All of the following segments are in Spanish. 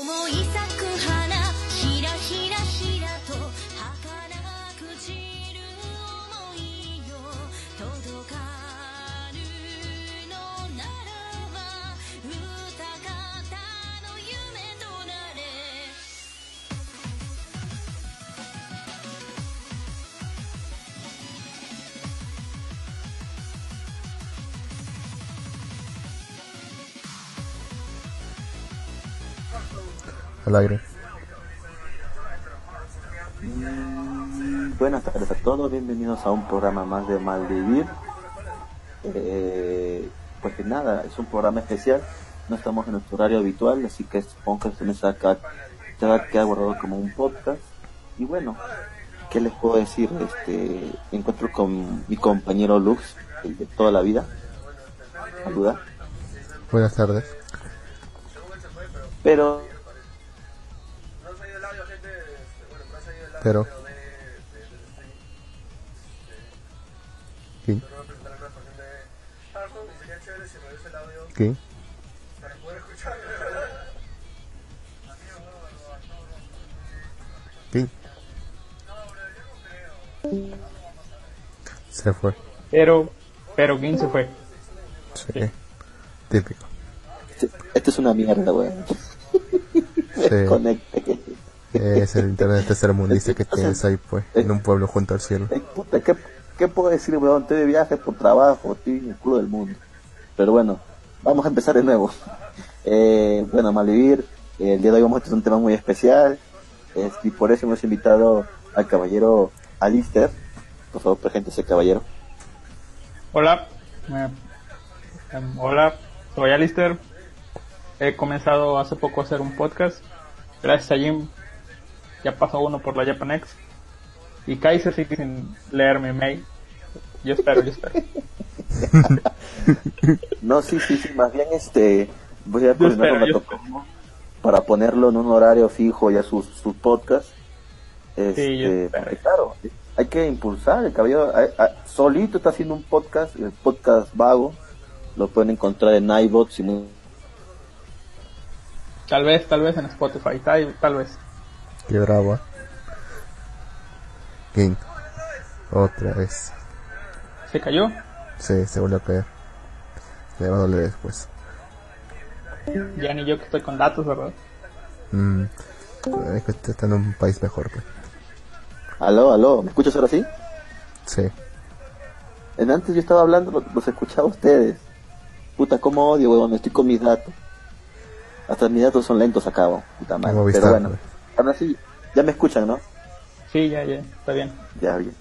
思い咲く花 al aire. Buenas tardes a todos, bienvenidos a un programa más de Malvivir. Eh, pues que nada, es un programa especial, no estamos en nuestro horario habitual, así que supongo que se me saca, se va a quedar guardado como un podcast. Y bueno, ¿qué les puedo decir? Este, encuentro con mi compañero Lux, el de toda la vida. Saluda. Buenas tardes. Pero Pero. ¿Quién? ¿Quién? ¿Quién? Se fue. Pero, pero ¿quién se fue? Sí. Típico. este, esto es una mierda, weón. Sí. Conecte. Es el internet tercermundista que tienes ahí, pues, en un pueblo junto al cielo. Ay, puta, ¿qué, ¿qué puedo decir, weón? Estoy de viaje por trabajo, estoy en el culo del mundo. Pero bueno, vamos a empezar de nuevo. Eh, bueno, Malvivir, eh, el día de hoy vamos a tener un tema muy especial. es- y por eso hemos invitado al caballero Alister. Por favor, presente ese caballero. Hola, eh, em, hola, soy Alister. He comenzado hace poco a hacer un podcast. Gracias a Jim, ya pasó uno por la Japanex. Y Kaiser sigue sin leer mi mail. Yo espero, yo espero. No, sí, sí, sí, más bien este, voy a coordinar con para ponerlo en un horario fijo ya sus sus podcast. Este, Sí, yo espero. porque claro, hay que impulsar, el caballero solito está haciendo un podcast, el podcast vago, lo pueden encontrar en iBots y muy- Tal vez, tal vez en Spotify, tal, tal vez. Qué bravo. ¿eh? ¿Quién? Otra vez. ¿Se cayó? Sí, se vuelve a caer. Le va a doler después. Ya ni yo que estoy con datos, ¿verdad? Mm. Es que usted está en un país mejor, pues. Aló, aló, ¿me escuchas ahora sí? Sí. En antes yo estaba hablando, lo- los escuchaba a ustedes. Puta, cómo odio, huevón, estoy con mis datos. Hasta mis datos son lentos acá, weón, puta madre. Pero bueno, pues. Ahora sí, ya me escuchan, ¿no? Sí, ya, ya, está bien. Ya, bien.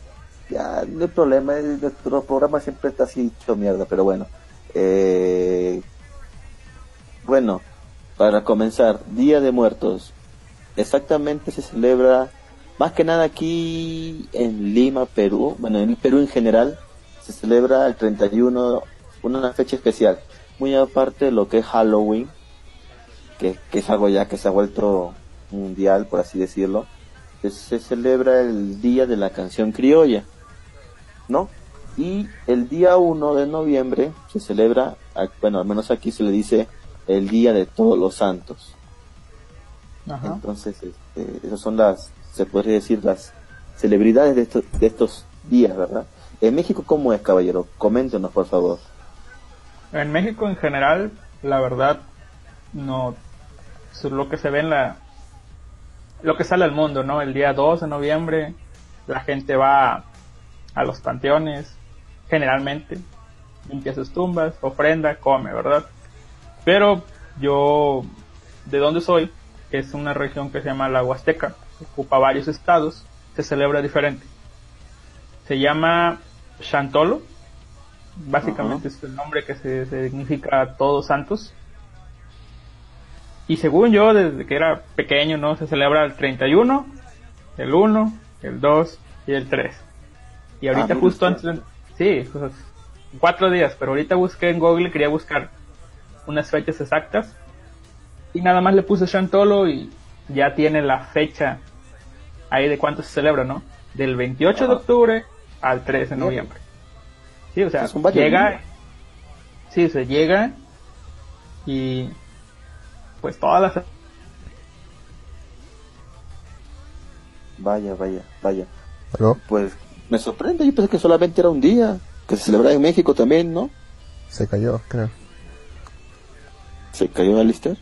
Ya, no hay problema, eh, nuestro programa siempre está así hecho mierda, pero bueno. Eh, bueno, para comenzar, Día de Muertos. Exactamente se celebra, más que nada aquí en Lima, Perú, bueno, en Perú en general, se celebra el 31, una fecha especial. Muy aparte de lo que es Halloween, que, que es algo ya que se ha vuelto mundial, por así decirlo que se celebra el Día de la Canción Criolla, ¿no? Y el día 1 de noviembre se celebra, bueno, al menos aquí se le dice el Día de Todos los Santos. Ajá. Entonces, este, esas son las, se podría decir, las celebridades de estos, de estos días, ¿verdad? En México, ¿cómo es, caballero? Coméntenos, por favor. En México en general, la verdad, no es lo que se ve en la lo que sale al mundo, ¿no? El día 2 de noviembre la gente va a los panteones, generalmente limpia sus tumbas, ofrenda, come, ¿verdad? Pero yo de donde soy, que es una región que se llama la Huasteca, ocupa varios estados, se celebra diferente. Se llama Chantolo, básicamente es el nombre que se, se significa Todos Santos. Y según yo, desde que era pequeño, ¿no? Se celebra el 31, el 1, el 2 y el 3. Y ahorita Ah, justo antes, de- sí, pues, cuatro días, pero ahorita busqué en Google, quería buscar unas fechas exactas. Y nada más le puse Chantolo y ya tiene la fecha ahí de cuánto se celebra, ¿no? Del 28 de Ajá. octubre al 3 de noviembre. Sí, o sea, llega, sí, se llega y pues todas las Vaya, vaya, vaya. ¿Aló? Pues me sorprende, yo pensé que solamente era un día, que se celebraba en México también, ¿no? Se cayó, creo. ¿Se cayó Alistair?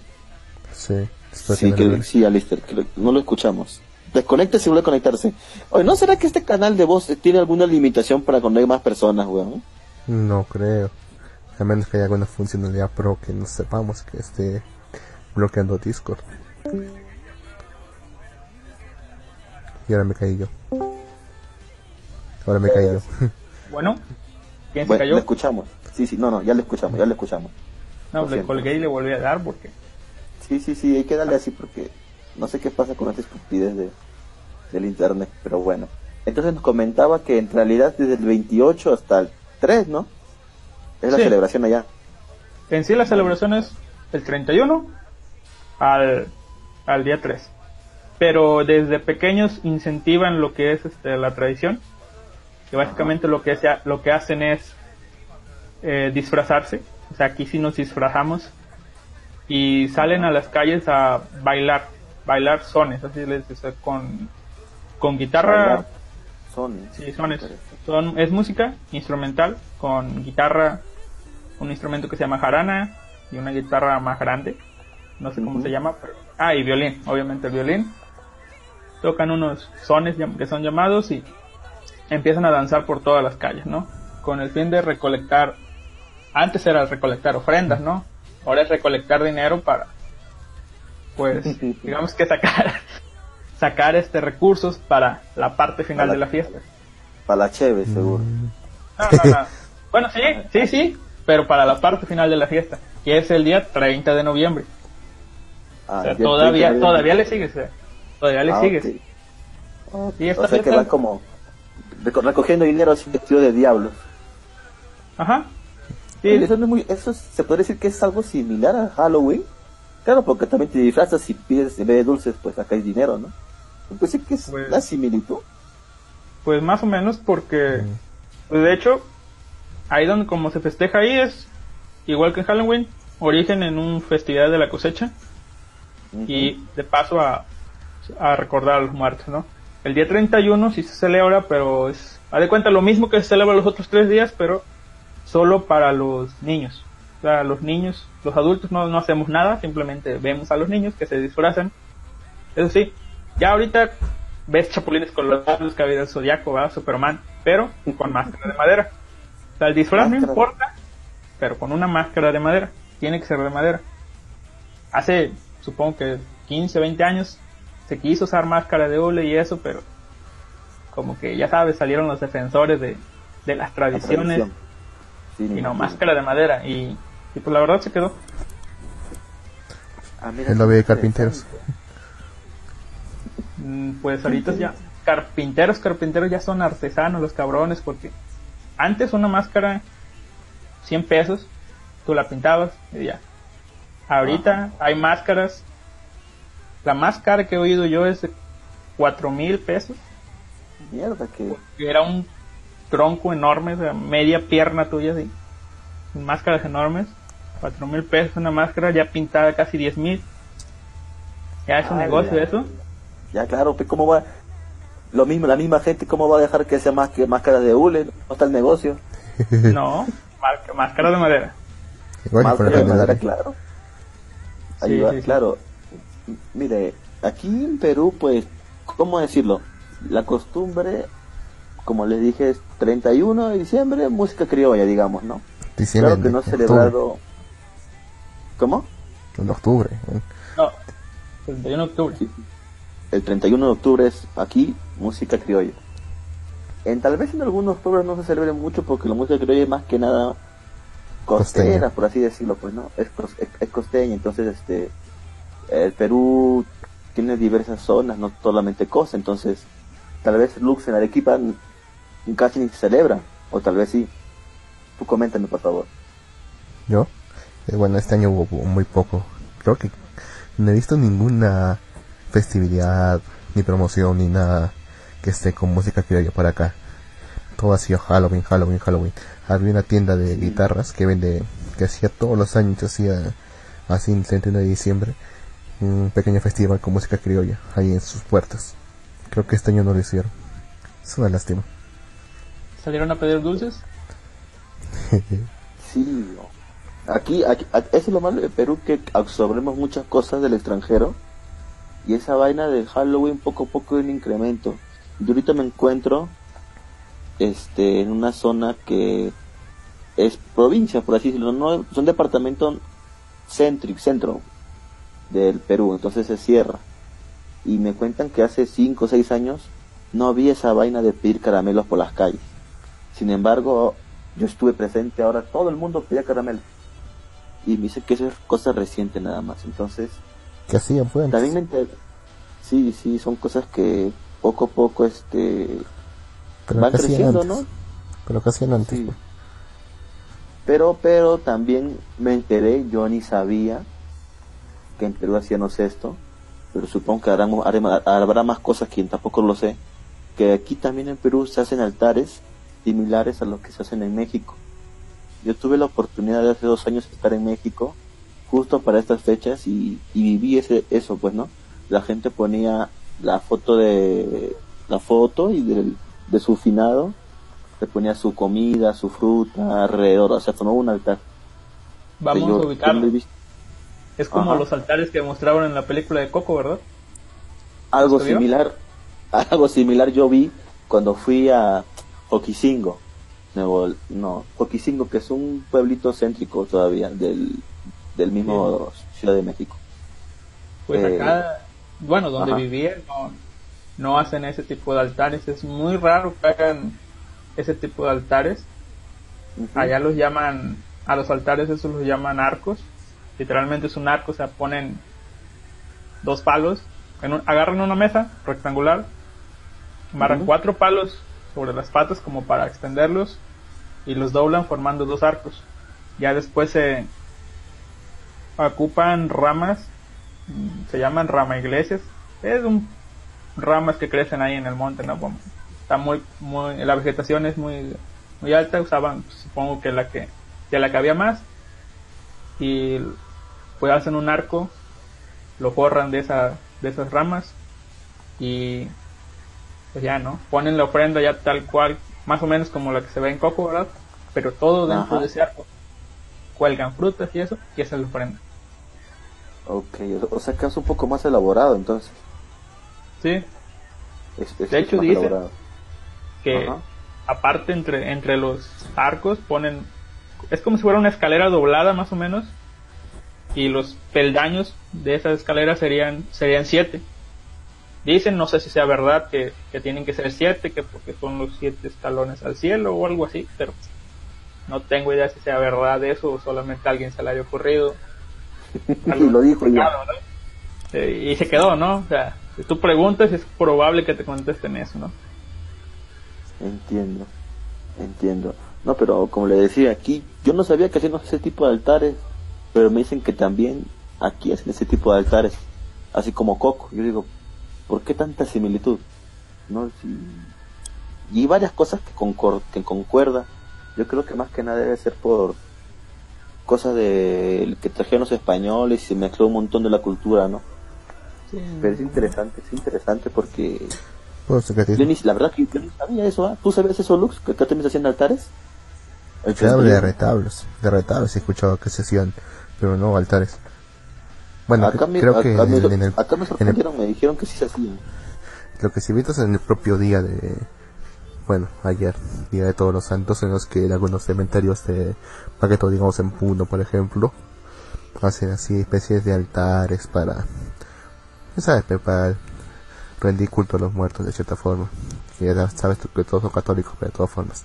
Sí. Sí, que, sí, Alistair, que no lo escuchamos. Desconecte si vuelve a conectarse. Oye, ¿no será que este canal de voz tiene alguna limitación para cuando hay más personas, weón? No creo. A menos que haya alguna funcionalidad pro que no sepamos que esté bloqueando Discord. Y ahora me caí yo. Ahora me caí yo. Bueno, ¿quién se Bueno, cayó? le escuchamos. Sí, sí, no, no, ya le escuchamos, ya le escuchamos. No, lo le siento. colgué y le volví a dar porque Sí, sí, sí, hay que darle así porque no sé qué pasa con esta estupidez de, del internet, pero bueno. Entonces nos comentaba que en realidad desde el 28 hasta el 3, ¿no? Es la Sí. celebración allá. en sí la celebración es el 31 al, al día 3. Pero desde pequeños incentivan lo que es este, la tradición. Que básicamente lo que, sea, lo que hacen es eh, disfrazarse. O sea, aquí sí nos disfrazamos. Y salen a las calles a bailar. Bailar sones, así les dice, con, con guitarra. Bailar. Son. Sí, sones. Son, es música instrumental con guitarra, un instrumento que se llama jarana y una guitarra más grande. No sé cómo se llama, pero... Ah, y violín, obviamente el violín. Tocan unos sones que son llamados y empiezan a danzar por todas las calles, ¿no? Con el fin de recolectar... Antes era recolectar ofrendas, ¿no? Ahora es recolectar dinero para... Pues, digamos que sacar... sacar este recursos para la parte final de la fiesta. Para la cheve, seguro. No, no, no. Bueno, sí, sí, sí, pero para la parte final de la fiesta, que es el día 30 de noviembre. Ah, O sea, todavía, estoy- todavía le sigues, eh. todavía le Ah, sigues. O sea que van como reco- recogiendo dinero así vestido de diablos. Ajá. Sí, eso, no es muy, eso se podría decir que es algo similar a Halloween. Claro, porque también te disfrazas y pides, en vez de dulces, pues sacáis dinero, ¿no? Pues sí que es Pues- la similitud. pues más o menos porque, pues de hecho, ahí donde como se festeja ahí es igual que en Halloween, origen en un festividad de la cosecha y de paso a, a recordar a los muertos, ¿no? El día 31 sí se celebra, pero es, haz de cuenta, lo mismo que se celebra los otros tres días, pero solo para los niños. O sea, los niños, los adultos no, no hacemos nada, simplemente vemos a los niños que se disfrazan. Eso sí, ya ahorita ves chapulines colorados, el zodiaco, ¿verdad? Superman, pero con máscara de madera. O sea, el disfraz no importa, pero con una máscara de madera. Tiene que ser de madera. Hace, supongo que 15, 20 años, se quiso usar máscara de hule y eso, pero como que ya sabes, salieron los defensores de, de las La tradiciones. Sí, y no máscara de madera. Y, y pues la verdad se quedó. Ah, mira, Es lo de carpinteros. Mm, Pues ahorita ya carpinteros, carpinteros ya son artesanos los cabrones porque antes una máscara 100 pesos, tú la pintabas y ya. Ahorita hay máscaras, la más cara que he oído yo es de 4 mil pesos, Mierda, que era un tronco enorme, o sea, media pierna tuya así, máscaras enormes, 4 mil pesos una máscara ya pintada casi 10 mil. Ya es un negocio ya. eso. ya claro, pues cómo va lo mismo, la misma gente cómo va a dejar que sea más que máscara de hule, no está el negocio. No, máscara de madera. Igual Máscara de madera, Candelaria. claro. Sí, sí, sí. claro. Mire, aquí en Perú, pues, ¿cómo decirlo? La costumbre, como les dije, es 31 de diciembre, música criolla, digamos, ¿no? Diciembre, claro que no celebrado... ¿Cómo? En octubre. No, 31 de octubre. Sí. El 31 de octubre es aquí música criolla. En, tal vez en algunos pueblos no se celebre mucho porque la música criolla es más que nada costera, Costeña. por así decirlo, pues no, es, es, es costeña, entonces este el Perú tiene diversas zonas, no solamente costa, entonces tal vez Lux en Arequipa casi ni se celebra, o tal vez sí. Tú coméntame por favor. Yo, eh, bueno, este año hubo, hubo muy poco. Creo que no he visto ninguna festividad, ni promoción, ni nada que esté con música criolla por acá. Todo ha sido Halloween, Halloween, Halloween. Había una tienda de guitarras que vende, que hacía todos los años, hacía así el 31 de diciembre, un pequeño festival con música criolla ahí en sus puertas. Creo que este año no lo hicieron. Es una lástima. ¿Salieron a pedir dulces? Sí, no. aquí, aquí, a- eso es lo malo de Perú, que absorbemos muchas cosas del extranjero y esa vaina de Halloween poco a poco hay un incremento. Yo ahorita me encuentro este, en una zona que es provincia, por así decirlo, no es un departamento centro del Perú, entonces se cierra. Y me cuentan que hace 5 o 6 años no había esa vaina de pedir caramelos por las calles. Sin embargo, yo estuve presente, ahora todo el mundo pedía caramelo. Y me dice que eso es cosa reciente nada más. Entonces, ¿Qué hacían pues? también me enteré. Sí, sí, son cosas que poco a poco este Pero van ¿qué hacían creciendo, antes? ¿no? Pero ¿qué hacían antes? Sí. pues? Pero, pero también me enteré, yo ni sabía que en Perú hacíamos esto, pero supongo que harán- habrá más cosas que tampoco lo sé, que aquí también en Perú se hacen altares similares a los que se hacen en México. Yo tuve la oportunidad de hace dos años estar en México justo para estas fechas y, y viví ese, eso, pues, ¿no? La gente ponía la foto de la foto y del, de su finado se ponía su comida, su fruta alrededor, o sea, formaba un altar. Vamos Yo- a ubicarlo. Es como Ajá. los altares que mostraron en la película de Coco, ¿verdad? Algo similar, algo similar yo vi cuando fui a Joquicingo, Nuevo, no, Joquicingo, que es un pueblito céntrico todavía del, del mismo Ciudad de México. Pues Eh, acá, bueno, donde ajá. vivía no, no hacen ese tipo de altares. Es muy raro que hagan ese tipo de altares. Allá los llaman, a los altares esos los llaman arcos. Literalmente es un arco, o sea, ponen dos palos, en un- agarran una mesa rectangular, amarran Ujú. cuatro palos sobre las patas como para extenderlos y los doblan formando dos arcos. Ya después se ocupan ramas, se llaman rama iglesias, es un ramas que crecen ahí en el monte, ¿no? Está muy, muy, la vegetación es muy, muy alta, usaban, supongo que la que, que la que había más, y pues hacen un arco, lo forran de esa, de esas ramas, y pues ya, ¿no? Ponen la ofrenda ya tal cual, más o menos como la que se ve en Coco, ¿verdad? Pero todo dentro Ajá. de ese arco. Cuelgan frutas y eso, y esa es la ofrenda. Ok, o sea que es un poco más elaborado entonces. Sí, Es, es- De hecho, dice- elaborado. que Ajá. aparte entre, entre los arcos ponen, es como si fuera una escalera doblada más o menos, y los peldaños de esa escalera serían, serían siete. Dicen, no sé si sea verdad, que, que tienen que ser siete, que porque son los siete escalones al cielo o algo así, pero no tengo idea si sea verdad eso o solamente a alguien se le haya ocurrido. y lo dijo ya. Eh, y se quedó, ¿no? O sea, tú preguntas es probable que te contesten eso, ¿no? Entiendo, entiendo. No, pero como le decía, aquí yo no sabía que hacían ese tipo de altares, pero me dicen que también aquí hacen ese tipo de altares, así como Coco. Yo digo, ¿por qué tanta similitud? ¿No? Si- Y varias cosas que, concor que concuerdan. Yo creo que más que nada debe ser por cosas de que trajeron los españoles y se mezcló un montón de la cultura, ¿no? Pero es interesante, es interesante porque yo ni, la verdad que yo ni sabía eso, ¿ah? ¿Tú sabes eso, Lux? ¿Que acá también se hacían altares? Se habla de 31. retablos. De retablos he escuchado que se hacían, pero no altares. Bueno, acá cre- me, creo que acá me- en, en el, acá me en el- sorprendieron, me dijeron que sí se hacían. lo que sí vi es en el propio día de, bueno, ayer, día de todos los santos, en los que algunos cementerios de Paqueto, digamos en Puno, por ejemplo, hacen así especies de altares para, ya sabes, para rendir culto a los muertos de cierta forma. Que ya sabes que todos son católicos, pero de todas formas.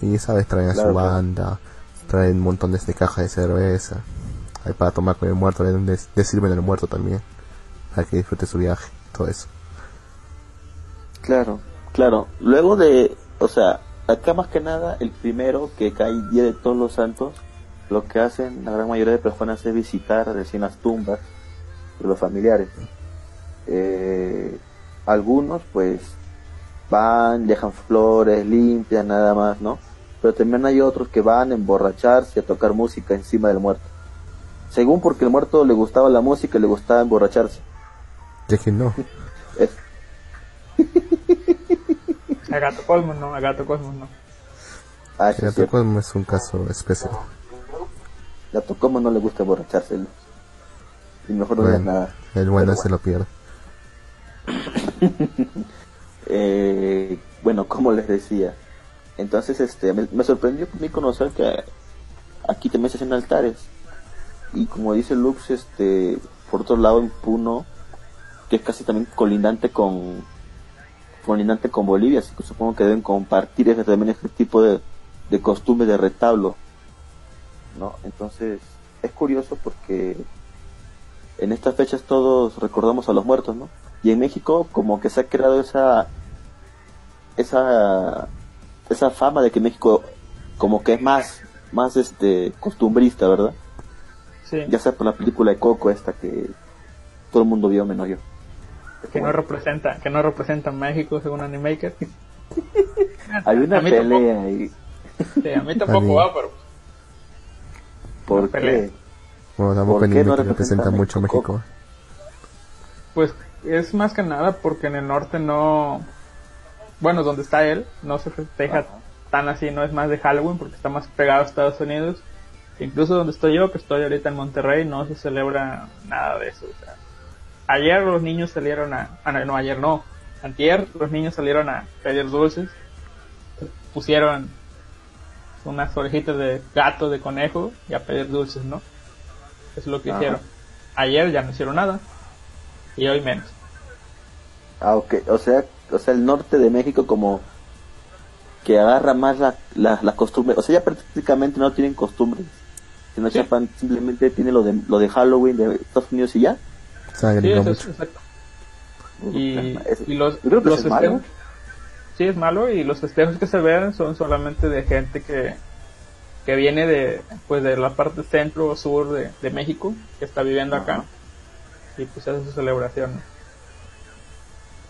Y sabes, traen a Claro, su banda, traen montones de cajas de cerveza, hay para tomar con el muerto, le, le- le sirven al muerto también, para que disfrute su viaje, todo eso. Claro, claro. Luego de, o sea, acá más que nada, el primero que cae Día de Todos los Santos, lo que hacen la gran mayoría de personas es visitar recién las tumbas de los familiares. Eh, algunos, pues, van, dejan flores, limpian, nada más, ¿no? Pero también hay otros que van a emborracharse, a tocar música encima del muerto. Según porque el muerto le gustaba la música y le gustaba emborracharse. Ya que no. Es- A Gato Cosmos no, a Gato Cosmos no. Ah, El es. Atocosmo es un caso especial. Gato como no le gusta emborracharse. Y mejor no Bueno, nada. el bueno se lo pierde. Eh, bueno, como les decía, entonces este me, sorprendió a mí conocer que aquí también se hacen altares. Y como dice Lux, este, por otro lado en Puno, que es casi también colindante con colindante con Bolivia, así que supongo que deben compartir ese, también este tipo de, de costumbre de retablo. ¿no? Entonces, es curioso porque en estas fechas todos recordamos a los muertos, ¿no? Y en México como que se ha creado esa esa esa fama de que México como que es más más este costumbrista, ¿verdad? Sí, Ya sea por la película de Coco esta que todo el mundo vio menos yo. que no representa, que no representa a México según Animaker. Hay una pelea ahí. Sí, a mí tampoco va, pero ¿Por pelea. qué? Bueno, tampoco ¿Por qué no México representa representa mucho México? México. pues es más que nada porque en el norte no, bueno, donde está él, no se festeja Ajá. tan así, no es más de Halloween porque está más pegado a Estados Unidos. Incluso donde estoy yo, que estoy ahorita en Monterrey, no se celebra nada de eso. o sea, ayer los niños salieron a, ah, no, ayer no, antier los niños salieron a pedir dulces, pusieron unas orejitas de gato, de conejo y a pedir dulces, ¿no? Es lo que Ajá. hicieron. Ayer ya no hicieron nada y hoy menos. Ah, ok. O sea, o sea, el norte de México como que agarra más la, la, la costumbre. O sea, ya prácticamente no tienen costumbres. Sino Sí. Japan simplemente tiene lo de, lo de Halloween de Estados Unidos y ya. Sí, eso es exacto. Y, Es- y los, los malo. festejos, sí es malo y los festejos que se ven son solamente de gente que, que viene de pues de la parte centro o sur de, de México que está viviendo acá. Y pues hace su celebración.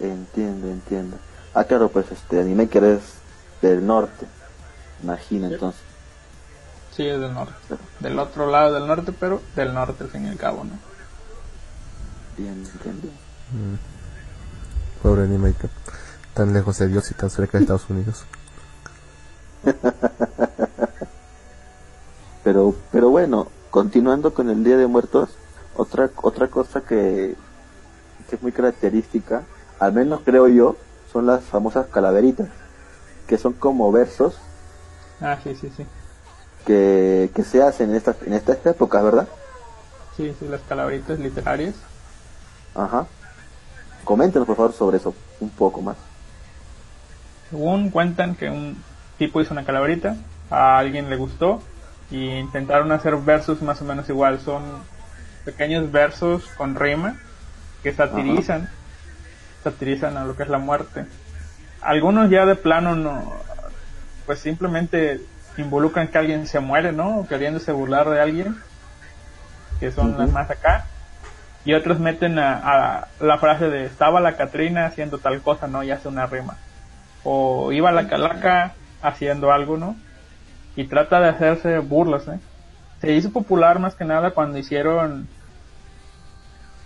Entiendo, entiendo. Ah, claro, pues este anime que eres del norte. Imagina Sí. entonces. Sí, es del norte. Del otro lado del norte, pero del norte al fin y al cabo, ¿no? Bien, entiendo. Pobre Animaker. Tan lejos de Dios y tan cerca de Estados Unidos. Pero, pero bueno, continuando con el Día de Muertos, otra, otra cosa que, que es muy característica, al menos creo yo, son las famosas calaveritas, que son como versos Ah, sí, sí, sí. que, que se hacen en estas, en estas épocas, ¿verdad? Sí, sí, las calaveritas literarias. Ajá. Coméntenos por favor sobre eso un poco más. Según cuentan que un tipo hizo una calaverita, a alguien le gustó y intentaron hacer versos más o menos igual. Son pequeños versos con rima que satirizan, satirizan a lo que es la muerte. Algunos ya de plano no, pues simplemente involucran que alguien se muere, ¿no? O queriéndose burlar de alguien, que son las más acá. Y otros meten a, a la frase de estaba la Catrina haciendo tal cosa, ¿no? Y hace una rima o iba la calaca haciendo algo, ¿no? Y trata de hacerse burlas, ¿eh? Se hizo popular más que nada cuando hicieron,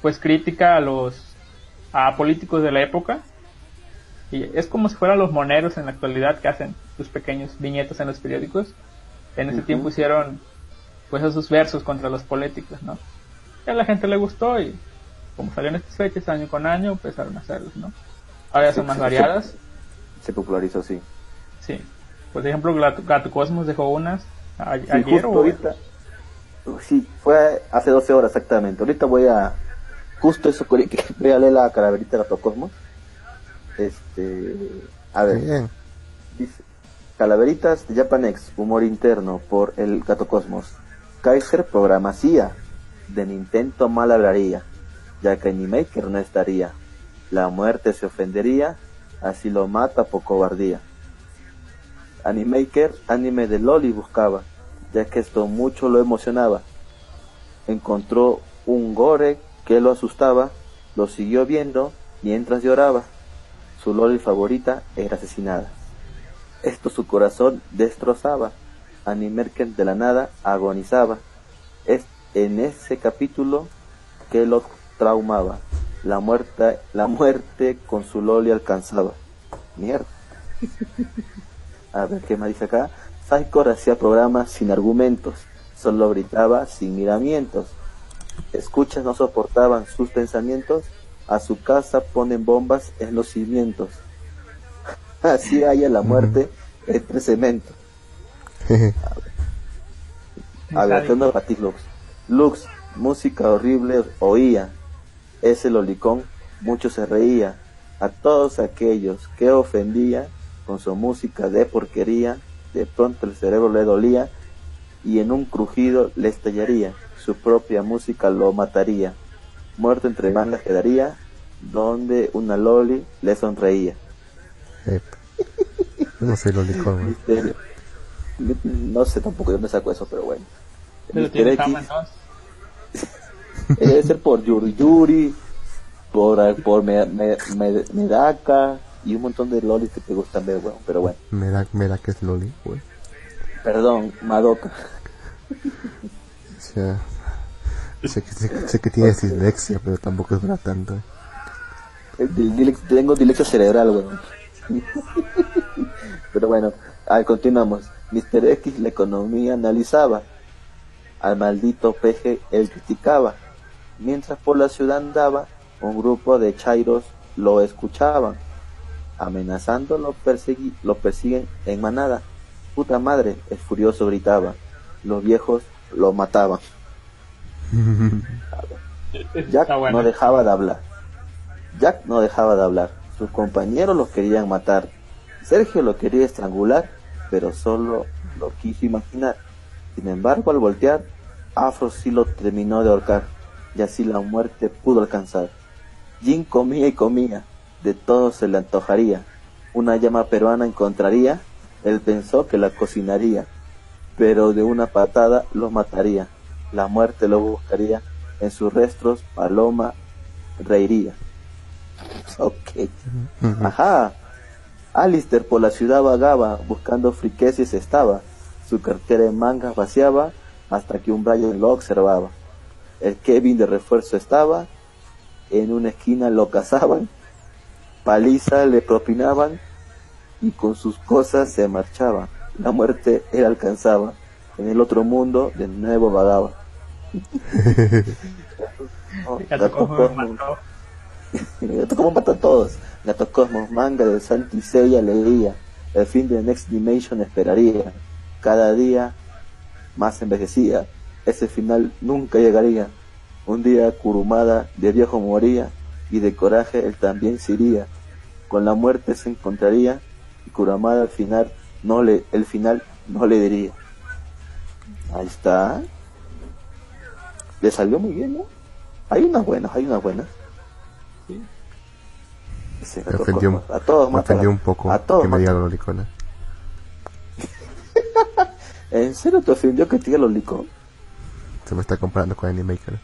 pues, crítica a los, a políticos de la época. Y es como si fueran los moneros en la actualidad que hacen sus pequeños viñetos en los periódicos. En ese tiempo hicieron, pues, esos versos contra los políticos, ¿no? Y a la gente le gustó y como salieron estas fechas año con año, empezaron a hacerlos, ¿no? Ahora son más variadas. Se popularizó, sí. Sí. Por ejemplo, Gato, Gato Cosmos dejó unas a- Sí, ayer o ahorita. Sí, fue hace 12 horas exactamente. Ahorita voy a. Justo eso, que voy a leer la calaverita de Gato Cosmos. Este. A ver, Bien. dice: Calaveritas de Japanex, humor interno por el Gato Cosmos. Kaiser programacia. De Nintendo mal hablaría, ya que Animaker no estaría. La muerte se ofendería, así lo mata por cobardía. Animaker, anime de Loli buscaba, ya que esto mucho lo emocionaba. Encontró un gore que lo asustaba, lo siguió viendo mientras lloraba. Su Loli favorita era asesinada. Esto su corazón destrozaba. Animaker de la nada agonizaba. Es en ese capítulo que lo traumaba. La muerte, la muerte con su Loli alcanzaba. Mierda. A ver, ¿qué más dice acá? Saikor hacía programas sin argumentos, solo gritaba sin miramientos. Escuchas no soportaban sus pensamientos, a su casa ponen bombas en los cimientos. Así haya la muerte entre cemento. A ver, tengo para ti, Lux. Lux, música horrible oía. Ese lolicón, mucho se reía. A todos aquellos que ofendía con su música de porquería, de pronto el cerebro le dolía y en un crujido le estallaría. Su propia música lo mataría. Muerto entre mangas quedaría, donde una loli le sonreía. Eh, no sé, lolicón. Misterio. No sé tampoco de dónde saco eso, pero bueno. Pero tiene X, fama, ¿no? debe ser por Yuri Yuri, por, por me, me- me- Medaka y un montón de lolis que te gustan ver, weón. Pero bueno, Me da, me da que es loli, güey. perdón, Madoka. O sea, sé que, sé, sé que tienes dislexia, pero tampoco es para tanto. Tengo dislexia cerebral, weón. Pero bueno, ah, continuamos. Mr. X la economía analizaba. Al maldito peje él criticaba. Mientras por la ciudad andaba, un grupo de chairos lo escuchaban. Amenazando lo, persegui- lo persiguen en manada. Puta madre, el furioso gritaba. Los viejos lo mataban. Jack no dejaba de hablar. Jack no dejaba de hablar. Sus compañeros lo querían matar. Sergio lo quería estrangular, pero solo lo quiso imaginar. Sin embargo, al voltear, Afro sí lo terminó de ahorcar, y así la muerte pudo alcanzar. Jim comía y comía, de todo se le antojaría. Una llama peruana encontraría, él pensó que la cocinaría, pero de una patada lo mataría. La muerte lo buscaría, en sus restos Paloma reiría. Ok. Ajá. Alistair por la ciudad vagaba, buscando friqueses estaba. Su cartera en mangas vaciaba, hasta que un Brian lo observaba. El Kevin de refuerzo estaba, en una esquina lo cazaban, paliza le propinaban, y con sus cosas se marchaba. La muerte él alcanzaba, en el otro mundo de nuevo vagaba. Oh, Gato Cosmos. mató. Gato a todos. Gato Cosmos, manga de Santi Seiya leía. El fin de Next Dimension esperaría. Cada día más envejecía. Ese final nunca llegaría. Un día Kurumada de viejo moría y de coraje él también se iría. Con la muerte se encontraría y Kurumada al final no le, el final no le diría. Ahí está. Le salió muy bien, ¿no? Hay unas buenas, hay unas buenas. Ese Me ofendió, Cosmos, a todos me ofendió un poco a todos que me diga lolicona. ¿En serio te ofendió que te diga los licos? Se me está comparando con Animaker.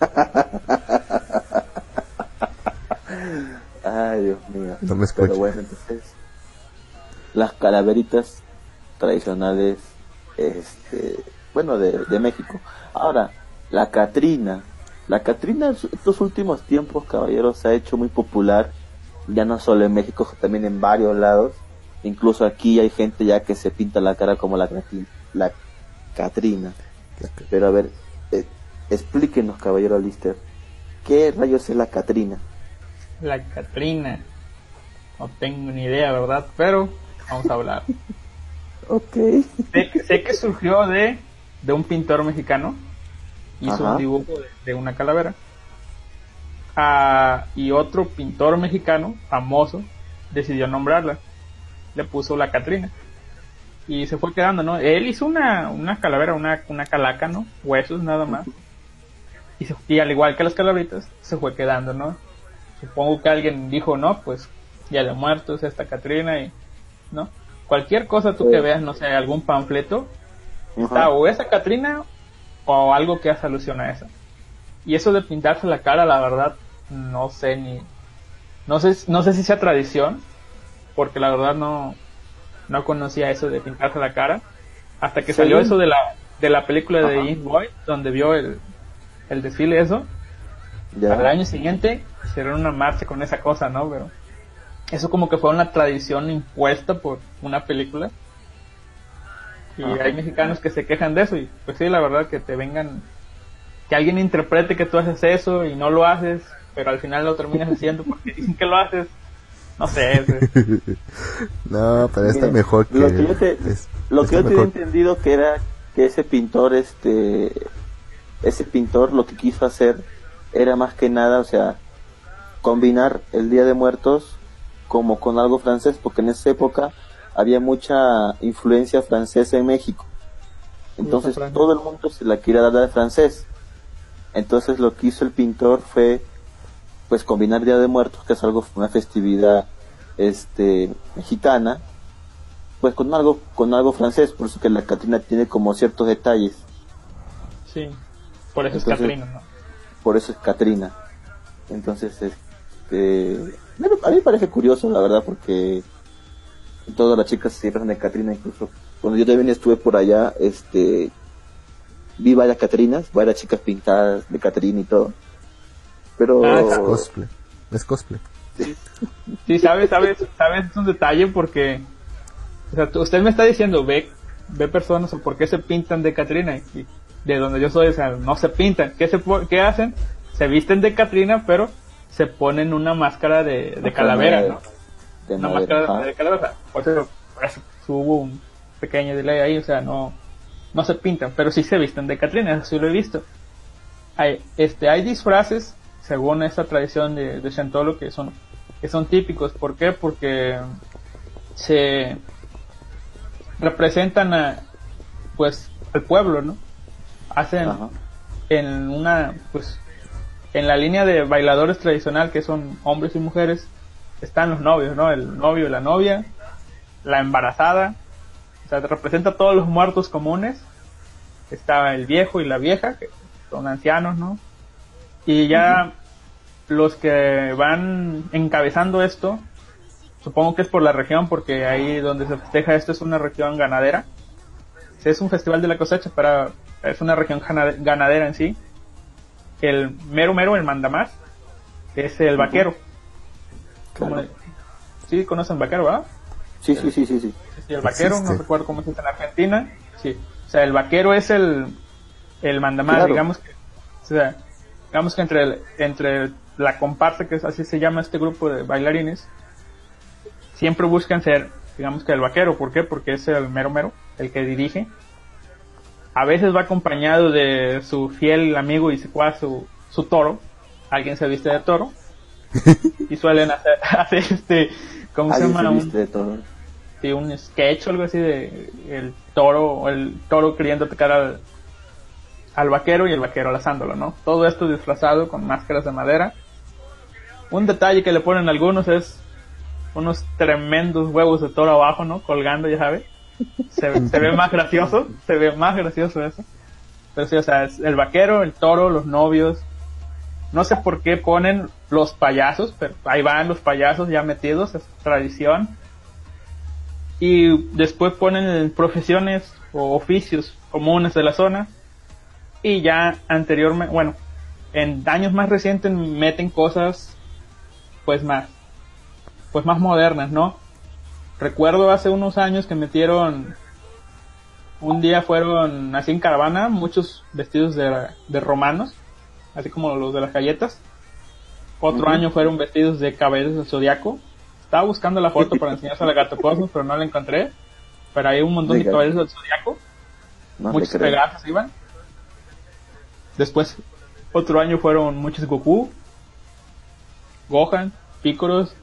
Ay, Dios mío. No me escucha. Pero bueno, entonces, las calaveritas tradicionales, este, bueno, de, de México. Ahora, la Catrina. La Catrina estos últimos tiempos, caballeros, se ha hecho muy popular, ya no solo en México, también en varios lados. Incluso aquí hay gente ya que se pinta la cara como la, la Catrina. Pero a ver, eh, explíquenos, caballero Lister, ¿qué rayos es la Catrina? La Catrina. No tengo ni idea, ¿verdad? Pero vamos a hablar. Ok. sé, que- sé que surgió de, de un pintor mexicano. Hizo Ajá. un dibujo de, de una calavera. Ah, y otro pintor mexicano, famoso, decidió nombrarla. Le puso la Catrina. Y se fue quedando, ¿no? Él hizo una, una calavera, una, una calaca, ¿no? Huesos nada más. Y, se- y al igual que las calaveritas, se fue quedando, ¿no? Supongo que alguien dijo, no, pues ya de muertos esta Catrina y, ¿no? Cualquier cosa tú Sí. que veas, no sé, algún panfleto, está o esa Catrina o algo que hace alusión a esa. Y eso de pintarse la cara, la verdad, no sé ni, no sé, no sé si sea tradición, porque la verdad no, no conocía eso de pintarse la cara, hasta que Sí. salió eso de la, de la película de. James Boy, donde vio el, el desfile eso, Ya. al año siguiente hicieron una marcha con esa cosa, ¿no? Pero eso como que fue una tradición impuesta por una película. Y Ajá. hay mexicanos que se quejan de eso y pues sí, la verdad que te vengan, que alguien interprete que tú haces eso y no lo haces, pero al final lo terminas haciendo porque dicen que lo haces. No sé, No, pero está Miren, mejor que... lo que yo te, es- lo que yo tenía mejor- entendido que era que ese pintor este ese pintor lo que quiso hacer era más que nada o sea combinar el día de muertos como con algo francés porque en esa época había mucha influencia francesa en México. Entonces todo el mundo se la quiere dar de francés. Entonces lo que hizo el pintor fue pues combinar Día de Muertos que es algo una festividad este mexicana pues con algo con algo francés. Por eso que la Catrina tiene como ciertos detalles. Sí. Por eso Entonces- es Catrina, ¿no? por eso es Catrina. Entonces este bueno, a mí me parece curioso la verdad porque todas las chicas siempre son de Catrina incluso cuando yo también estuve por allá este vi varias Catrinas varias chicas pintadas de Catrina y todo pero Ah, Es cosplay. Es cosplay. Sí, sabes, sabes, sabes, es un detalle porque, o sea, usted me está diciendo, ve, ve personas o por qué se pintan de Catrina y de donde yo soy, o sea, no se pintan. ¿Qué, se, qué hacen? Se visten de Catrina, pero se ponen una máscara de, calavera, ¿no? de Una madera, máscara de calavera. Por eso, por eso hubo un pequeño delay ahí, o sea, no, no se pintan, pero sí se visten de Catrina, eso sí lo he visto. Hay, este, hay disfraces, según esta tradición de, de Chantolo, que son, que son típicos. ¿Por qué? Porque se representan a, pues, al pueblo, ¿no? Hacen Ajá. en una, pues, en la línea de bailadores tradicional, que son hombres y mujeres, están los novios, ¿no? El novio y la novia, la embarazada, o sea, representa todos los muertos comunes. Está el viejo y la vieja, que son ancianos, ¿no? Y ya los que van encabezando esto, supongo que es por la región, porque ahí donde se festeja esto es una región ganadera. Es un festival de la cosecha, pero es una región gana- ganadera en sí. El mero mero, el mandamás, es el vaquero. Claro. le- Sí, conocen vaquero, ¿verdad? sí sí sí sí sí el vaquero, no recuerdo cómo se dice en Argentina. Sí, o sea, el vaquero es el, el mandamás, Claro. digamos que, o sea, digamos que entre, el- entre la comparsa, que es así se llama este grupo de bailarines, siempre buscan ser, digamos que el vaquero. ¿Por qué? Porque es el mero mero, el que dirige. A veces va acompañado de su fiel amigo y secuaz, su, su toro. Alguien se viste de toro. y suelen hacer, hacer este, ¿cómo se llama? se Un- de todo de un sketch o algo así de el toro el toro queriendo atacar al, al vaquero y el vaquero lazándolo, ¿no? Todo esto disfrazado con máscaras de madera. Un detalle que le ponen algunos es unos tremendos huevos de toro abajo, ¿no? Colgando, ya sabes. Se, ve más gracioso, se ve más gracioso eso. Pero sí, o sea, es el vaquero, el toro, los novios. No sé por qué ponen los payasos, pero ahí van los payasos ya metidos, es tradición y después ponen profesiones o oficios comunes de la zona y ya anteriormente, bueno, en años más recientes meten cosas pues más pues más modernas, ¿no? Recuerdo hace unos años que metieron un día fueron así en caravana muchos vestidos de, de romanos, así como los de las galletas. Otro Ujú. año fueron vestidos de caballeros del zodiaco. Estaba buscando la foto para enseñarse a la Gato Cosmos, pero no la encontré. Pero hay un montón de Diga. caballeros del zodiaco. no muchos iban. Después, otro año fueron muchos Goku, Gohan, Picoros,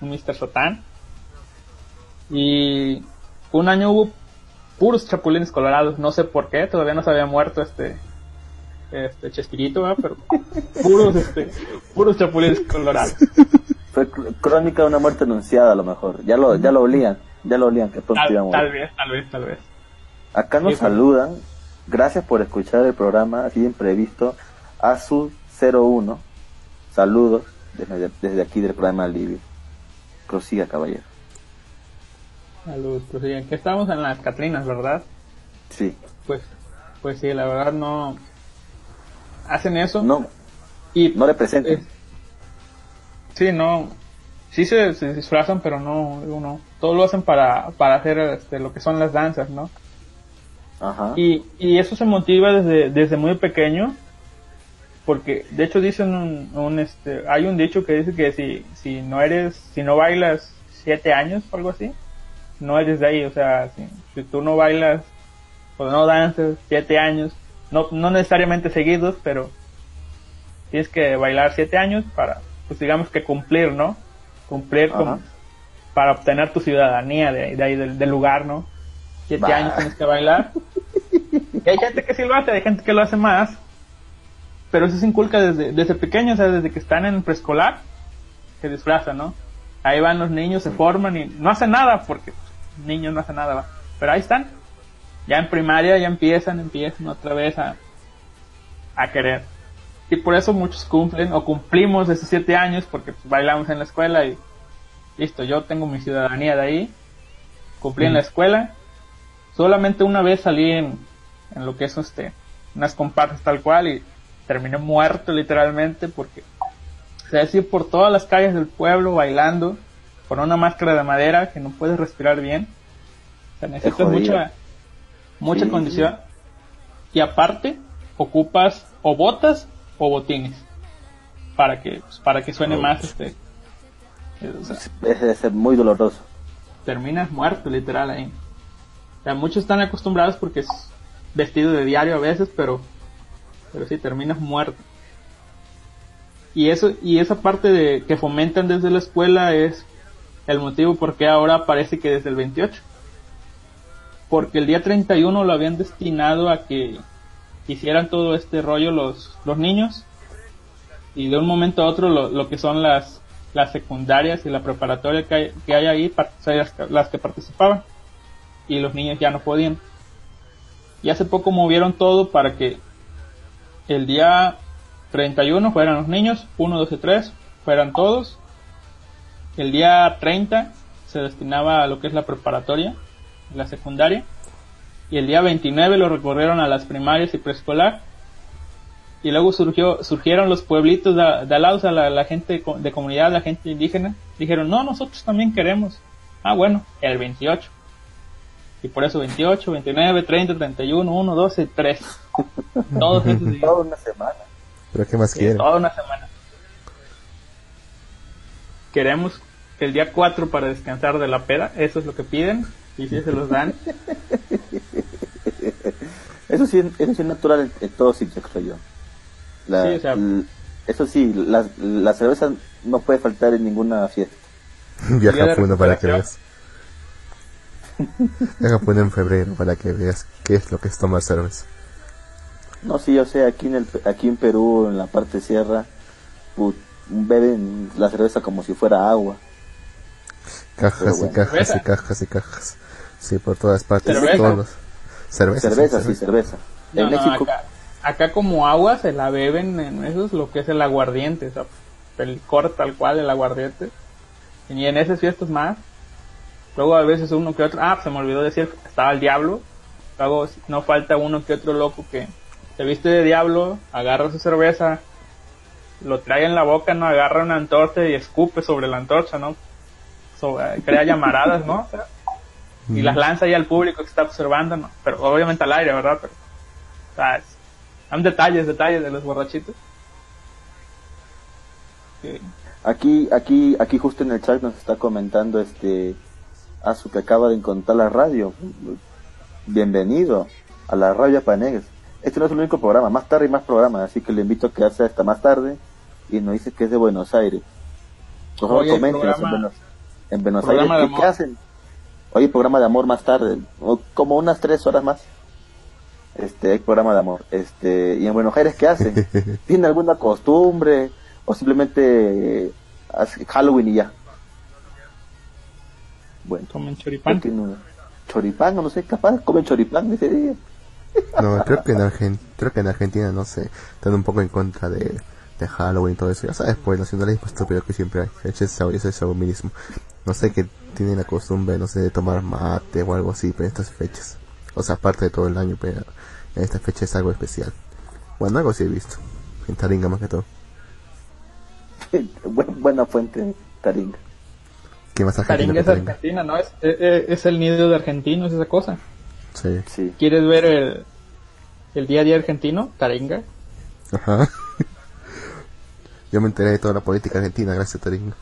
un Mr. Satan. Y un año hubo puros chapulines colorados, no sé por qué, todavía no se había muerto este este Chespirito, pero puros este puros chapulines colorados. Fue cr- crónica de una muerte anunciada a lo mejor. Ya lo, ya lo olían, ya lo olían que pronto iba a Tal, morir. tal vez, tal vez, tal vez. Acá nos Sí, pues. saludan. Gracias por escuchar el programa así imprevisto. Azu01. Saludos desde, desde aquí del programa Alivio. Prosiga, caballero. Salud, pues sí, aquí estamos en las Catrinas, ¿verdad? Sí. Pues, pues sí, la verdad no hacen eso No, y no le presenten. Eh, sí, no. sí se, se disfrazan, pero no, uno, todo lo hacen para, para hacer este, lo que son las danzas, ¿no? Ajá. Y, y eso se motiva desde, desde muy pequeño, porque de hecho dicen un, un, este, hay un dicho que dice que si, si no eres, si no bailas siete años o algo así, no eres de ahí, o sea, si, si tú no bailas o no danzas siete años, no, no necesariamente seguidos, pero tienes que bailar siete años para, pues digamos que cumplir, ¿no? Cumplir con, para obtener tu ciudadanía de, de ahí del, del lugar, ¿no? Siete Bah. años tienes que bailar. Y hay gente que sí lo hace, hay gente que lo hace más. Pero eso se inculca desde, desde pequeño, o sea, desde que están en preescolar, se disfrazan, ¿no? Ahí van los niños, se forman y no hacen nada, porque pues, niños no hacen nada, ¿va? Pero ahí están. Ya en primaria ya empiezan, empiezan otra vez a, a querer. Y por eso muchos cumplen o cumplimos esos siete años porque pues, bailamos en la escuela y listo, yo tengo mi ciudadanía de ahí, cumplí en la escuela. Solamente una vez salí en, en lo que es este, unas comparsas tal cual y terminé muerto literalmente porque se decir por todas las calles del pueblo bailando con una máscara de madera que no puedes respirar bien. O sea, necesitas mucha, mucha Sí, condición. Y aparte, ocupas o botas o botines para que pues, para que suene Oh. más este eh, o sea, Es, es- es muy doloroso. terminas muerto literal ahí o sea, muchos están acostumbrados porque es vestido de diario a veces pero pero sí terminas muerto y eso y esa parte de que fomentan desde la escuela es el motivo por qué ahora parece que desde el 28 porque el día 31 lo habían destinado a que hicieran todo este rollo los, los niños y de un momento a otro lo, lo que son las, las secundarias y la preparatoria que hay, que hay ahí, las, las que participaban y los niños ya no podían. Y hace poco movieron todo para que el día 31 fueran los niños, 1, 2 y 3 fueran todos. El día 30 se destinaba a lo que es la preparatoria, la secundaria. Y el día 29 lo recorrieron a las primarias y preescolar. Y luego surgió, surgieron los pueblitos de, de al lado, o sea, la, la gente co- de comunidad, la gente indígena. Dijeron, no, nosotros también queremos. Ah, bueno, el 28. Y por eso 28, 29, 30, 31, 1, 12, 3. Todos esos días. Toda una semana. Pero ¿qué más Sí, quieren? toda una semana. Queremos que el día 4 para descansar de la peda, eso es lo que piden, y si se los dan. Eso sí, eso sí es natural en, en todo sitio, creo yo. La- Sí, o sea- l- eso sí, la, la cerveza no puede faltar en ninguna fiesta. Viaja a Puno para que veas. Viaja a Puno en febrero para que veas qué es lo que es tomar cerveza. No, sí, yo sé, aquí en, el, aquí en Perú, en la parte sierra, put- beben la cerveza como si fuera agua. Cajas y cajas y cajas y cajas. Sí, por todas partes. ¿Cerveza? Todos los- Cerveza, cerveza, sí, cerveza. cerveza. No, en no, México, acá, acá como agua se la beben en eso es lo que es el aguardiente, o sea, el licor tal cual, el aguardiente. Y en esas fiestas más. Luego a veces uno que otro, ah, se me olvidó decir, estaba el diablo. Luego no falta uno que otro loco que se viste de diablo, agarra su cerveza, lo trae en la boca, no agarra una antorcha y escupe sobre la antorcha, ¿no? Sobre- crea llamaradas, ¿no? O sea, y las lanza ahí al público que está observando, ¿no? Pero obviamente al aire, ¿verdad? Pero, o sea, es- son detalles, detalles de los borrachitos. Que- aquí, aquí, aquí justo en el chat nos está comentando este Azu que acaba de encontrar la radio. Bienvenido a la radio Panegues. Este no es el único programa, más tarde y más programas, así que le invito a quedarse hasta más tarde y nos dice que es de Buenos Aires. Por favor, Oye, coméntenos en programa- Buenos, en Buenos Aires, de ¿qué, hacen? Oye, programa de amor más tarde, o como unas tres horas más. Este, hay programa de amor. Este, y en Buenos Aires, ¿qué hacen? ¿Tienen alguna costumbre? ¿O simplemente eh, hace Halloween y ya? Bueno, Comen ¿qué choripán. tiene? choripán, o no sé, capaz comen choripán ese día. No, creo que en Argentina, creo que en Argentina, no sé, están un poco en contra de, de Halloween y todo eso. Ya sabes, pues, nacionalismo estúpido que siempre hay. Ese es ese es chauvinismo. No sé que tienen la costumbre, no sé, de tomar mate o algo así, pero en estas fechas. O sea, aparte de todo el año, pero en esta fecha es algo especial. Bueno, algo sí he visto. En Taringa más que todo. Bu- Buena fuente, Taringa. ¿Qué más Taringa es Taringa? Argentina, ¿no? Es, es, es el nido de argentinos, esa cosa. Sí. Sí. ¿Quieres ver el, el día a día argentino? Taringa. Ajá. Yo me enteré de toda la política argentina gracias a Taringa.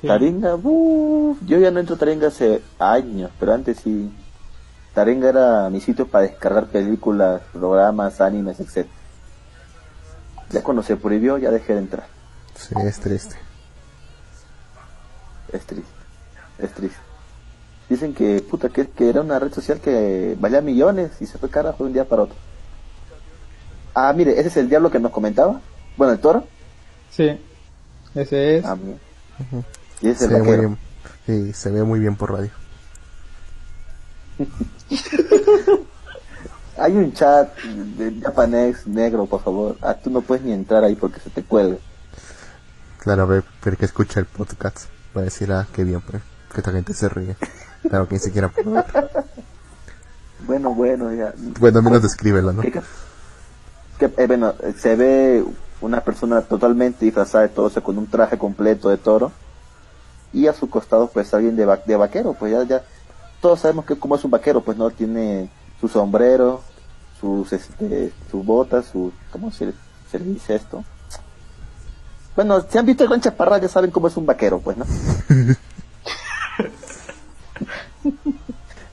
Sí. Taringa, uff, yo ya no entro a Taringa hace años, pero antes sí. Taringa era mi sitio para descargar películas, programas, animes, etc. Ya cuando se prohibió, ya dejé de entrar. Sí, es triste. Es triste. Es triste. Dicen que, puta, que, que era una red social que valía millones y se fue carajo de un día para otro. Ah, mire, ese es el diablo que nos comentaba. Bueno, el toro. Sí. Ese es. Ah, mira. Y ese es Se el ve muy vaquero. bien. Sí, se ve muy bien por radio. Hay un chat de japonés negro, por favor. Ah, tú no puedes ni entrar ahí porque se te cuelga. Claro, pero que escucha el podcast. Va a decir, ah, qué bien, pues, que esta gente se ríe. Claro, que ni siquiera puede ver. Bueno, bueno, ya. Bueno, menos descríbelo, ¿no? ¿Qué ca- que, eh, bueno, se ve una persona totalmente disfrazada de todo, con un traje completo de toro. Y a su costado, pues, alguien de, va- de vaquero. Pues ya, ya, todos sabemos que como es un vaquero, pues, ¿no? Tiene su sombrero, sus, este, sus botas, su, ¿cómo se, le dice esto? Bueno, si han visto el Gran Chaparral, ya saben cómo es un vaquero, pues, ¿no?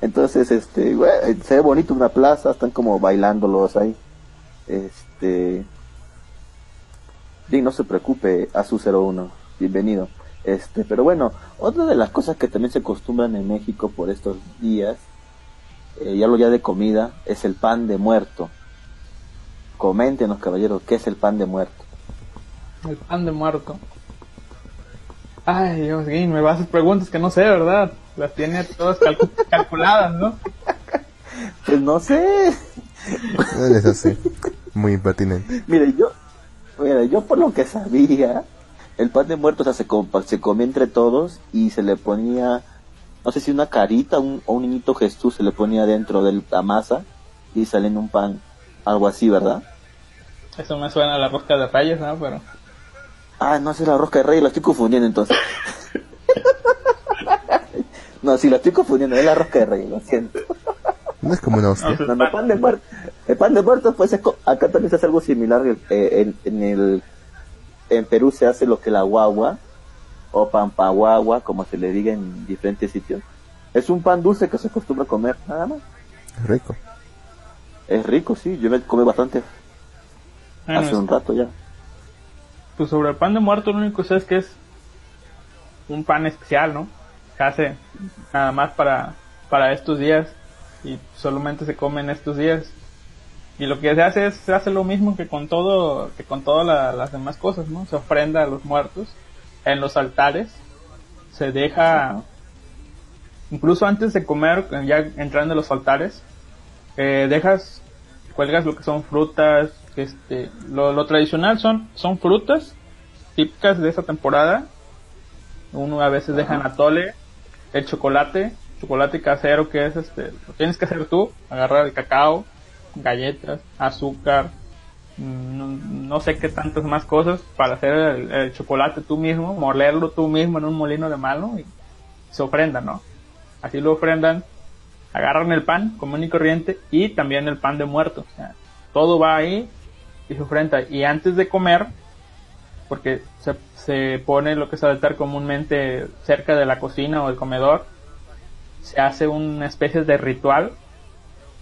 Entonces, este, güey, se ve bonito una plaza, están como bailándolos ahí. Este. Y no se preocupe, a su 01, bienvenido. Este, pero bueno, otra de las cosas que también se acostumbran en México por estos días, eh, ya lo ya de comida, es el pan de muerto. Coméntenos, caballeros, ¿qué es el pan de muerto? El pan de muerto. Ay, Dios, Guin, me vas a hacer preguntas que no sé, ¿verdad? Las tiene todas calcu- calculadas, ¿no? Pues no sé. Es así. Muy impertinente. Mire, yo, mire, yo por lo que sabía, el pan de muerto o sea, se, compa- se comía entre todos y se le ponía, no sé si una carita un- o un niñito Jesús se le ponía dentro de la masa y sale en un pan, algo así, ¿verdad? Eso me suena a la rosca de reyes, ¿no? Pero... Ah, no, esa es la rosca de rey, la estoy confundiendo entonces. no, sí, la estoy confundiendo, es la rosca de rey, lo siento. No es como una hostia. No, no, pan de muerto. El pan de muerto, pues es co- acá también se hace algo similar. eh, en, en el, en Perú se hace lo que la guagua, o pampaguagua, como se le diga en diferentes sitios. Es un pan dulce que se acostumbra a comer, nada más. Es rico. Es rico, sí, yo me comí bastante Bueno, hace un rato ya. pues sobre el pan de muerto lo único que sé es que es un pan especial, ¿no? Se hace nada más para, para estos días y solamente se come en estos días. Y lo que se hace es, se hace lo mismo que con todo, que con todas la- las demás cosas, ¿no? Se ofrenda a los muertos en los altares, se deja, incluso antes de comer, ya entrando en los altares, eh, dejas, cuelgas lo que son frutas, este, lo, lo tradicional son, son frutas típicas de esa temporada. Uno a veces deja en atole, el chocolate, chocolate casero que es este, lo tienes que hacer tú, agarrar el cacao, galletas, azúcar, mm, no, no sé qué tantas más cosas para hacer el, chocolate tú mismo, molerlo tú mismo en un molino de mano y se ofrenda, ¿no? Así lo ofrendan, agarran el pan común y corriente y también el pan de muerto, todo va ahí y se ofrenda. Y antes de comer, porque se, se pone lo que es altar comúnmente cerca de la cocina o el comedor, se hace una especie de ritual.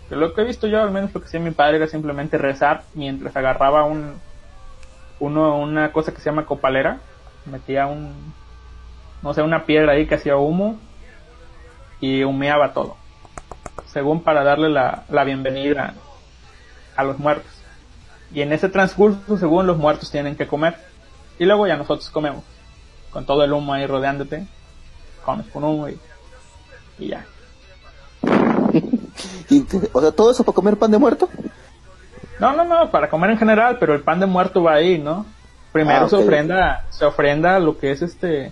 Lo que he visto yo, al menos lo que hacía mi padre, era simplemente rezar mientras agarraba un, uno, una cosa que se llama copalera, metía un, no sé, una piedra ahí que hacía humo y humeaba todo, según para darle la, la bienvenida a los muertos. Y en ese transcurso, según los muertos tienen que comer. Y luego ya nosotros comemos. Con todo el humo ahí rodeándote. Comes con humo y, y ya. Y o sea, todo eso para comer pan de muerto. No, no, no, para comer en general, pero el pan de muerto va ahí, ¿no? Primero Ah, se ofrenda, se ofrenda lo que es este,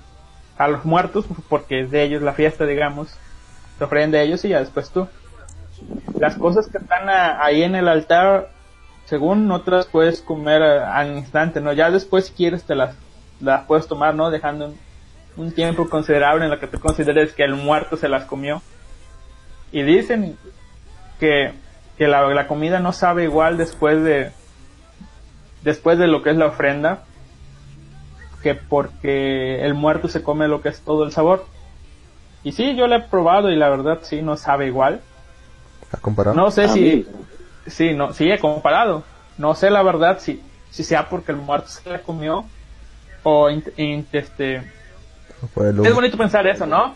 a los muertos, porque es de ellos la fiesta, digamos. Se ofrenda a ellos y ya después tú. Las cosas que están a- ahí en el altar, según otras puedes comer al instante, ¿no? Ya después si quieres te las, las puedes tomar, ¿no? Dejando en, un tiempo considerable en lo que tú consideres que el muerto se las comió. Y dicen que, que la, la comida no sabe igual después de después de lo que es la ofrenda que porque el muerto se come lo que es todo el sabor. Y sí, yo lo he probado y la verdad sí no sabe igual. ¿Ha comparado? No sé Ah, si sí, no, sí he comparado. No sé la verdad si si sea porque el muerto se la comió o int- int- este es bonito pensar eso, ¿no?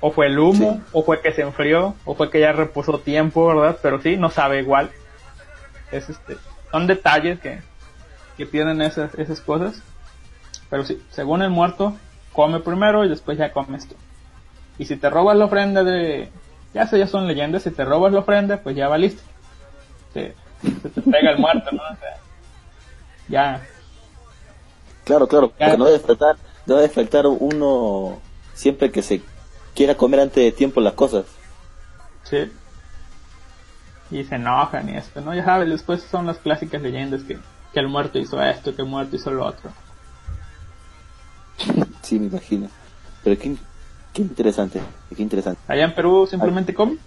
O fue el humo, Sí. o fue que se enfrió, o fue que ya reposó tiempo, ¿verdad? Pero sí, no sabe igual. Es este, son detalles que, que tienen esas, esas cosas. Pero sí, según el muerto, come primero y después ya comes tú. Y si te robas la ofrenda de, ya sé, ya son leyendas, si te robas la ofrenda, pues ya valiste. Se, se te pega el muerto, ¿no? O sea, ya, Claro, claro, Ya. porque no debe faltar, no debe faltar uno siempre que se quiera comer antes de tiempo las cosas. Sí. Y se enojan y esto, ¿no? Ya sabes, después son las clásicas leyendas que, que el muerto hizo esto, que el muerto hizo lo otro. Sí, me imagino. Pero qué, qué interesante, qué interesante. Allá en Perú simplemente comen.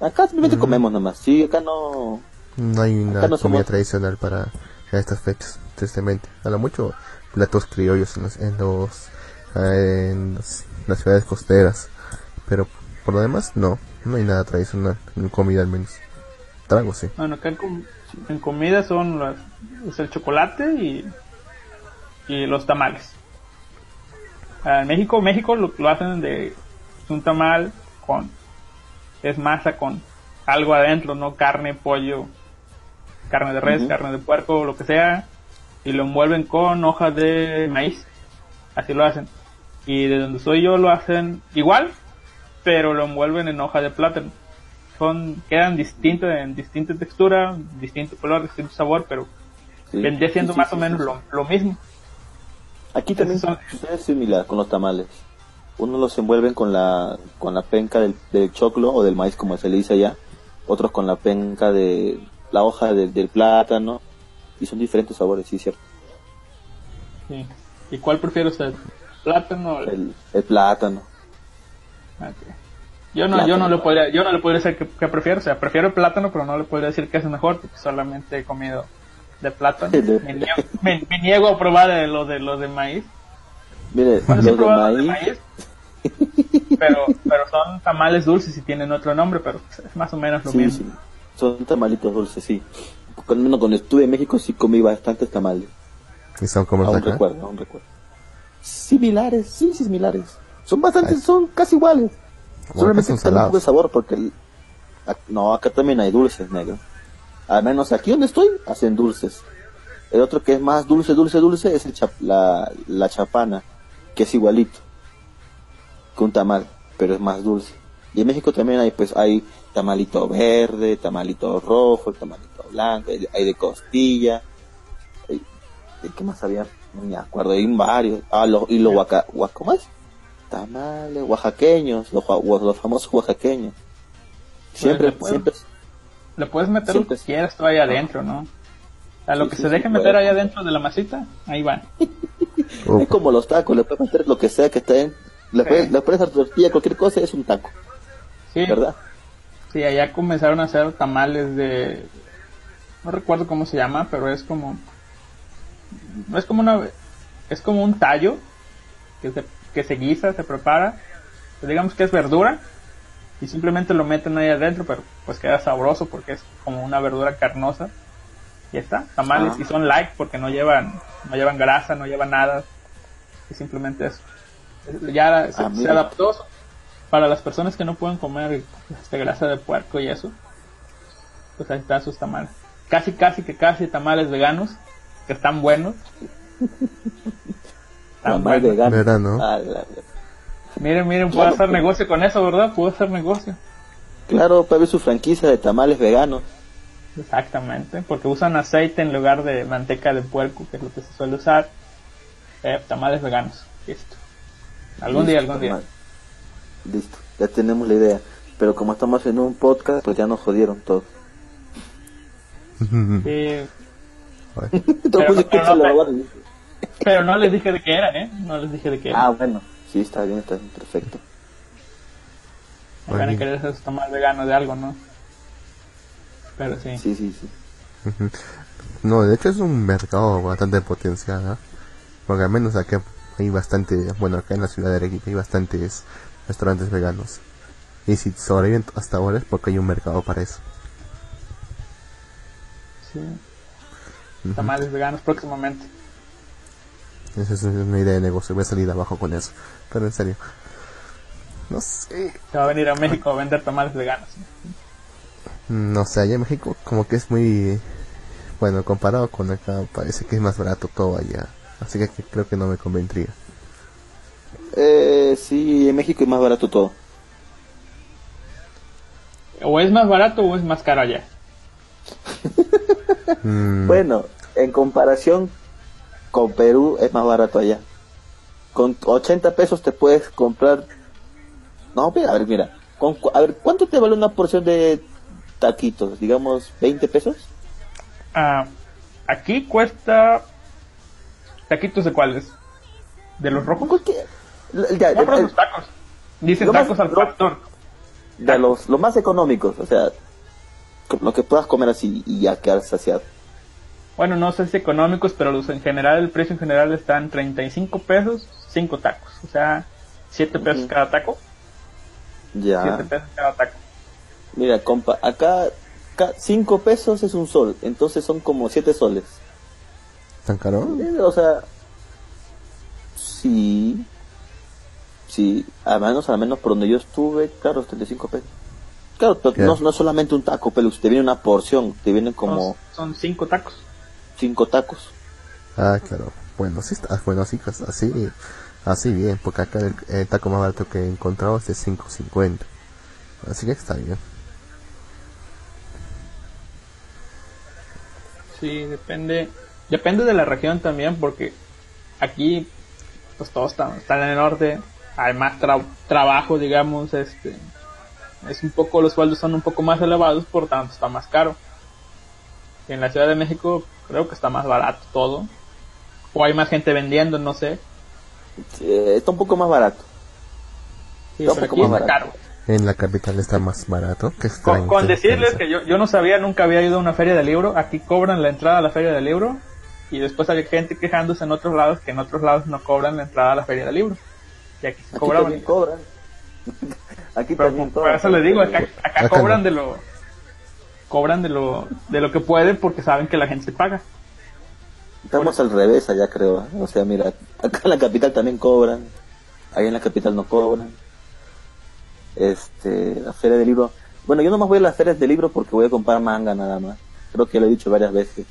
Acá simplemente comemos nomás. Sí, acá no. No hay una no comida somos- tradicional para estas fechas, tristemente. A lo mucho platos criollos en, los, en, los, eh, en los- las ciudades costeras. Pero por lo demás, no. No hay nada tradicional. En comida al menos. Trago, sí. Bueno, acá en, com- en comida son las, es el chocolate y, y los tamales. Ah, En México, México lo, lo hacen de es un tamal con es masa con algo adentro, no carne, pollo, carne de res, carne de puerco, lo que sea, y lo envuelven con hojas de maíz. Así lo hacen. Y de donde soy yo lo hacen igual, pero lo envuelven en hoja de plátano. Son, quedan distintos, en distinta textura, distinto color, distinto sabor, pero Sí. vendría siendo Sí, más sí, o menos. Lo, lo mismo. Aquí también Son- es similar con los tamales. Unos los envuelven con la con la penca del, del choclo o del maíz como se le dice allá. Otros con la penca de la hoja de- del plátano. Y son diferentes sabores, sí, cierto. ¿Y cuál prefiere usted? ¿Plátano el- plátano. Yo no, yo no le podría, yo no le podría decir que, que prefiero, o sea, prefiero el plátano, pero no le podría decir que es mejor, porque solamente he comido de plátano. De- me, niego, me- me niego a probar de lo de los de maíz. Mire, Bueno, sí he los de los maíz, pero, pero son tamales dulces y tienen otro nombre, pero es más o menos lo sí, mismo. sí. Son tamalitos dulces, sí. Cuando, cuando estuve en México sí comí bastantes tamales. Y son como los Aún de acá. recuerdo, aún recuerdo. Similares, sí, similares. Son bastante, Ay. son casi iguales. Solamente un poco de sabor porque el- no, acá también hay dulces, negro. Al menos aquí donde estoy hacen dulces. El otro que es más dulce, dulce, dulce es el chap- la, la chapana, que es igualito que un tamal, pero es más dulce. Y en México también hay pues hay tamalito verde, tamalito rojo, tamalito blanco, hay de, costilla. hay- ¿de ¿Qué más había? No me acuerdo, hay varios. Ah, los, y los huaca, ¿cómo es? Tamales oaxaqueños, los, los famosos oaxaqueños. Siempre, le puedo- siempre, Le puedes meter Siempre- lo que quieras tú ahí adentro, ¿no? Sea, lo Sí, que sí, se sí, deje meter bueno. ahí adentro de la masita, ahí van. Es como los tacos, le puedes meter lo que sea que esté, le Sí. puedes, le puedes hacer tortilla, cualquier cosa, es un taco, Sí, ¿verdad? Sí, allá comenzaron a hacer tamales de... No recuerdo cómo se llama, pero es como... No es como una... Es como un tallo que se, que se guisa, se prepara. Pues digamos que es verdura. Y simplemente lo meten ahí adentro, pero pues queda sabroso porque es como una verdura carnosa. Y está, tamales. Ah. Y son light porque no llevan, no llevan grasa, no llevan nada. Es simplemente eso. Ya se, Ah, se adaptó para las personas que no pueden comer este, grasa de puerco y eso, pues ahí están sus tamales. Casi, casi que casi tamales veganos, que están buenos. Están buenos. Ah, la- Miren, miren, puedo Claro, hacer negocio con eso, ¿verdad? Puedo hacer negocio. Claro, para ver su franquicia de tamales veganos. Exactamente, porque usan aceite en lugar de manteca de puerco, que es lo que se suele usar. Eh, tamales veganos, listo. Algún día, algún día. Listo, ya tenemos la idea. Pero como estamos en un podcast, pues ya nos jodieron todos. Sí, Mundo pero no Pero les dije de qué era, ¿eh? No les dije de qué era. Ah, bueno, sí, está bien, está bien, perfecto. Me van a querer hacer tomar vegano de algo, ¿no? Pero sí. Sí, sí, sí. No, de hecho es un mercado bastante potencial. Porque al menos acá hay bastante, bueno, acá en la ciudad de Arequipa hay bastantes restaurantes veganos. Y si sobreviven hasta ahora es porque hay un mercado para eso. sí. Tamales veganos próximamente. Esa es una idea de negocio, voy a salir de abajo con eso. Pero en serio. No sé. Se va a venir a México a vender tamales veganos. No sé, allá en México como que es muy... Bueno, comparado con acá parece que es más barato todo allá. Así que creo que no me convendría. Eh, sí, en México es más barato todo. O es más barato o es más caro allá. Mm, Bueno, en comparación con Perú es más barato allá. Con 80 pesos te puedes comprar... No, mira, a ver, mira. Con a ver, ¿cuánto te vale una porción de taquitos? Digamos, 20 pesos. Ah, aquí cuesta. ¿Taquitos de cuáles? ¿De los rojos? Ya, los tacos. Dicen tacos al factor. de los, los más económicos, o sea, lo que puedas comer así y ya quedar saciado. Bueno, no sé si económicos, pero los en general, el precio en general está en 35 pesos, 5 tacos. O sea, 7 pesos cada taco. 7 Ya. pesos cada taco. Mira, compa, acá 5 pesos es un sol, entonces son como 7 soles. ¿Tan caro? Eh, O sea, sí, sí, al menos, al menos por donde yo estuve, claro, 35 pesos. Claro, pero Claro. no, no solamente un taco, pero te viene una porción, te vienen como Son 5 tacos. 5 tacos. Ah, claro. Bueno, sí está, bueno, así, así, así bien, porque acá el, el taco más barato que he encontrado es de 5.50. Así que está bien. Sí, depende. Depende de la región también, porque aquí, pues todos están, están en el norte. Hay más tra- trabajo, digamos, este. Es un poco, los sueldos son un poco más elevados, por tanto está más caro. En la Ciudad de México creo que está más barato todo. O hay más gente vendiendo, no sé. Eh, está un poco más barato. Sí, Está un poco más barato. caro. En la capital está más barato. Que Con, con decirles que yo, yo no sabía, nunca había ido a una feria de libro. Aquí cobran la entrada a la feria de libro. Y después hay gente quejándose en otros lados que en otros lados no cobran la entrada a la feria de libro. Y aquí se Aquí cobraban. también cobran. Aquí Pero también por cobran. eso les digo, acá, acá Acá cobran no. de lo cobran de lo de lo que pueden porque saben que la gente paga. Estamos al revés allá, creo. O sea, mira, acá en la capital también cobran. Ahí en la capital no cobran. Este, la feria de libro. Bueno, yo nomás voy a las ferias de libro porque voy a comprar manga nada más. Creo que lo he dicho varias veces.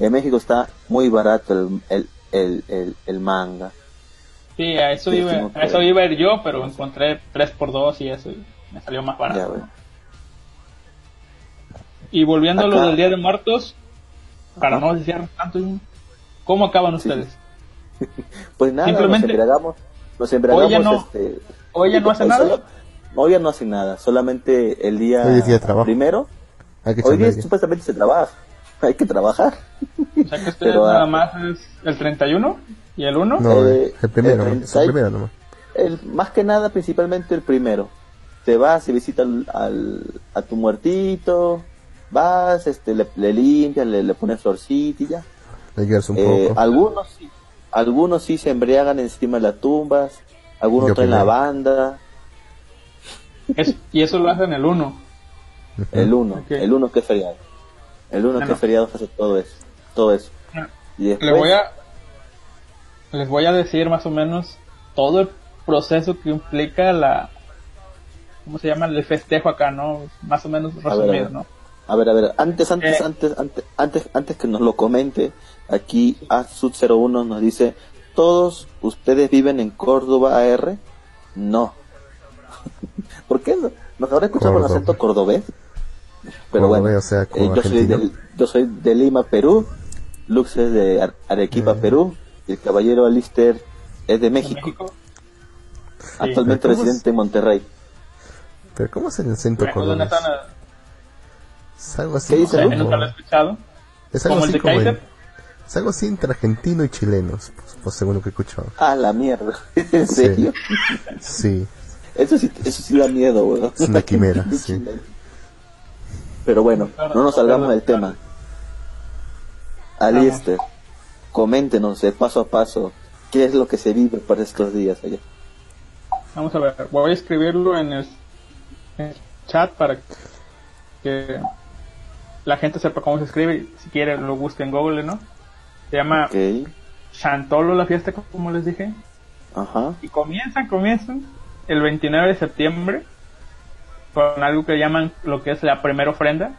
En México está muy barato el, el, el, el, el manga. Sí, a eso iba, a eso iba a ir yo, pero encontré 3x2 y eso y me salió más Ya, barato. Y volviendo a lo del Día de Muertos, para Ajá. no desviarnos tanto, ¿cómo acaban ustedes? Pues nada, Simplemente- nos embriagamos. Nos embriagamos. Hoy ya no- este, hoy ya no hacen nada. solo- Hoy ya no hacen nada. Solamente el día, Hoy es día de trabajo. primero. Hay que Hoy día supuestamente se trabaja. Hay que trabajar. O sea que ustedes Pero, nada ah, más es el 31 y el 1. No, Eh, el primero, el el, 30 primero nomás. El, más que nada, principalmente el primero. Te vas y visitas al, al- a tu muertito, vas, este, le, le limpias, le, le pones florcita y ya. Un Eh, poco. algunos sí, algunos sí se embriagan encima de las tumbas, algunos Yo traen la banda, Es- y eso lo hacen el 1. Ujú. el uno, Ok. el uno que es feriado. El uno Ah, que no. es feriado hace todo eso, todo eso. Y después, Les voy a les voy a decir más o menos todo el proceso que implica la ¿cómo se llama? el festejo acá, ¿no? Más o menos ver, a resumido, ver. ¿no? A ver, a ver, antes, antes, Eh. antes, antes, antes, antes que nos lo comente, aquí Azut01 nos dice, ¿todos ustedes viven en Córdoba AR? No. ¿Por qué no? ¿Nos habrá escuchado con Córdoba. acento cordobés? Pero bueno, o sea, eh, yo, soy del- yo soy de Lima, Perú, Lux es de Ar- Arequipa, Eh. Perú, y el caballero Alister es de México, México. actualmente residente en Monterrey. Pero ¿cómo es el acento de cordobés? Es algo así ¿Qué dice como... nunca lo he escuchado. Es algo Como el así de como Kaiser. Es algo así entre argentino y chilenos, pues, pues, según lo que he escuchado. Ah, la mierda. ¿En serio? Sí, Eso sí, eso sí da miedo, weón. es una quimera, sí. Pero bueno, no nos salgamos del tema. Aliester, coméntenos de paso a paso qué es lo que se vive para estos días allá. Vamos a ver, voy a escribirlo en el, en el chat para que la gente sepa cómo se escribe. y Si quiere, lo busque en Google, ¿no? Se llama Ok, Chantolo la fiesta, como les dije. ajá, Y comienzan, comienzan el 29 de septiembre con algo que llaman lo que es la primera ofrenda.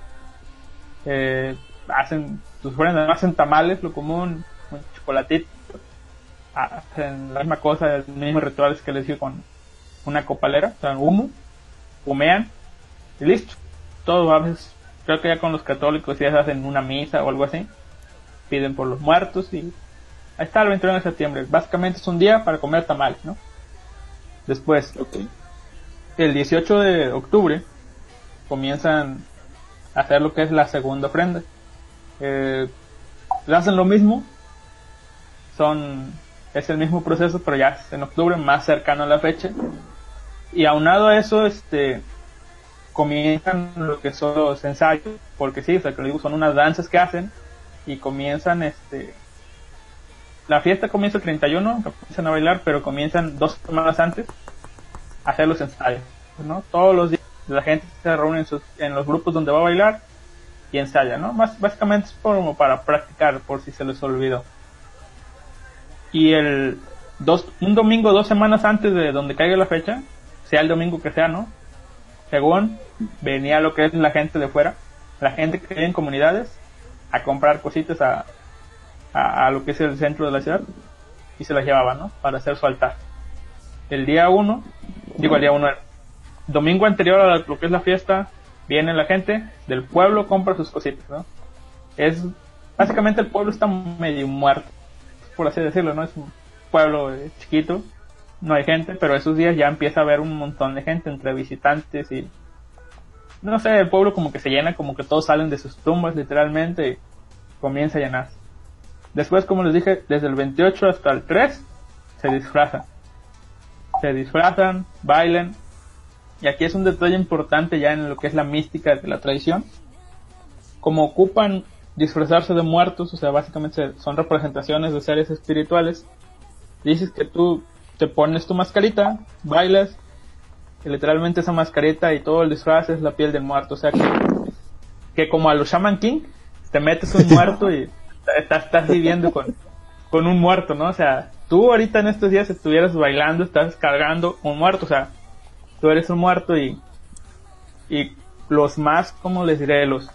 Eh, hacen sus ofrendas, hacen tamales, lo común, un chocolatito. Hacen la misma cosa, los mismos rituales que les dije con una copalera, o sea, humo, humean y listo. Todo a veces, creo que ya con los católicos ya hacen una misa o algo así. Piden por los muertos y ahí está el 29 de septiembre. Básicamente es un día para comer tamales, ¿no? Después, ok. el 18 de octubre comienzan a hacer lo que es la segunda ofrenda. Eh, hacen lo mismo, son es el mismo proceso, pero ya es en octubre, más cercano a la fecha. Y aunado a eso, este comienzan lo que son los ensayos, porque sí, o sea, que son unas danzas que hacen y comienzan este la fiesta comienza el 31, comienzan a bailar, pero comienzan dos semanas antes a hacer los ensayos, ¿no? Todos los días la gente se reúne en, sus- en los grupos donde va a bailar y ensaya, ¿no? Más, básicamente es como para practicar, por si se les olvidó. Y el dos, un domingo, dos semanas antes de donde caiga la fecha, sea el domingo que sea, ¿no? Según venía lo que es la gente de fuera, la gente que vive en comunidades, a comprar cositas a, a, lo que es el centro de la ciudad y se las llevaban, ¿no? Para hacer su altar. El día 1, digo el día 1, el domingo anterior a lo que es la fiesta, viene la gente del pueblo, compra sus cositas, ¿no? Es, básicamente el pueblo está medio muerto, por así decirlo, ¿no? Es un pueblo eh, chiquito, no hay gente, pero esos días ya empieza a haber un montón de gente entre visitantes y no sé, el pueblo como que se llena, como que todos salen de sus tumbas literalmente y comienza a llenarse. Después, como les dije, desde el 28 hasta el 3 se disfrazan. Se disfrazan, bailan. Y aquí es un detalle importante ya en lo que es la mística de la tradición. Como ocupan disfrazarse de muertos, o sea, básicamente son representaciones de seres espirituales, dices que tú te pones tu mascarita, bailas, literalmente esa mascarita y todo el disfraz es la piel del muerto, o sea que, que como a los Shaman King, te metes un muerto y estás, estás viviendo con, con un muerto, ¿no? O sea, tú ahorita en estos días estuvieras bailando, estás cargando un muerto, o sea, tú eres un muerto y, y los más, como les diré, los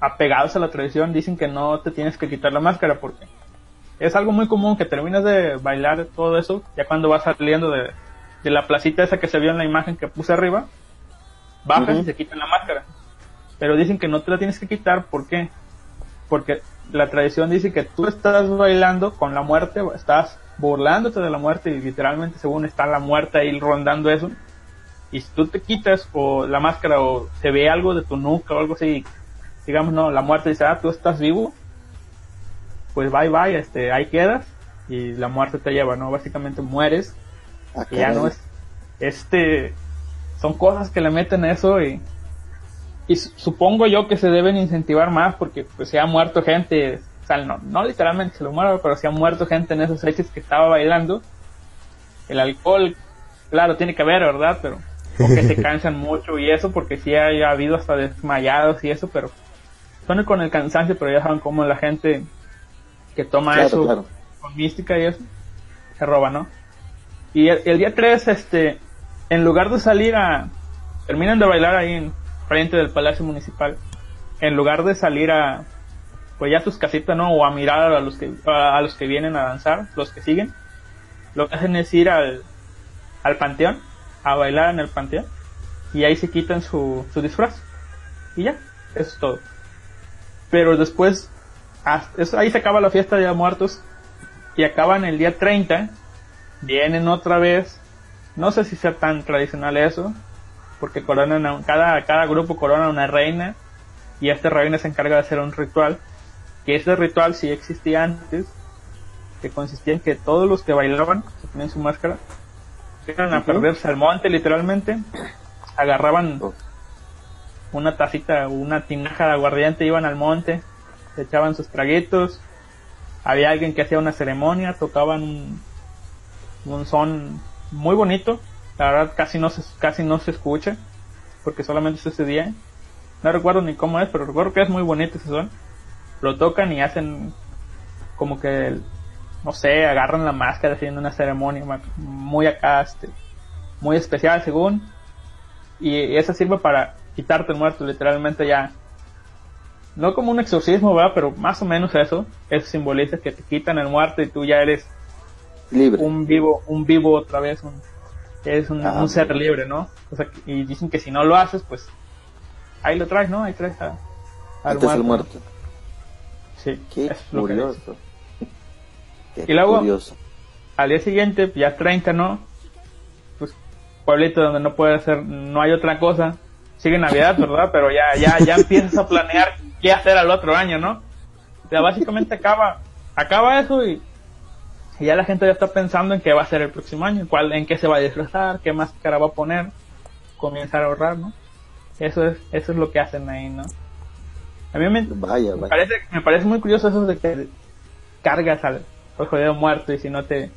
apegados a la tradición dicen que no te tienes que quitar la máscara porque es algo muy común que terminas de bailar todo eso, ya cuando vas saliendo de, de la placita esa que se vio en la imagen que puse arriba, bajas y se quitan la máscara. Pero dicen que no te la tienes que quitar, ¿por qué? Porque la tradición dice que tú estás bailando con la muerte, estás burlándote de la muerte y literalmente según está la muerte ahí rondando eso. Y si tú te quitas o la máscara o se ve algo de tu nuca o algo así, digamos, no, la muerte dice, ah, tú estás vivo, pues bye bye, este, ahí quedas y la muerte te lleva, ¿no? Básicamente mueres Ah, y ya no es, este, son cosas que le meten eso y, y su- supongo yo que se deben incentivar más porque pues se ha muerto gente, o sea, no, no literalmente se lo muero, pero se ha muerto gente en esas fechas que estaba bailando. El alcohol, claro, tiene que ver, ¿verdad? Pero o que se cansan mucho y eso porque sí ha, ha habido hasta desmayados y eso, pero son con el cansancio, pero ya saben cómo la gente que toma Claro, eso claro. con mística y eso se roba, ¿no? Y el, día 3, este, en lugar de salir a, terminan de bailar ahí en frente del Palacio Municipal, en lugar de salir a, pues ya a sus casitas, ¿no? O a mirar a los que, a, a los que vienen a danzar, los que siguen, lo que hacen es ir al, al panteón, a bailar en el panteón, y ahí se quitan su, su disfraz. Y ya, eso es todo. Pero después, hasta- eso- ahí se acaba la fiesta de muertos, y acaban el día 30, vienen otra vez, no sé si sea tan tradicional eso, porque coronan a cada, cada grupo corona una reina, y esta reina se encarga de hacer un ritual, que ese ritual sí existía antes, que consistía en que todos los que bailaban, se ponían su máscara, iban a perderse al monte literalmente, agarraban una tacita, una tinaja de aguardiente, iban al monte, se echaban sus traguitos, había alguien que hacía una ceremonia, tocaban un, son muy bonito, la verdad casi no se, casi no se escucha, porque solamente es ese día, no recuerdo ni cómo es, pero recuerdo que es muy bonito ese son, lo tocan y hacen como que, no sé, agarran la máscara haciendo una ceremonia muy acá, este, muy especial según, y esa sirve para quitarte el muerto, literalmente ya. No como un exorcismo, ¿verdad? Pero más o menos eso. Eso simboliza que te quitan el muerto y tú ya eres Libre. un vivo, un vivo otra vez, un, eres un, Ah, un ser libre, ¿no? O sea, y dicen que si no lo haces, pues ahí lo traes, ¿no? Ahí traes a, al Este es el muerto. muerto. Sí, Qué es curioso. Qué Y luego- curioso. al día siguiente, ya 30, ¿no? Pues pueblito donde no puede hacer, no hay otra cosa. Sigue Navidad, ¿verdad? Pero ya, ya, ya empiezas a planear qué hacer al otro año, ¿no? O sea, básicamente acaba, acaba eso y, y ya la gente ya está pensando en qué va a ser el próximo año, cuál, en qué se va a disfrazar, qué máscara va a poner, comenzar a ahorrar, ¿no? Eso es, eso es lo que hacen ahí, ¿no? A mí me, Vaya, me vaya. parece, me parece muy curioso eso de que cargas al, al jodido muerto y si no te...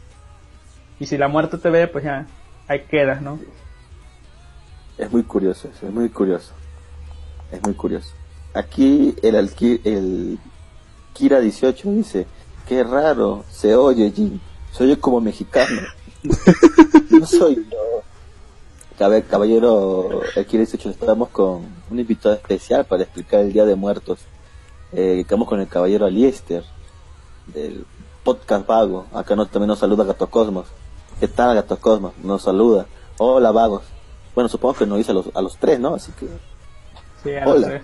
Y si la muerte te ve, pues ya ahí quedas, ¿no? Es muy curioso eso, es muy curioso. Es muy curioso. Aquí el, el Kira 18 dice, qué raro, se oye Jim, se oye como mexicano. no soy yo. Cabe- caballero, el Kira 18 estamos con un invitado especial para explicar el Día de Muertos. Eh, estamos con el caballero Aliester del podcast Vago. Acá no, también nos saluda Gato Cosmos. ¿Qué tal Gato Cosmos? Nos saluda. Hola Vagos. Bueno, supongo que nos dice a los, a los tres, ¿no? Así que Sí, a Hola. los tres.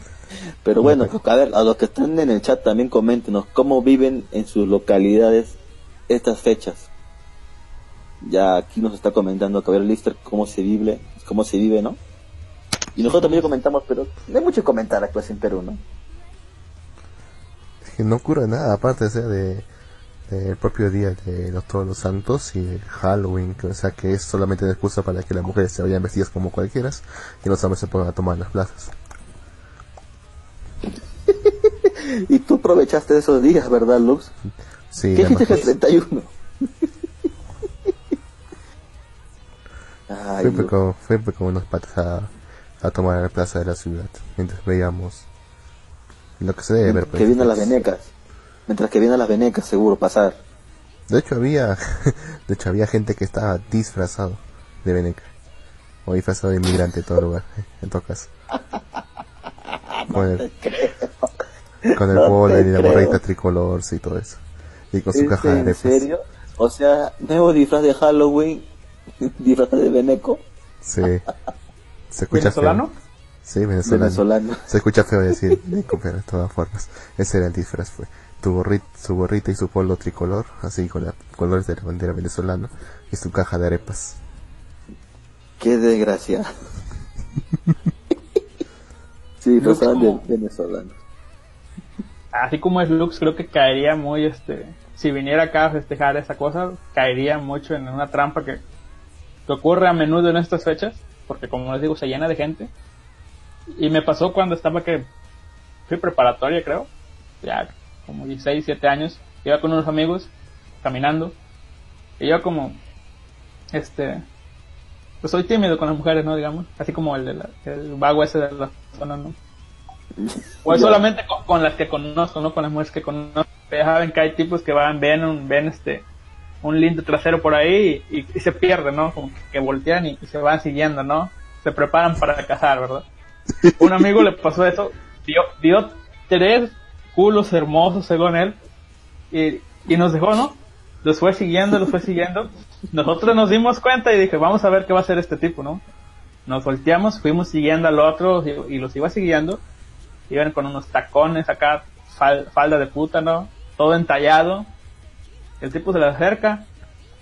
Pero bueno, a ver, a los que están en el chat también coméntenos cómo viven en sus localidades estas fechas. Ya aquí nos está comentando Caballero Lister cómo se vive, cómo se vive, ¿no? Y nosotros también comentamos, pero no hay mucho que comentar aquí en Perú, ¿no? que no ocurre nada aparte sea, de del propio día de los todos los santos y el Halloween que, o sea que es solamente una excusa para que las mujeres se vayan vestidas como cualquiera y los hombres se pongan a tomar las plazas Y tú aprovechaste esos días, ¿verdad, Luz? sí ¿Qué hiciste el 31? Ay, como, fue fue como unos patas a, a tomar la plaza de la ciudad mientras veíamos lo que se debe ver pues. que vienen las venecas. Mientras que vienen las venecas, seguro, pasar. de hecho había de hecho había gente que estaba disfrazado de veneca o disfrazado de inmigrante en todo lugar en todo caso con el, con el No polen y la creo. gorrita tricolor y todo eso. Y con su ¿Es caja de en arepas. serio? O sea, nuevo disfraz de Halloween, disfraz de veneco, sí. Se escucha ¿Venezolano? feo sí venezolano. Venezolano. se escucha feo decir veneco pero de todas formas ese era el disfraz fue. Tu gorrita, su gorrita y su polo tricolor así con los colores de la bandera venezolana y su caja de arepas. Qué desgracia. sí, pasaban de como- venezolanos. Así como es Lux, creo que caería muy, este, si viniera acá a festejar esa cosa, caería mucho en una trampa que, que ocurre a menudo en estas fechas, porque como les digo, se llena de gente. Y me pasó cuando estaba que fui preparatoria, creo, ya como 16, 7 años, iba con unos amigos caminando, y yo como, este, pues soy tímido con las mujeres, ¿no? Digamos, así como el, de la- el vago ese de la ¿no? O es solamente con, con las que conozco, ¿no? Con las mujeres que conozco. Ya saben que hay tipos que van, ven un, ven este, un lindo trasero por ahí y, y se pierden, ¿no? Como que, que voltean y, y se van siguiendo, ¿no? Se preparan para cazar, ¿verdad? Un amigo le pasó eso, dio, dio tres culos hermosos según él y, y nos dejó, ¿no? Los fue siguiendo, los fue siguiendo. Nosotros nos dimos cuenta y dije, vamos a ver qué va a hacer este tipo, ¿no? Nos volteamos, fuimos siguiendo al otro y, y los iba siguiendo. Iban con unos tacones acá, fal- falda de puta, ¿no? Todo entallado. El tipo se le acerca,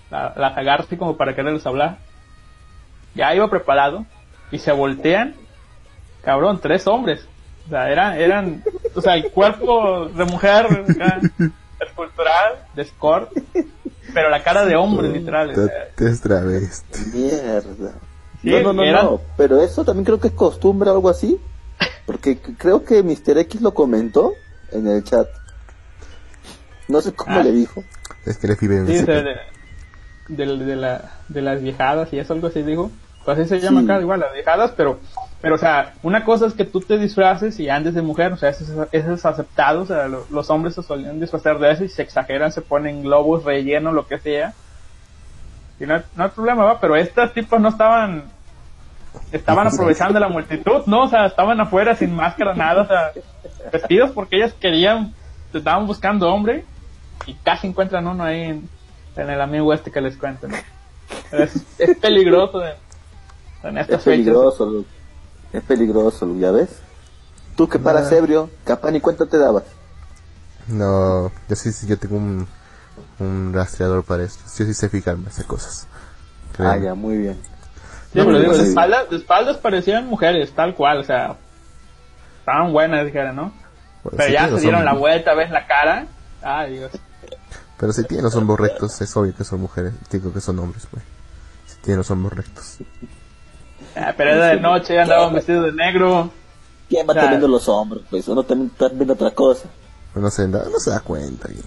la- las agarra así como para quererles hablar. Ya iba preparado y se voltean, cabrón, tres hombres. O sea, eran, eran o sea, el cuerpo de mujer, escultural, de escort, pero la cara de hombre, literal. sea, Te es travesti. Mierda. Sí, no, no, no, eran- no, pero eso también creo que es costumbre o algo así. Porque creo que Mr. X lo comentó en el chat. No sé cómo Ah. le dijo. Es que le en Sí, de, de, de- de la, de las viejadas y eso, algo así dijo. Pues así se llama Sí. acá, igual, las viejadas, pero, pero, o sea, una cosa es que tú te disfraces y andes de mujer, o sea, eso es, eso es aceptado, o sea, lo- los hombres se solían disfrazar de eso y se exageran, se ponen globos, relleno, lo que sea. Y no, hay- no hay problema, va, pero estas tipos no estaban, estaban aprovechando la multitud, ¿no? O sea, estaban afuera sin máscara, nada, o sea, vestidos porque ellas querían, estaban buscando hombre y casi encuentran uno ahí en, en el amigo este que les cuento. ¿no? Es, es peligroso en, en estas Es fechas. peligroso, Lu. Es peligroso, Lu, ¿ya ves? Tú que paras Ah. ebrio, capaz ni cuenta te dabas. No, yo sí, sí, yo tengo un, un rastreador para esto. Yo sí sé fijarme esas cosas. Ah, Créeme. ya, muy bien. Sí, No, pero digo, de espaldas, de espaldas parecían mujeres, tal cual, o sea, estaban buenas, dijera, ¿no? Bueno, Pero si ya se dieron la vuelta, ves la cara. Ay, Dios. Pero si tienen los hombros rectos, es obvio que son mujeres. Digo que son hombres, pues. Si tienen los hombros rectos. Ah, pero era de noche, andaban vestidos de negro. ¿Quién va Claro. teniendo los hombros? Pues uno también está viendo otra cosa. Pues no se, da- no se da cuenta bien.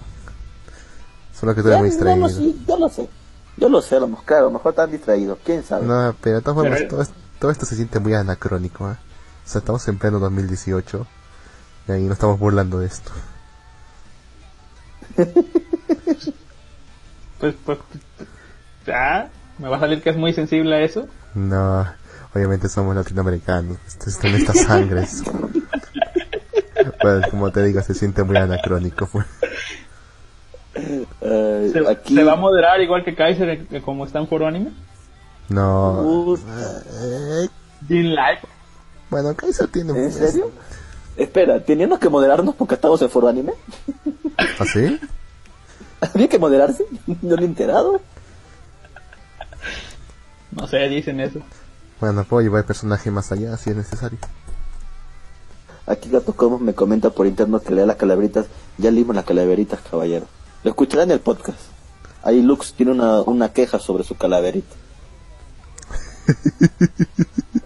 Solo que tú Ya, eres muy no, no, sí, yo lo sé. Yo lo sé, a lo mejor, claro, a lo mejor están distraídos. ¿Quién sabe? No, pero de todas formas, Pero- todo, todo esto se siente muy anacrónico. ¿eh? O sea, estamos en pleno 2018 y ahí no estamos burlando de esto. Pues, pues, ya, me va a salir que es muy sensible a eso. No, obviamente somos latinoamericanos. Esto está en nuestras sangres. pues, como te digo, se siente muy anacrónico. Eh, Se, aquí, se va a moderar igual que Kaiser, que como está en foro anime. No. Uh, eh, Light. bueno, Kaiser tiene un... ¿En serio? Espera, ¿teníamos que moderarnos porque estamos en foro anime? ¿Así? ¿Había que moderarse? No lo he enterado. No sé, dicen eso. Bueno, puedo llevar el personaje más allá si es necesario. Aquí Gato Como me comenta por interno que lea las calaveritas. Ya leímos las calaveritas, caballero. Lo escuchará en el podcast. Ahí Lux tiene una, una queja sobre su calaverita.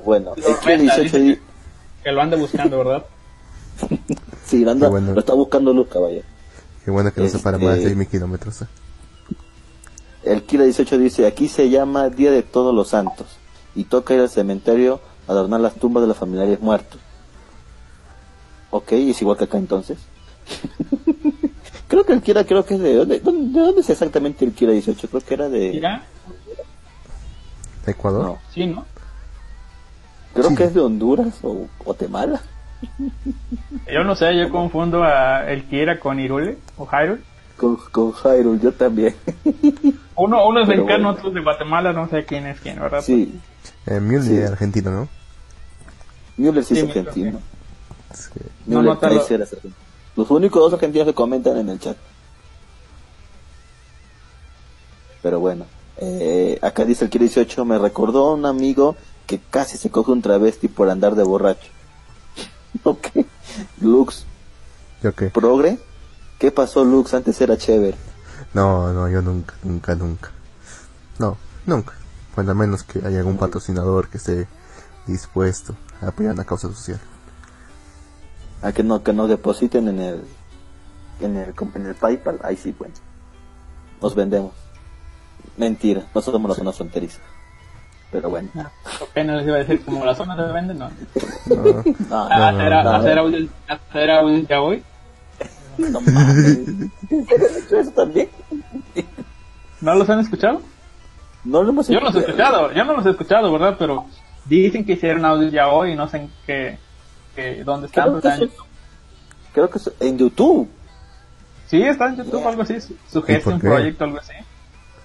Bueno, el Kira Tormenta, 18 dice di- Que lo ande buscando, ¿verdad? Sí, anda, Qué bueno. lo está buscando Lux, caballero. Qué bueno que no se para Este- más de 6.000 kilómetros. ¿eh? El Kira 18 dice, aquí se llama Día de Todos los Santos. Y toca ir al cementerio a adornar las tumbas de los familiares muertos. Ok, es igual que acá entonces. creo que el Kira, creo que es de... ¿dónde, dónde, de dónde es exactamente el Kira 18? Creo que era de... Mira, ¿Ecuador? No, sí, ¿no? creo Sí. que es de Honduras o Guatemala. Yo no sé, yo confundo a el Kira con Irule o Hyrule. Con, con Hyrule, yo también. Uno, uno es mexicano, bueno. otro es de Guatemala, no sé quién es quién, ¿verdad? sí, Eh, Mule Sí. es argentino, ¿no? Müller sí Sí, es argentino. Sí. No, Müller no Kaiser es argentino. Los únicos dos argentinos que comentan en el chat. Pero bueno, eh, acá dice el Kira 18, me recordó a un amigo que casi se coge un travesti por andar de borracho. ok. Lux, ¿Yo qué? progre. ¿Qué pasó Lux? Antes era chévere. No, no, yo nunca, nunca, nunca. No, nunca. Bueno, a menos que haya algún patrocinador que esté dispuesto a apoyar una causa social. A que no, que nos depositen en el, en el, en el PayPal. Ahí sí, bueno. Nos vendemos. Mentira, nosotros somos la zona fronteriza. Pero bueno. Ah, apenas les iba a decir, como la zona se vende, no. No, hacer, audio, hacer audio ya voy. No mames. ¿En serio has hecho eso también? ¿No los han escuchado? No lo hemos Yo no los he escuchado, yo no los he escuchado, ¿verdad? Pero dicen que hicieron audio ya hoy y no sé en qué, qué- dónde están. Creo que, eso- creo que eso- en YouTube. Sí, está en YouTube, algo así. su- Suggestion qué? Project, algo así.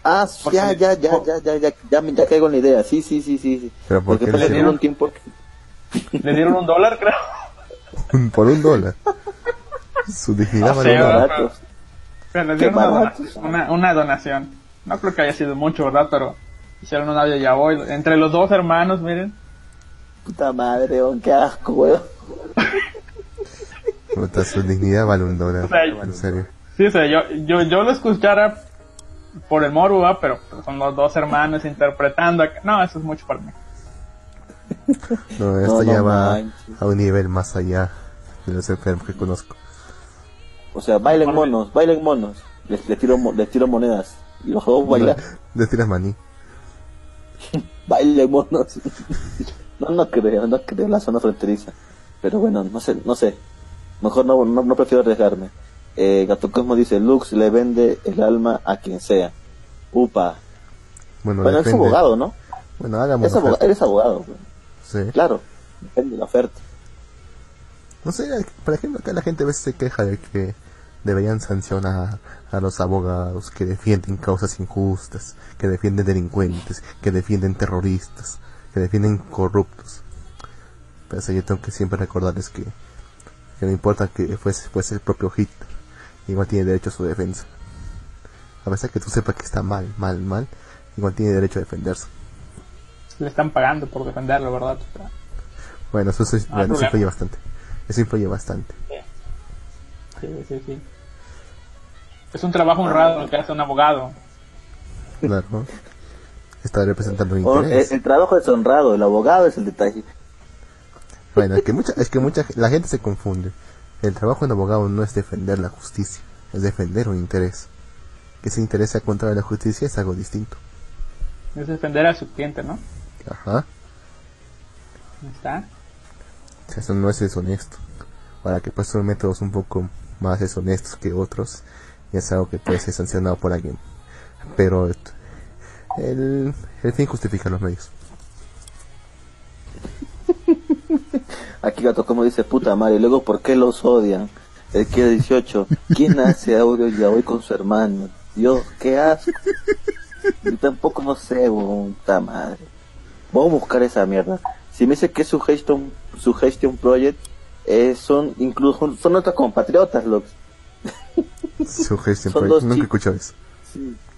Ah, Porque- ya, ya, ya, ya, ya, ya, ya, me- ya caigo en la idea. Sí, sí, sí, sí. sí. Pero ¿por Porque qué pasa le que dieron? un tiempo que- Le dieron un dólar, creo. Por un dólar. Su dignidad No. Pero le dieron una, barato. donación, una, una donación. No creo que haya sido mucho, ¿verdad? Pero hicieron un audio ya hoy. Entre los dos hermanos, miren. Puta madre, weón, qué asco, weón. Puta, su dignidad vale un dólar. O sea, En serio. Sí, o sea, yo, yo, yo lo escuchara por el morbo, ¿va? pero son los dos hermanos interpretando. acá. No, eso es mucho para mí. No, esto No, no ya va manches. a un nivel más allá de los enfermos que conozco. O sea, bailen monos, bailen monos. Les, les tiro, mo- les tiro monedas. Y los dos bailan. De tiras maní. Bailen monos. No, no creo, no creo la zona fronteriza. Pero bueno, no sé, no sé. Mejor no, no, no prefiero arriesgarme. Eh, Gato Cosmo dice, Lux le vende el alma a quien sea. Upa. Bueno, Bueno, es abogado, ¿no? Bueno, hagamos Es abogado, eres abogado. güey. Sí. Claro, depende de la oferta. No sé, por ejemplo, acá la gente a veces se queja de que deberían sancionar a los abogados que defienden causas injustas, que defienden delincuentes, que defienden terroristas, que defienden corruptos. Pero eso yo tengo que siempre recordarles que, que no importa que fuese, fuese el propio Hitler, igual tiene derecho a su defensa. A pesar que tú sepas que está mal, mal, mal, igual tiene derecho a defenderse. Le están pagando por defenderlo, ¿verdad? O sea, Bueno, eso, eso- Ah, bueno, eso problema. influye bastante. Eso influye bastante. sí, sí, sí. Es un trabajo honrado lo que hace un abogado. Claro. Está representando un O- el, interés. el trabajo es honrado, el abogado es el detalle. Bueno, es que mucha, es que mucha, la gente se confunde. El trabajo de un abogado no es defender la justicia, es defender un interés. Que ese interés sea contra la justicia es algo distinto. Es defender a su cliente, ¿no? Ajá. Está. O sea, eso no es deshonesto. Para que pues son métodos un poco más deshonestos que otros, y es algo que puede ser sancionado por alguien. Pero el, el fin justifica los medios. Aquí Gato como dice, puta madre, y luego ¿por qué los odian? El que 18, ¿quién hace audio ya hoy con su hermano? Dios, qué asco. Yo tampoco no sé, puta madre. Voy a buscar esa mierda. Si me dice que es su gestion, su gestion project, eh, son incluso son nuestros compatriotas, los. Suggestion Project, nunca he escuchado eso.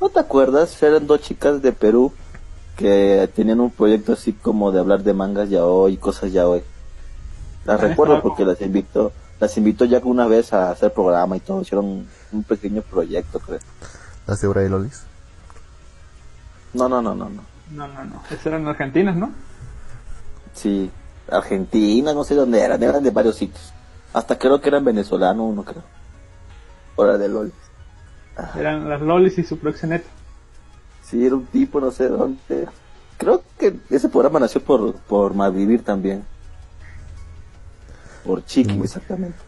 ¿No te acuerdas? Eran dos chicas de Perú que tenían un proyecto así como de hablar de mangas ya hoy y cosas ya hoy. Las recuerdo porque las invitó, las invitó ya una vez a hacer programa y todo, hicieron un pequeño proyecto, creo. ¿Las de de Lolis? No, no, no, no, no. No, no, no. Esas eran argentinas, ¿no? Sí, Argentina, no sé dónde eran, eran de varios sitios. Hasta creo que eran venezolanos, uno creo. Hora de LOL. Eran las lolis y su proxeneta. Sí, era un tipo, no sé dónde. Creo que ese programa nació por, por Malvivir también. Por Chiqui, exactamente.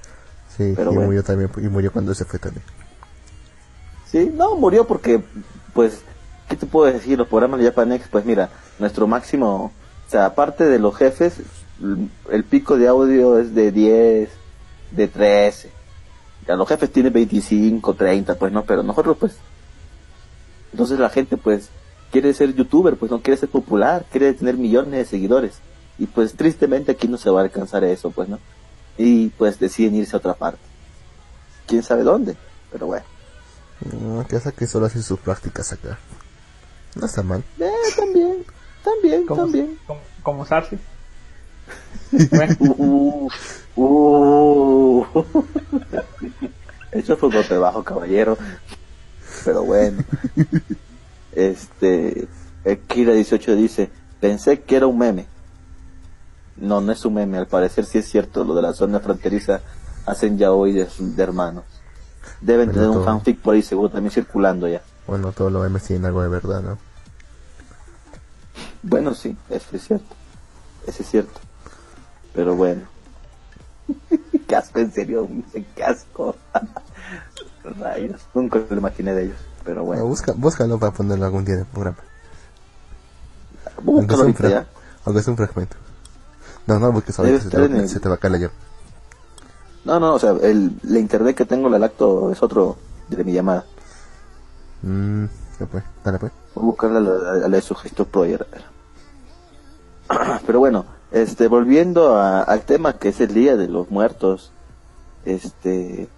Sí, Pero y bueno. murió también, y murió cuando se fue también. Sí, no, murió porque, pues, ¿qué te puedo decir? Los programas de Japanex, pues mira, nuestro máximo, o sea, aparte de los jefes, el, el pico de audio es de 10, de 13. Ya los jefes tienen 25, 30, pues no, pero nosotros, pues, entonces la gente, pues, quiere ser youtuber, pues no quiere ser popular, quiere tener millones de seguidores. Y pues tristemente aquí no se va a alcanzar eso, pues, ¿no? Y pues deciden irse a otra parte. ¿Quién sabe dónde? Pero bueno. No, que que solo hace sus prácticas acá. No está mal. Eh, también, también, Como, también. como, como Sarsi. Uh, uh. Eso fue un golpe bajo, caballero. Pero bueno. Este, el Kira 18 dice, pensé que era un meme. No, no es un meme, al parecer sí es cierto, lo de la zona fronteriza hacen ya hoy de, de hermanos. Deben tener un todo- fanfic por ahí seguro también circulando ya. Bueno, todos los memes tienen algo de verdad, ¿no? Bueno, sí, eso es cierto. Eso es cierto. Pero bueno. casco, en serio, casco. Rayos, nunca lo imaginé de ellos. Pero Bueno, bueno, busca, búscalo para ponerlo algún día en el programa. Aunque sea un, ahorita fra- ya. aunque sea un fragmento. No, no, busques ahorita, Debe se el- se te va a caer la llave. No, no, o sea, el, la internet que tengo, la lacto, es otro de mi llamada. Mmm, ya pues, dale pues. Voy a buscarla a la, a la de su a ver. Pero bueno, este, volviendo a- al tema que es el Día de los Muertos, este,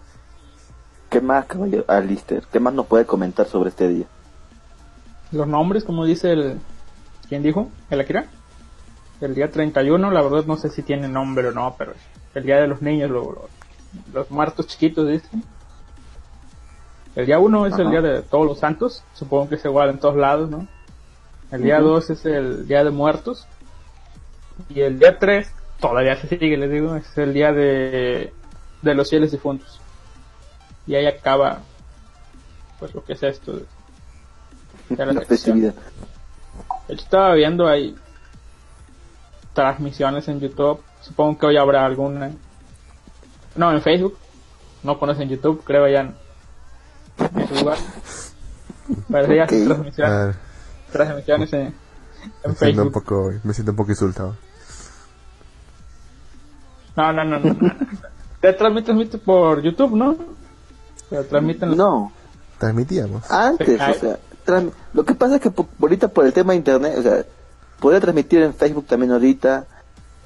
¿qué más, caballero Alister? ¿Qué más nos puede comentar sobre este día? los nombres, como dice el... ¿Quién dijo? ¿El Akira? El día 31, la verdad no sé si tiene nombre o no, pero el día de los niños lo, lo, los muertos chiquitos, dicen. El día 1 es el día de todos los santos, supongo que es igual en todos lados, ¿no? El día Ujú. 2 es el día de muertos. Y el día 3, todavía se sigue, les digo, es el día de, de los fieles difuntos. Y ahí acaba, pues lo que es esto. de- de la La festividad. Yo estaba viendo ahí transmisiones en YouTube. Supongo que hoy habrá alguna. No, en Facebook. No conocen YouTube, creo ya en, en su lugar. Pero ya Ok. transmisiones, transmisiones en, en me, siento un Facebook. poco, me siento un poco insultado. No, no, no, no. Te transmite, transmite por YouTube, ¿no? Te transmiten No, Transmitíamos. antes, o sea, lo que pasa es que ahorita por el tema de internet, o sea, podría transmitir en Facebook también ahorita,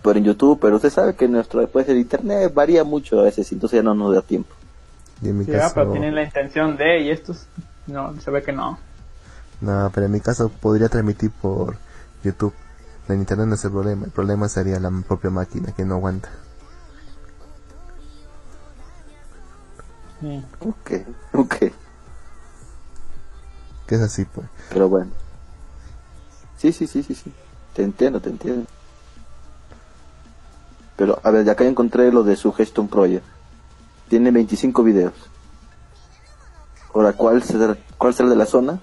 pero en YouTube, pero usted sabe que nuestro después el internet varía mucho a veces, entonces ya no nos da tiempo. Y en mi Sí, ah, caso, pero tienen la intención de, y estos, no, se ve que no. no, pero en mi caso podría transmitir por YouTube. En internet no es el problema, el problema sería la propia máquina que no aguanta. Sí. Ok, ok, Que es así, pues. pero bueno. Sí, sí, sí, sí, sí. Te entiendo, te entiendo. Pero, a ver, ya acá encontré lo de Suggestion Project. Tiene 25 videos. Ahora, ¿cuál será, cuál será de la zona?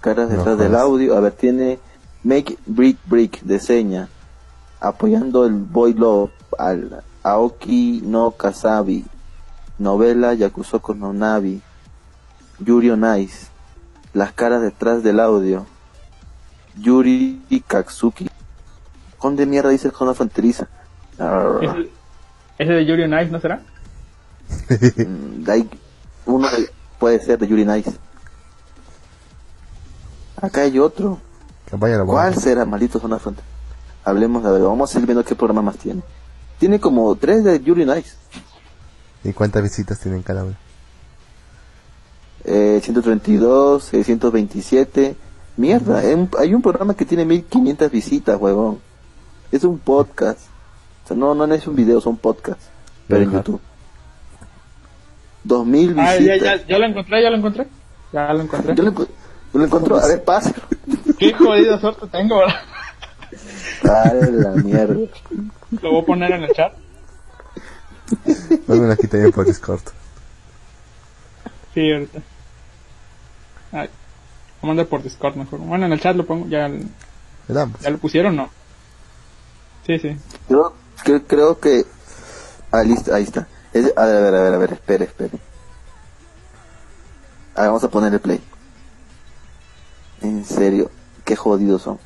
Caras No detrás del jodas. audio. A ver, tiene Make Brick Brick de seña. Apoyando el Boy Love al Aoki no Kasabi. Novela Yakusoko no Nabi. Yuri on Ice. Las caras detrás del audio. Yuri Katsuki. ¿Dónde mierda dice el zona fronteriza? ¿Ese, ese de Yuri on Ice no será? Mm, de uno de- puede ser de Yuri Nice. Acá hay otro. ¿Cuál será, maldito zona fronteriza? Hablemos, a ver, vamos a ir viendo qué programa más tiene. Tiene como tres de Yuri Nice. ¿Y cuántas visitas tienen cada uno? Eh, 132, 627. Mierda, hay un, hay un programa que tiene 1500 visitas, huevón. Es un podcast. O sea, no, no es un video, son podcasts. Pero en. YouTube. 2000 visitas. Ah, ya, ya, ya lo encontré, ya lo encontré. Ya lo encontré. Yo lo, lo encuentro, a ver, pásalo. Qué jodida suerte tengo, ¿verdad? A la mierda. Lo voy a poner en el chat. Pónganlo aquí también por Discord. Sí, ahorita. Ay, lo mando por Discord mejor. Bueno, en el chat lo pongo. ¿Ya, Le damos. ya lo pusieron no? Sí, sí. Creo, creo, creo que. Ah, listo, ahí está. Es- a ver, a ver, a ver, a ver, espere, espere. A ver, vamos a ponerle play. En serio, qué jodidos son.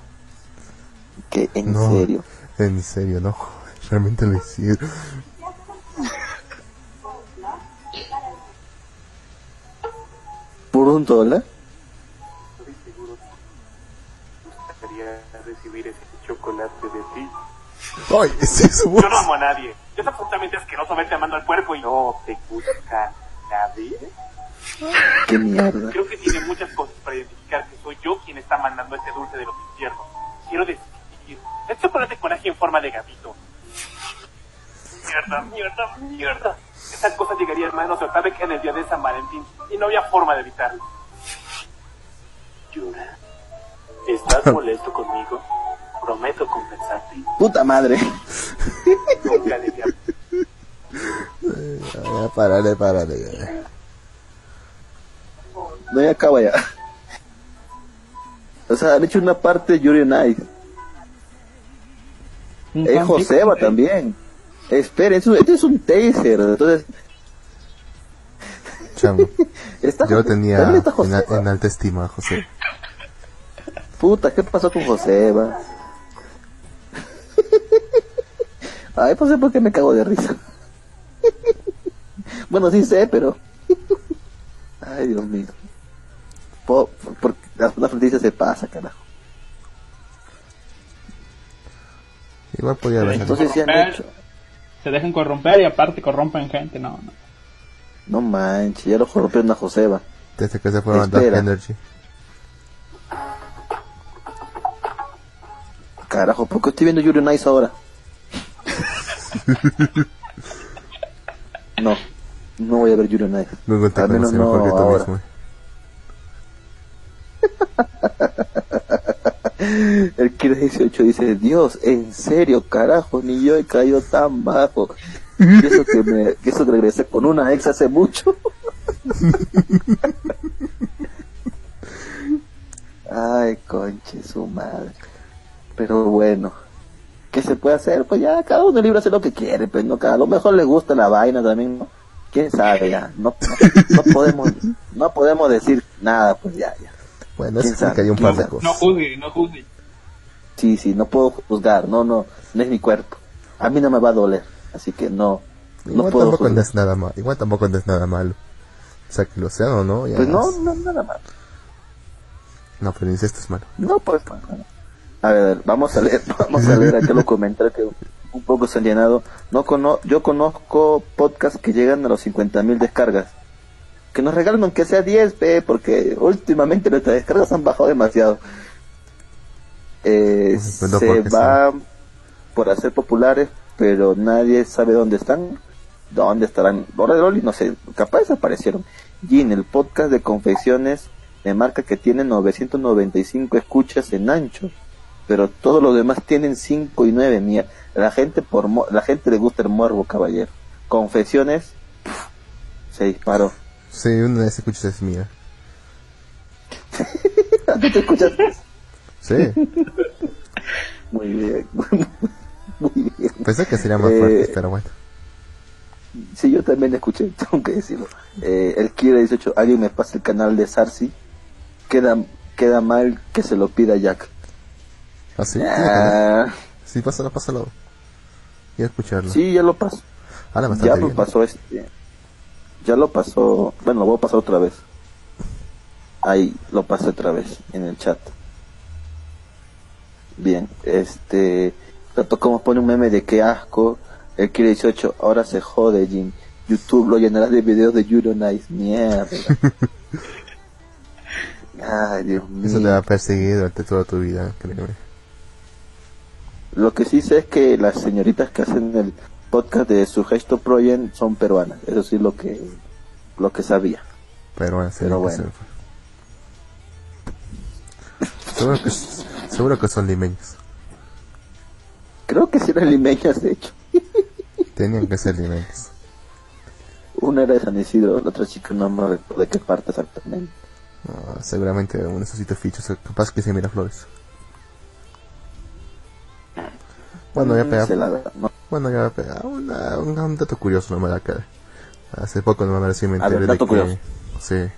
Que en No. serio. En serio, no. Realmente lo hicieron. Por un dólar. Estoy seguro que gustaría recibir ese chocolate de ti. ¡Ay! ¡Ese es! Yo no amo a nadie. Yo es absolutamente asqueroso verte amando al cuerpo y no te gusta nadie. Qué mierda. Creo que tiene muchas cosas para identificar que soy yo quien está mandando este dulce de los infiernos. Quiero decir, es chocolate con ají en forma de gatito. Mierda, mierda, mierda. Esa cosa llegaría manos de Otavek en el día de San Valentín y no había forma de evitarlo. Yura, ¿estás molesto conmigo? Prometo compensarte. Puta madre. Nunca debía Ya, párale, párale. ya. No, ya acaba ya. O sea, han hecho una parte de Yuri Es fan Joseba fijo, Esperen, eso- este es un taser. Entonces, Chango. está, Yo lo tenía en, alta estima, José. Puta, ¿qué pasó con Joseba? Ay, pues sé por qué me cago de risa. bueno, sí sé, pero... Ay, Dios mío. Po- porque la, la franquicia se pasa, carajo. Igual podía haber. Entonces sí han hecho... Se dejan corromper y aparte corrompen gente. No, no. No manches, ya lo rompieron a Joseba. Desde que se fueron a Dark. Energy. Carajo, ¿por qué estoy viendo Yuri on Ice ahora? No, no voy a ver Yuri on Ice. Google te Al menos no ahora. mismo. El Kira 18 dice, Dios, en serio, carajo, ni yo he caído tan bajo. Y eso que, me, que eso que regresé con una ex hace mucho. Ay, conche, su madre. Pero bueno, ¿qué se puede hacer? Pues ya, cada uno libre hace lo que quiere, pues no, a lo mejor le gusta la vaina también, ¿no? ¿Quién sabe ya? No, no, no podemos, no podemos decir nada, pues ya, ya. Bueno, eso ¿Quién sabe? explica ahí un ¿Quién par de cosas. No juzgue, no juzgue. Sí, sí, no puedo juzgar, no, no, no es mi cuerpo. A mí no me va a doler, así que no, no Igual puedo tampoco juzgar. es nada malo. Igual tampoco es nada malo. O sea, que lo sea o no, ya Pues no, no, nada más. No, pero incesto es malo. No, pues, pues, bueno. A ver, vamos a leer, vamos a leer aquel comentario que un poco se han llenado. No cono yo conozco podcasts que llegan a los 50.000 descargas. Que nos regalen aunque sea 10, pe, porque últimamente nuestras descargas han bajado demasiado. Eh, se va por hacer populares, pero nadie sabe dónde están. ¿Dónde estarán? Ahora de Loli, no sé, capaz desaparecieron. Y en el podcast de confecciones me marca que tiene 995 escuchas en ancho, pero todos los demás tienen 5 y 9. Mía. La gente por mo- la gente le gusta el morbo, caballero. Confesiones se disparó. Sí, una de esas escuchas es mía. ¿Tú te escuchas? Sí, Muy bien. Muy bien. pensé que sería más Eh, fuerte, pero bueno. Sí, yo también escuché, tengo que decirlo. Eh, el Kira 18, alguien me pasa el canal de Sarsi. Queda, queda mal que se lo pida Jack. ¿Ah, sí? Ah, Sí, pásalo, pásalo. Y a escucharlo. sí, ya lo pasó. Habla Ya lo pasó este. Ya lo pasó. Bueno, lo voy a pasar otra vez. Ahí lo pasé otra vez en el chat. Bien, este. Tanto como pone un meme de que asco. El Kira 18, ahora se jode, Jim. YouTube lo llenará de videos de Euro Nice. Mierda. Ay, Dios mío. Eso te va a perseguir durante toda tu vida, créeme. Lo que sí sé es que las señoritas que hacen el podcast de su gesto Project son peruanas. Eso sí lo que lo que sabía. Pero Pero bueno. Seguro que, seguro que son limeños. Creo que sí eran limeñas, de hecho. Tenían que ser limeños. Una era de San Isidro, la otra chica no me recuerdo de qué parte exactamente. No, seguramente uno de esos sitios fichos, capaz que se mira flores. Bueno, ya Mm, pega. se la da, no. Bueno, ya pega. Una, un, un dato curioso nomás acá. Hace poco no me me A ver, enteré de dato que. curioso. Sí.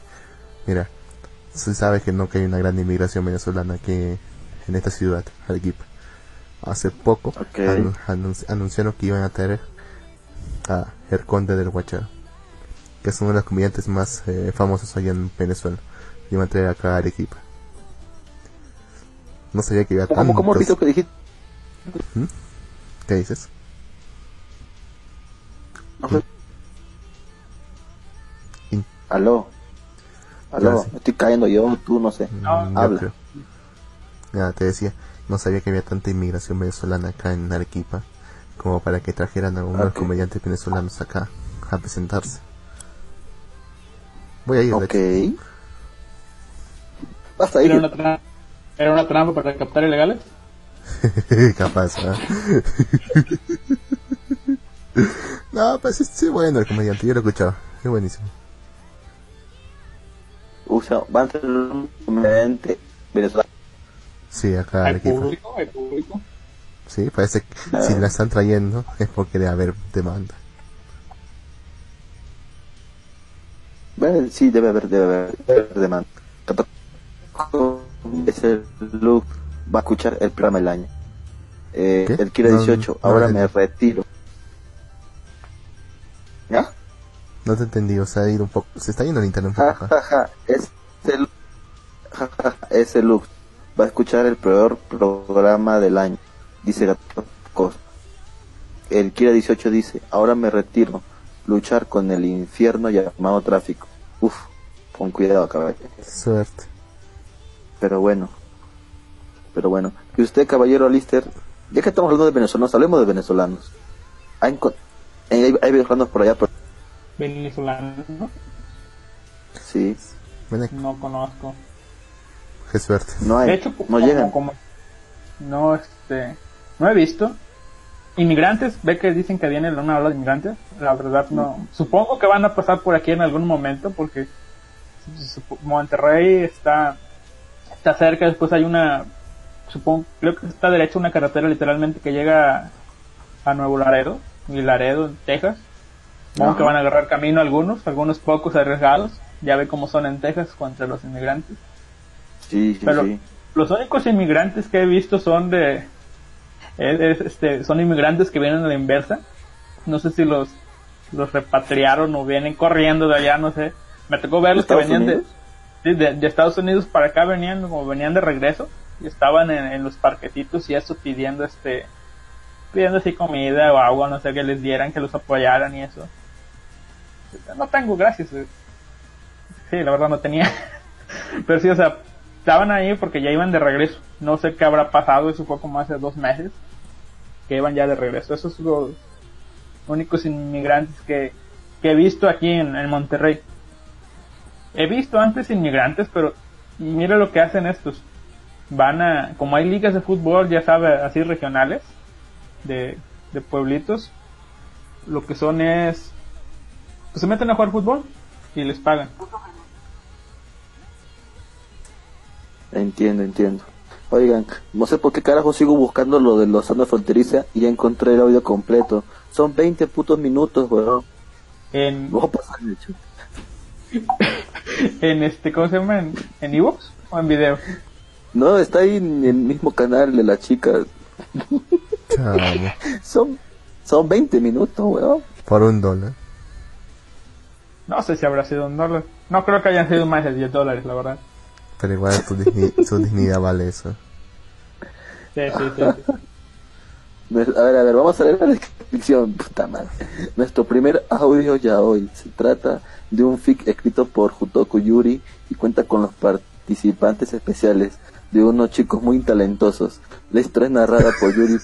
Mira, se sabe que no que hay una gran inmigración venezolana aquí en esta ciudad, Arequipa. Hace poco Ok. anu- anunci- anunciaron que iban a traer a El Conde del Guacharo, que es uno de los comediantes más eh, famosos allá en Venezuela. Iban a traer acá a Arequipa. No sabía que iba ¿Cómo, tantos... cómo repito que dijiste? ¿Qué dices? No. In- Aló. Aló, Ya, sí. me estoy cayendo yo, tú no sé. No, Mm, yo habla. creo. Ya, te decía, no sabía que había tanta inmigración venezolana acá en Arequipa como para que trajeran a algunos Ok. comediantes venezolanos acá a presentarse. Voy a ir, de Ok. hecho. Basta ¿Era ir. una, ¿Era una trampa para captar ilegales? Capaz, no, pues es sí, bueno el comediante, yo lo he escuchado, es buenísimo. Usa, van a ser un comediante venezolano. Sí, acá ¿Hay Arequipa. público? ¿Hay público? Sí, parece que si la están trayendo es porque debe haber demanda. Bueno, sí, debe haber, debe haber, debe haber demanda. Como Ese look va a escuchar el programa del año. Eh, el Kira No, 18, no ahora me retiro. ¿Ya? No te entendí, o sea, ha ido un poco, se está yendo el internet un poco ja, ja, ese, ja, ja, ja, ese look va a escuchar el peor programa del año. Dice Gato Cos. El Kira 18 dice, ahora me retiro. Luchar con el infierno llamado tráfico. Uf, con cuidado, caballero. Suerte. Pero bueno. Pero bueno. Y usted, caballero Lister, ya que estamos hablando de venezolanos, hablemos de venezolanos. Hay, enco- hay, hay venezolanos por allá, pero venezolano, ¿no? Sí, No conozco. qué suerte. no hay, De hecho, no como- llegan. como- no, este, no he visto. Inmigrantes, ve que dicen que viene una ola de inmigrantes. La verdad no. Supongo que van a pasar por aquí en algún momento porque sup- Monterrey está está cerca. Después hay una, supongo, creo que está derecha una carretera literalmente que llega a Nuevo Laredo y Laredo, en Texas. Supongo Ajá. que van a agarrar camino algunos, algunos pocos arriesgados. Ya ve cómo son en Texas contra los inmigrantes. Sí, sí, Pero sí. los únicos inmigrantes que he visto son de es- es, este son inmigrantes que vienen a la inversa no sé si los los repatriaron o vienen corriendo de allá no sé me tocó verlos que ¿Estados venían de, de de Estados Unidos para acá venían como venían de regreso y estaban en, en los parquecitos y eso pidiendo este pidiendo así comida o agua no sé que les dieran que los apoyaran y eso no tengo gracias sí la verdad no tenía pero sí o sea estaban ahí porque ya iban de regreso. No sé qué habrá pasado, eso fue como hace dos meses, que iban ya de regreso. Esos son los únicos inmigrantes que, que he visto aquí en, en Monterrey. He visto antes inmigrantes, pero mira lo que hacen estos. Van a, como hay ligas de fútbol, ya sabes, así regionales, de, de pueblitos, lo que son es, pues se meten a jugar fútbol y les pagan. Entiendo, entiendo. Oigan, no sé por qué carajo sigo buscando lo de los zona fronteriza y ya encontré el audio completo. Son 20 putos minutos, weón. En, Voy a pasar hecho. en este, ¿cómo se llama? ¿En, en Evox o en video? No, está ahí en el mismo canal de la chica. Chale. Son, son 20 minutos, weón. Por un dólar. No sé si habrá sido un dólar. No creo que hayan sido más de 10 dólares, la verdad. Pero igual su, digni- su dignidad vale eso. Sí, sí, sí. sí. A ver, a ver, vamos a leer la descripción. Puta madre. Nuestro primer audio ya hoy. Se trata de un fic escrito por Jutoku Yuri y cuenta con los participantes especiales de unos chicos muy talentosos. La historia es narrada por Yuri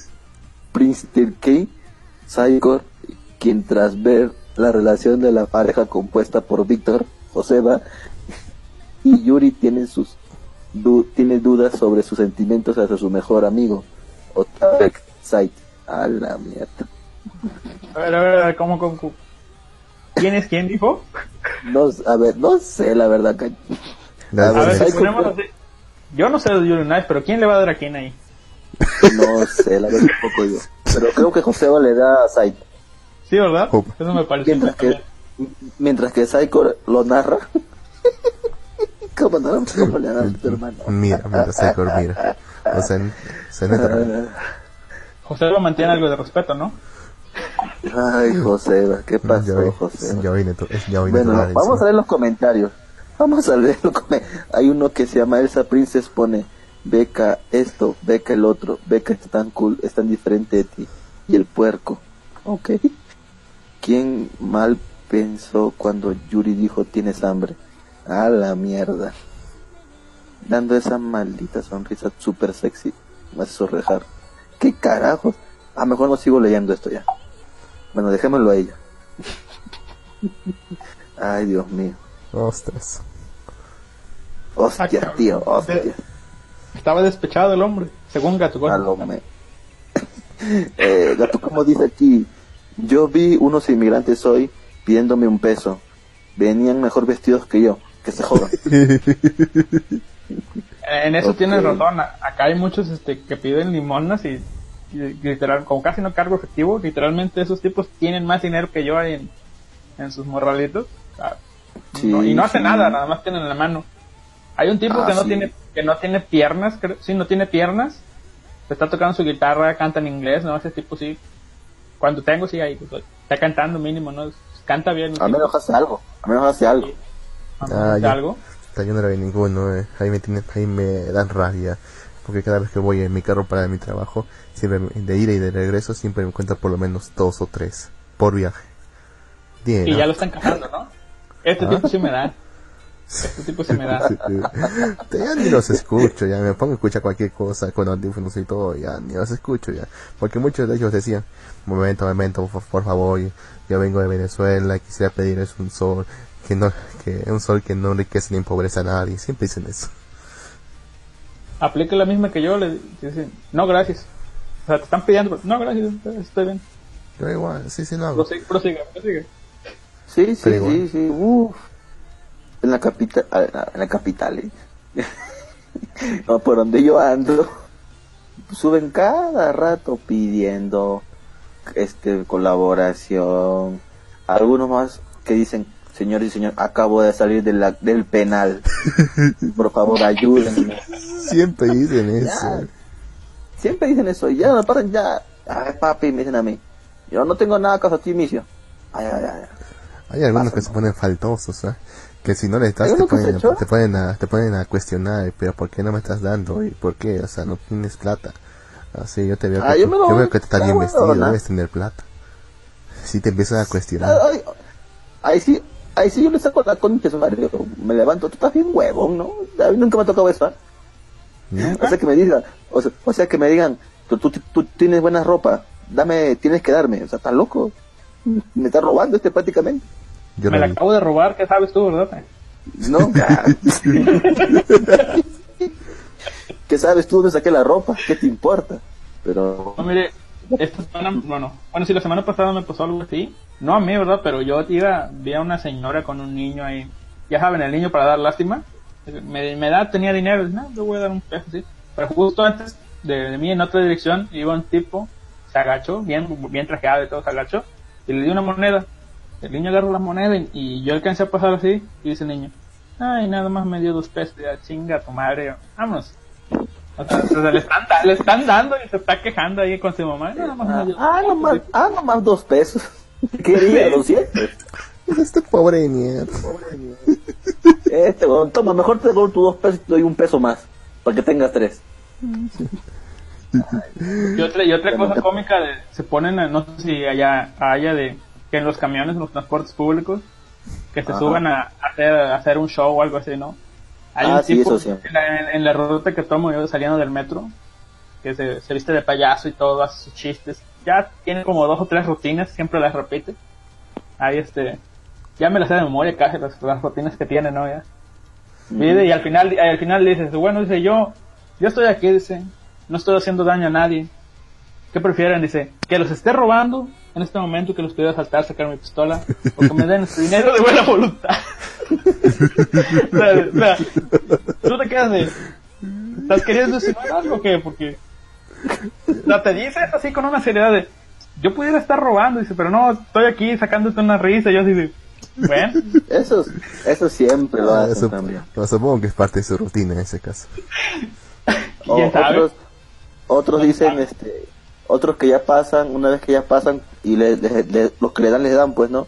Prince K. Saikor, quien tras ver la relación de la pareja compuesta por Víctor, Joseba y Yuri tienen sus du- tiene dudas sobre sus sentimientos hacia su mejor amigo, Otabek Sait. A la mierda. A ver, a ver, a ver, ¿cómo, cómo, cómo? ¿Quién es quién, dijo? No, a ver, no sé la verdad. La- A A ver, si ponemos así. Yo no sé de Yuri Nice, pero ¿quién le va a dar a quién ahí? No sé, la verdad tampoco yo. Pero creo que Joseba le da a Sait. Sí, ¿verdad? Eso me parece. Mientras que, mientras que Saiko lo narra. ¿Cómo, no, ¿Cómo le da a tu hermano? Mira, mira, Saikor, mira. O sea, se neta. José lo mantiene algo de respeto, ¿no? Ay, Joseba, ¿qué Ya pasó, Joseba? ya neto, es ya hoy Bueno, vamos a leer los comentarios. Vamos a leer los comentarios. Hay uno que se llama Elsa Princess, pone Beca esto, Beca el otro, Beca es tan cool, es tan diferente de ti. Y el puerco. Ok. ¿Quién mal pensó cuando Yuri dijo tienes hambre? A la mierda. Dando esa maldita sonrisa super sexy. Me hace sonrejar. ¿Qué carajos? A mejor no sigo leyendo esto ya. Bueno, dejémoslo a ella. Ay, Dios mío. Ostras. Hostia, Ah, cabrón. tío, hostia. De- Estaba despechado el hombre, según Gato. Eh, gato, como dice aquí, yo vi unos inmigrantes hoy pidiéndome un peso. Venían mejor vestidos que yo, que se jodan. En eso Ok. tienes razón. Acá hay muchos este, que piden limonas y, y literal, como casi no cargo efectivo, literalmente esos tipos tienen más dinero que yo ahí en, en sus morralitos. Sí, no- y no hace sí. nada, nada más tienen en la mano. Hay un tipo Ah, que no sí. tiene que no tiene piernas, creo, sí, no tiene piernas. Está tocando su guitarra, canta en inglés, no, ese tipo sí. Cuando tengo sí ahí, pues, está cantando mínimo, ¿no? Canta bien. Al tipo. menos hace algo. Al menos hace algo. A menos Ah, hace algo. Yo no la vi ninguno, eh. ahí, me tiene, ahí me dan rabia. Porque cada vez que voy en mi carro para mi trabajo, siempre de ida y de regreso, siempre me encuentro por lo menos dos o tres por viaje. Bien, Y ¿no? ya lo están cazando, ¿no? Este Ah. tipo sí me da. Este tipo se me da. Ya ni los escucho, ya me pongo a escuchar cualquier cosa con audífonos y todo, ya ni los escucho ya. Porque muchos de ellos decían, momento, momento, por, por favor, yo vengo de Venezuela, quisiera pedirles un sol, que no, que un sol que no enriquece ni empobrece a nadie, siempre dicen eso. Aplica la misma que yo, le dicen, no, gracias. O sea, te están pidiendo, no, gracias, estoy bien. Yo igual, sí, sí, no. Prosigue, prosigue, prosigue. Sí, sí, Pero igual. sí, sí. Uf. En la capital, en la capital, eh. no, por donde yo ando, suben cada rato pidiendo este colaboración. Algunos más que dicen, señor y señor, acabo de salir de la, del penal. Por favor, ayúdenme. Siempre dicen eso. Ya. Siempre dicen eso, ya no paran, ya. Ay, papi, me dicen a mí. Yo no tengo nada ti, misio. Ay, ay, ay. Hay algunos que se ponen faltosos, ¿eh? Que si no le estás ¿Hay te ponen, te, ponen a, te ponen a cuestionar, pero ¿por qué no me estás dando? ¿Y por qué? O sea, no tienes plata. Así yo te veo Ah, que, yo yo veo que estás Ah, bien vestido, ¿no? debes tener plata. Si te empiezan a cuestionar. Ay, ahí sí, ahí sí yo le saco la concha yo Me levanto, tú estás bien huevón, ¿no? A mí nunca me ha tocado eso, ¿ah? O sea que me digan, o sea, o sea que me digan, tú, tú, tú tienes buena ropa, dame, tienes que darme, o sea, estás loco. Me estás robando este prácticamente. Yo me la vi. acabo de robar, ¿qué sabes tú, verdad? No, ya. ¿Qué sabes tú dónde saqué la ropa? ¿Qué te importa? Pero, No, mire, esta semana, bueno, bueno, si la semana pasada me pasó algo así, no a mí, ¿verdad? Pero yo iba, vi a una señora con un niño ahí, ya saben, el niño para dar lástima, me, me da, tenía dinero, no, le voy a dar un peso, sí. Pero justo antes de, de mí, en otra dirección, iba un tipo, se agachó, bien, bien trajeado y todo, se agachó, y le dio una moneda. El niño agarró la moneda y, y yo alcancé a pasar así, y dice el niño, ay, nada más me dio dos pesos, ya chinga tu madre, vámonos. O sea, le, están, da- le están dando y se está quejando ahí con su mamá. Nada más me dio dos ah, pesos". nomás, ah, nomás dos pesos. Quería, lo siento. Es este pobre de mierda. Este, weón, toma, mejor te doy tus dos pesos y te doy un peso más, para que tengas tres. Y otra, y otra cosa cómica, de, se ponen, a- no sé si allá haya de que en los camiones, en los transportes públicos, que se Ajá. suban a, hacer, a hacer un show o algo así, ¿no? Hay Ah, un sí, tipo eso siempre. en, la, en- la ruta que tomo yo saliendo del metro, que se, se viste de payaso y todo, hace sus chistes. Ya tiene como dos o tres rutinas, siempre las repite. Ahí este, ya me las sé de memoria casi las, las rutinas que tiene, ¿no? Ya. Dice, y al final, y al final dice, bueno, dice yo, yo estoy aquí, dice, no estoy haciendo daño a nadie. ¿Qué prefieren? Dice, que los esté robando en este momento, que los pudiera saltar, sacar mi pistola, o que me den su dinero de buena voluntad. o sea, o sea, tú te quedas de, ¿estás queriendo insinuar algo o qué? Porque, o sea, te dices así con una seriedad de, yo pudiera estar robando, dice, pero no, estoy aquí sacándote una risa, y yo así de, bueno, Eso, eso siempre lo Ah, hacen eso- también. supongo que es parte de su rutina en ese caso. O ¿quién sabe? otros, otros dicen, este, otros que ya pasan, una vez que ya pasan y le, le- le- los que le dan les dan, pues, ¿no?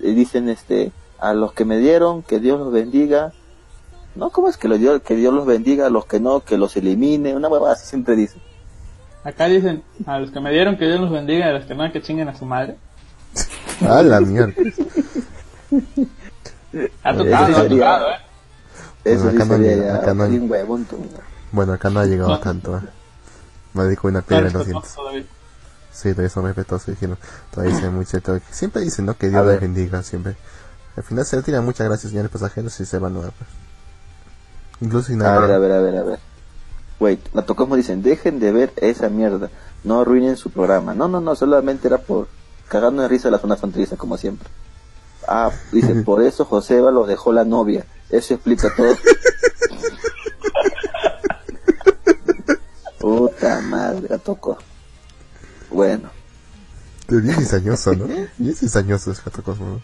Y dicen, este, a los que me dieron, que Dios los bendiga. No, ¿cómo es que, lo dio, que Dios los bendiga? A los que no, que los elimine. Una huevada así siempre dicen. Acá dicen, a los que me dieron que Dios los bendiga, y a los que no, que chinguen a su madre. A la mierda. Ha tocado, ha sería- tocado, eh. Eso Bueno, sí acá no sería llega, ya acá no bien huevón, tú. Bueno, acá no ha llegado No. tanto. ¿eh? Me dedico una piedra en los dientes. Sí, todavía son respetuosos. Dijeron, todavía dicen muy cierto. Siempre dicen, ¿no? Que Dios A les ver. bendiga, siempre. Al final se retiran, muchas gracias, señores pasajeros, y se van nuevas. Pues. Incluso sin A ver, a nada. ver, a ver, a ver. Wait, la tocamos dicen, dejen de ver esa mierda, no arruinen su programa. No, no, no, solamente era por cagarnos de risa de la zona fronteriza, como siempre. Ah, dice, por eso Joseba lo dejó la novia. Eso explica todo. Puta madre, la tocó. Bueno, Te bien cizañoso, ¿no? Bien cizañoso es Gato Cosmo, ¿no?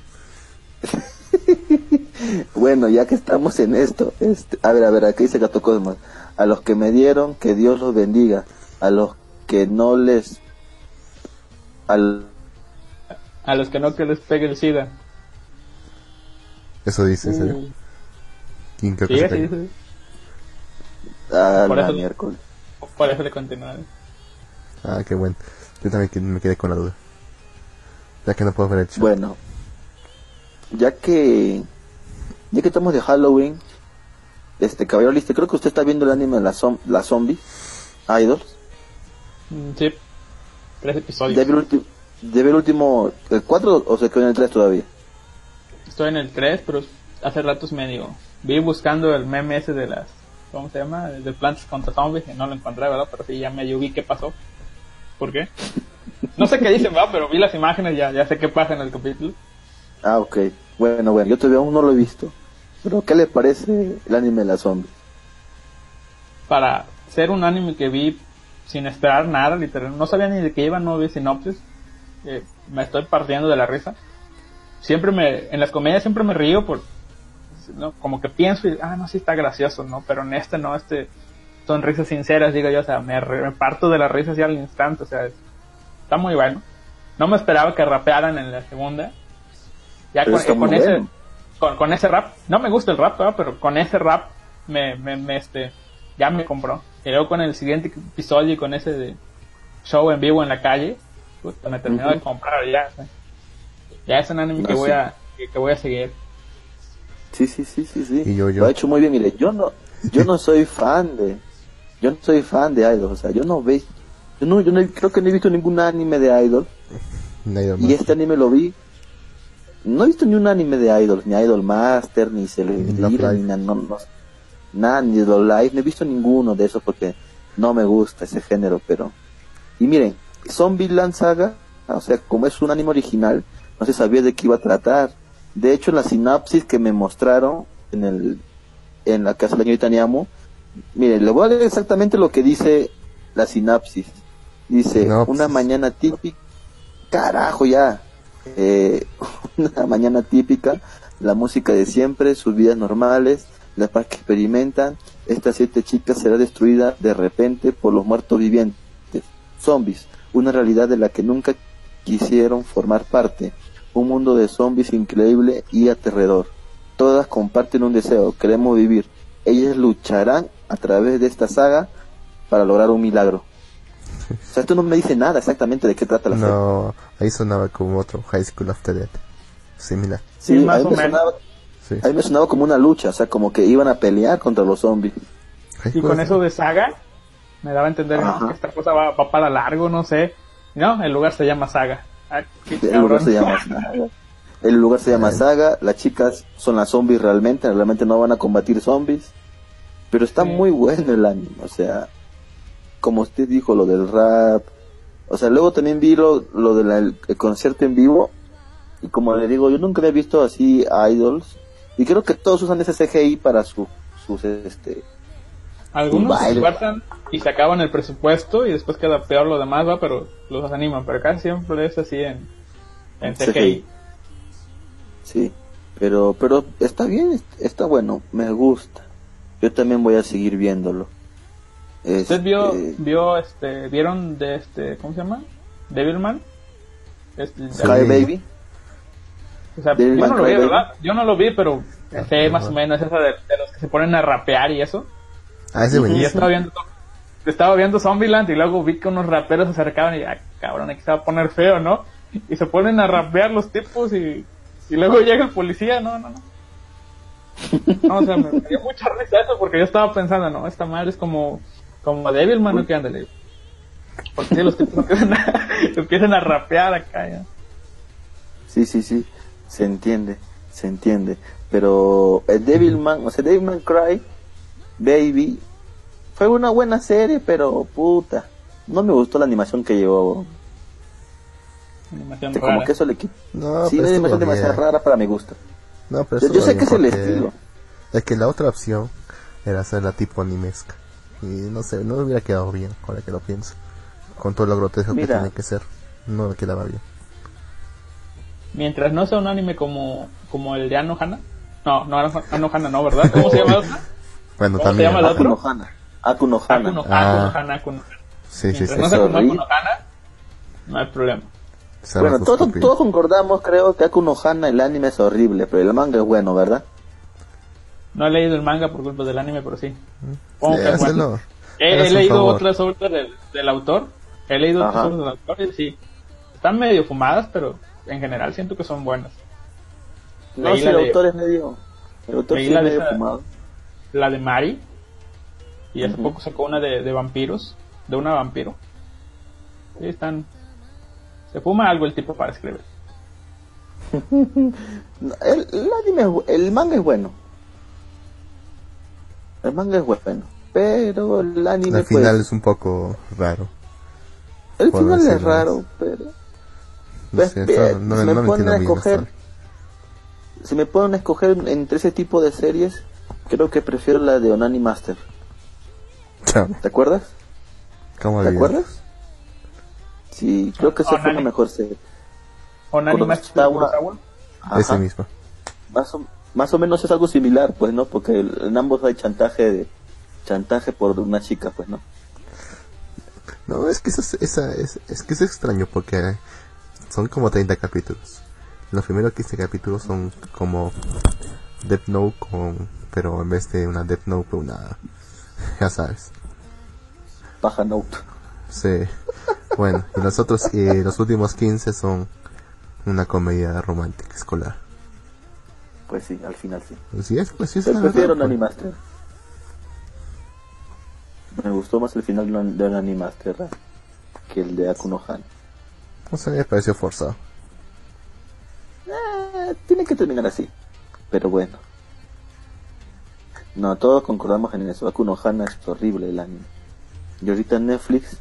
bueno, ya que estamos en esto, este, a ver, a ver, aquí dice Gato Cosmos. A los que me dieron, que Dios los bendiga. A los que no les... Al, A los que no, que les pegue el SIDA. Eso dice, ¿en serio? Uh. ¿Quién creo que Sí, se Por la eso- miércoles. Le continúa. Ah, qué bueno. Yo también me quedé con la duda. Ya que no puedo ver el show. Bueno, ya que ya que estamos de Halloween, este caballero listo, creo que usted está viendo el anime de la, zom la zombie, Idols. Mm, Sí. Tres episodios. ¿Debe el, debe el último, el 4 o se quedó en el 3 todavía? Estoy en el 3, pero hace ratos medio. Vi buscando el meme ese de las. ¿Cómo se llama? De plantas contra zombies. y no lo encontré, ¿verdad? Pero sí, ya medio vi qué pasó. ¿Por qué? No sé qué dicen, ¿verdad? Pero vi las imágenes, ya, ya sé qué pasa en el capítulo. Ah, ok. Bueno, bueno, yo todavía aún no lo he visto. Pero, ¿qué le parece el anime de la zombie? Para ser un anime que vi sin esperar nada, literal. No sabía ni de qué iba, no vi sinopsis. eh, me estoy partiendo de la risa. Siempre me. En las comedias siempre me río por. ¿No? Como que pienso y. Ah, no, sí está gracioso, ¿no? Pero en este no, este. Son risas sinceras, digo yo. O sea, me, me parto de la risa así al instante. O sea, es- está muy bueno. No me esperaba que rapearan en la segunda. Ya con, muy ese. bueno. Con, con ese rap. No me gusta el rap, ¿verdad? Pero con ese rap me, me, me, este. Ya me compró. Y luego con el siguiente episodio y con ese de show en vivo en la calle. puta, me terminó de comprar ya. sea. Ya es un anime No, que voy a que voy a seguir. Sí, sí, sí, sí, sí. Y yo, yo. Lo ha hecho muy bien. Mire, yo no, yo no soy fan de, yo no soy fan de Idol. O sea, yo no ve, yo no, yo no, creo que no he visto ningún anime de Idol. Y este anime lo vi. No he visto ni un anime de Idol, ni Idol Master, ni Ni Celebrity, Live. ni na- no, no- nada, ni Love Live. No he visto ninguno de esos porque no me gusta ese género, pero. Y miren, Zombieland Saga, o sea, como es un anime original, no se sabía de qué iba a tratar. De hecho, en la sinapsis que me mostraron en el en la casa de la señorita Niamo, miren, le voy a leer exactamente lo que dice la sinapsis. Dice, una mañana típica, carajo ya, eh, una mañana típica, la música de siempre, sus vidas normales, la paz que experimentan, estas siete chicas será destruida de repente por los muertos vivientes, zombies, una realidad de la que nunca quisieron formar parte, un mundo de zombies increíble y aterrador. Todas comparten un deseo, queremos vivir. Ellas lucharán a través de esta saga para lograr un milagro. O sea, esto no me dice nada exactamente de qué trata la serie. No, ahí sonaba como otro High School After Death. Similar. Sí, Sí, más o me menos. sonaba- Sí. a mí me sonaba como una lucha, o sea, como que iban a pelear contra los zombies. Y con eso de saga, me daba a entender ¿no? Que esta cosa va, va para largo, no sé. No, el lugar se llama Saga. Ah, El lugar se llama Saga. El lugar se llama. Saga. Las chicas son las zombies realmente. Realmente no van a combatir zombies. Pero está Sí. muy bueno el anime. O sea, como usted dijo, lo del rap. O sea, luego también vi lo, lo del concierto en vivo. Y como le digo, yo nunca había visto así idols. Y creo que todos usan ese CGI para su, sus este, Algunos se esfuerzan y se acaban el presupuesto y después queda peor lo demás, va, pero los animan. Pero casi siempre es así en, en CGI. CGI. Sí, pero pero está bien, est- está bueno, me gusta. Yo también voy a seguir viéndolo. ¿Usted vio, Este, vio, este, vieron de este, ¿cómo se llama? Devilman. Este, Sí. Cry Baby? O sea, Devilman yo no lo vi, Crybaby. ¿verdad? Yo no lo vi, pero sé más o menos esa de, de los que se ponen a rapear y eso. Ah, ese Y yo estaba viendo, estaba viendo Zombieland y luego vi que unos raperos se acercaban y, ah, cabrón, aquí se va a poner feo, ¿no? Y se ponen a rapear los tipos y, y luego llega el policía, no, no, no. No, o sea, me, me dio mucha risa eso porque yo estaba pensando, no, esta madre es como, como Devilman, ¿no? Que ándale. Porque los tipos empiezan a, empiezan a rapear acá, ya. Sí, sí, sí, se entiende, se entiende. Pero el Devilman, o sea, Devilman Cry Baby fue una buena serie, pero puta, no me gustó la animación que llevó. Animación Este, como rara. que eso le quita. No, sí, pero estuvo animación demasiado rara para mi gusto. No, pero Yo, yo sé que es el estilo. Es que la otra opción era hacerla tipo animesca. Y no sé, no me hubiera quedado bien, ahora que lo pienso. Con todo lo grotesco que tiene que ser. No me quedaba bien. Mientras no sea un anime como, como el de Anohana. No, no, Ano- Anohana no, ¿verdad? ¿Cómo se llama? Bueno, ¿Cómo se también. llama el otro? Akuno Hana. Akuno Hana. Akuno, Ah. Akuno Hana, Akuno Hana. Sí, sí, Mientras sí. no sea Es como horrible. Akuno Hana, no hay problema. Bueno, todos, todos concordamos, creo, que Akuno Hana, el anime es horrible, pero el manga es bueno, ¿verdad? No he leído el manga por culpa del anime, pero sí. Que es bueno. hazlo. He, leído otras obras del, del autor. He leído otras obras del autor y sí. Están medio fumadas, pero en general siento que son buenas. No, Leí si el de- autor es medio... El Leí sí de medio esa- fumado. La de Mari. Y hace poco sacó una de, de vampiros. De una vampiro. Sí, están. Se fuma algo el tipo para escribir. No, El, el anime, el manga es bueno. El manga es bueno. Pero el anime, pues, final es un poco raro. el puedo final es raro, pero... No Pues, sé, bien, eso no, si no me me ponen a escoger, si me ponen a escoger entre ese tipo de series, creo que prefiero la de Onani Master. ¿Te acuerdas? ¿Cómo ¿Te acuerdas? Sí, creo que esa fue la mejor serie. Onani Master. Ese mismo. Más o, más o menos es algo similar, pues, ¿no? Porque en ambos hay chantaje de chantaje por una chica, pues, ¿no? No, es que eso es, esa, es, es que es extraño porque son como 30 capítulos. Los primeros 15 capítulos son como Death Note con, pero en vez de una Death Note, una, ya sabes. Paja Note. Sí. Bueno, y los otros, y los últimos 15 son una comedia romántica escolar. Pues sí, al final sí. Pues sí, es, pues sí, es la prefiero verdad, pues. Master. Me gustó más el final de Onani- de Onani Master ¿eh? que el de Akuno Han. O sea, me pareció forzado. Eh, tiene que terminar así. Pero bueno. No, todos concordamos en eso. Hana es horrible el anime. Y ahorita Netflix,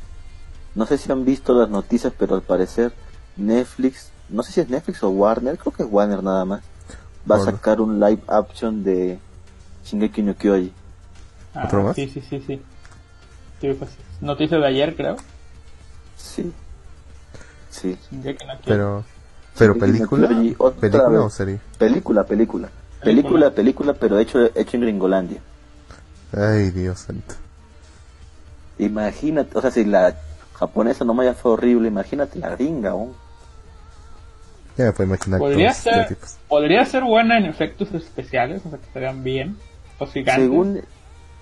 no sé si han visto las noticias, pero al parecer Netflix, no sé si es Netflix o Warner, creo que es Warner nada más, va a sacar un live action de Shingeki no Kyoji. Ah, ¿Otro más? Sí, sí, sí, sí. Sí, pues, noticia de ayer, creo. Sí. Sí. Shingeki no Kyojin. Pero, pero Shingeki no película, Kyoji, película vez. o serie. Película, película. Película, película, pero hecho, hecho en Gringolandia. Ay, Dios santo. Imagínate, o sea, si la japonesa nomás ya fue horrible, imagínate la gringa, ¿no? Ya me puedo imaginar Podría ser, podría ser buena en efectos especiales, o sea, que estarían bien. Los gigantes. Según,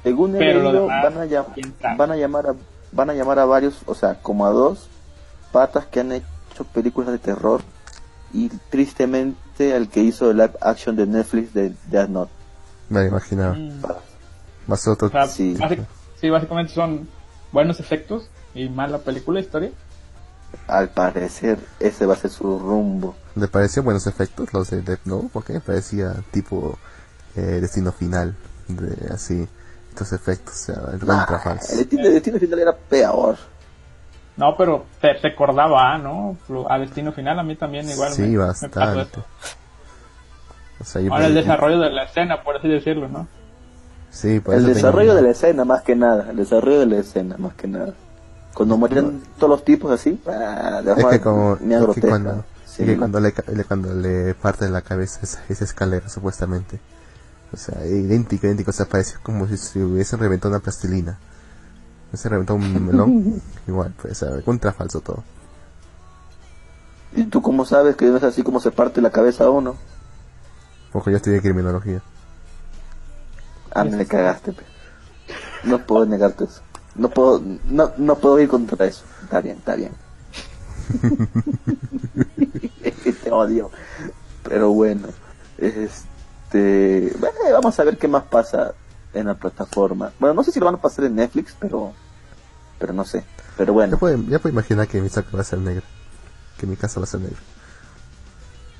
según Pero demás, van a, llam- van a llamar a, van a llamar a varios, o sea, como a dos patas que han hecho películas de terror y tristemente al que hizo el live action de Netflix de Death Note. Me lo imaginaba. Mm. Más otro. O sea, Sí. básic- sí, básicamente son buenos efectos y mala película, historia. Al parecer, ese va a ser su rumbo. ¿Le pareció buenos efectos los de Death Note? Porque me parecía tipo eh, destino final. De así, estos efectos, o sea, el Nah, destino, el destino final era peor. No, pero te recordaba, ¿no? A Destino Final a mí también igual. Sí, me- me bastante. pasó eso. O sea, yo Ahora el desarrollo de la escena, por así decirlo, ¿no? Sí, por El eso desarrollo tengo- de la escena, más que nada. El desarrollo de la escena, más que nada. Cuando morían todos los tipos así, ah, de Es que como es que cuando, Sí. es que cuando le, cuando le parte de la cabeza esa, esa escalera supuestamente o sea idéntico idéntico o sea parecía como si se hubiesen reventado una plastilina se reventó un melón igual pues contra falso todo ¿Y tú cómo sabes que no es así como se parte la cabeza a uno? porque yo estudié criminología Ah, me cagaste, pe. No puedo negarte eso. No puedo, no, no puedo ir contra eso. Está bien, está bien. es que te odio. Pero bueno, este, bueno, vamos a ver qué más pasa en la plataforma. Bueno, no sé si lo van a pasar en Netflix, pero, pero no sé. Pero ya bueno, puedo, ya puedo imaginar que mi saco va a ser negra que mi casa va a ser negra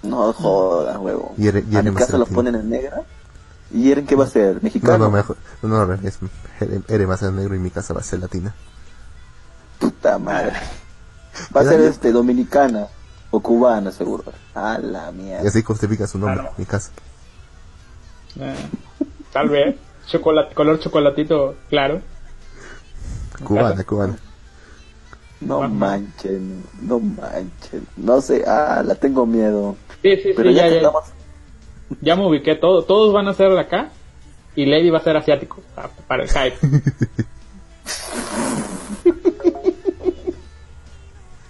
no jodas, huevo. Y Eren- y ¿A mi va a casa ser lo ponen en negra? ¿Y Eren qué va a ser? no ¿Mexicano? no mejor no no revés Eren va a ser negro y mi casa va a ser latina Puta madre. Va a Ya, ser ya. este dominicana o cubana seguro. A la y mierda. así justifica su nombre Claro. mi casa Eh, tal vez. Chocolate, color chocolatito claro. cubana cubana No Ajá. manchen, no manchen. No sé, ah, la tengo miedo. Sí, sí, Pero sí, ya, ya, ya, estamos, ya me ubiqué. Todo, todos van a ser de acá y Lady va a ser asiático. Para, el hype.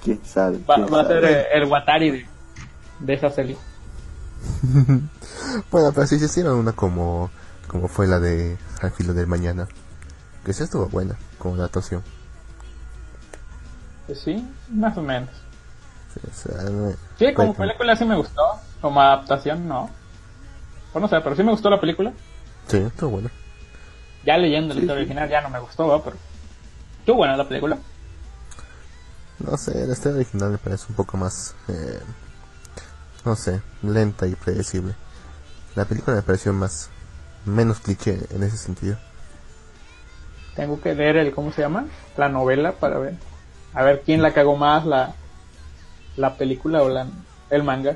quién sabe. Va, quién va a ser sabe. eh, el Watari de, de esa serie. Bueno, pero si se hicieron una como, como fue la de Al filo del mañana, que sí estuvo buena como adaptación. Pues sí, más o menos. Sí, o sea, no- Sí, como Bueno. película sí me gustó. Como adaptación, no. Pues no sé, pero sí me gustó la película. Sí, estuvo bueno. Ya leyendo la Sí, historia sí. original ya no me gustó, ¿va? pero estuvo buena la película. No sé, la historia original me parece un poco más, eh, no sé, lenta y predecible. La película me pareció más, menos cliché en ese sentido. Tengo que leer el, ¿cómo se llama? La novela para ver. A ver quién la cagó más, la, la película o la, el manga.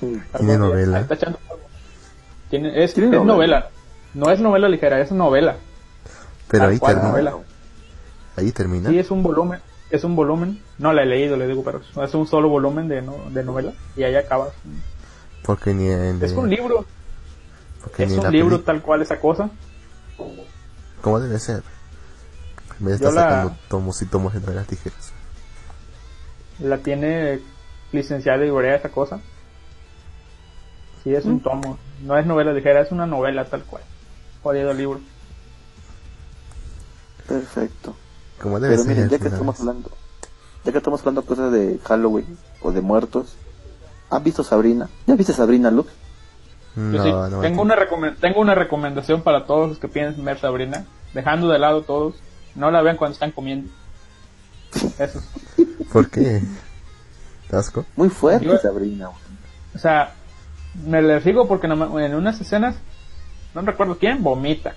Sí. Tiene novela. está echando. Tiene, es, Tiene es novela. novela. No es novela ligera, es novela. Pero ahí termina. novela. Ahí termina. Sí, es un volumen. Es un volumen. No la he leído, le digo, pero es un solo volumen de, no, de novela. Y ahí acaba. Porque ni en. Es un libro. Porque Es un la libro tal cual esa cosa. ¿Cómo debe ser? De Yo estar la- sacando tomos y tomos entre las tijeras. La tiene licenciada y Borea esa cosa. Sí, es un tomo. No es novela ligera, es una novela tal cual. Jodido libro. Perfecto. Como debe Pero ser. miren, ya que estamos vez. hablando, ya que estamos hablando cosas de Halloween o de muertos, ¿han visto Sabrina? ¿Ya viste Sabrina, Luke? Yo No, sí, no. tengo, una tengo una recomendación para todos los que piensen ver Sabrina. Dejando de lado todos. No la vean cuando están comiendo. Eso. ¿Por qué? Muy fuerte Yo- Sabrina. O sea, me le sigo porque en unas escenas, no recuerdo quién, vomita.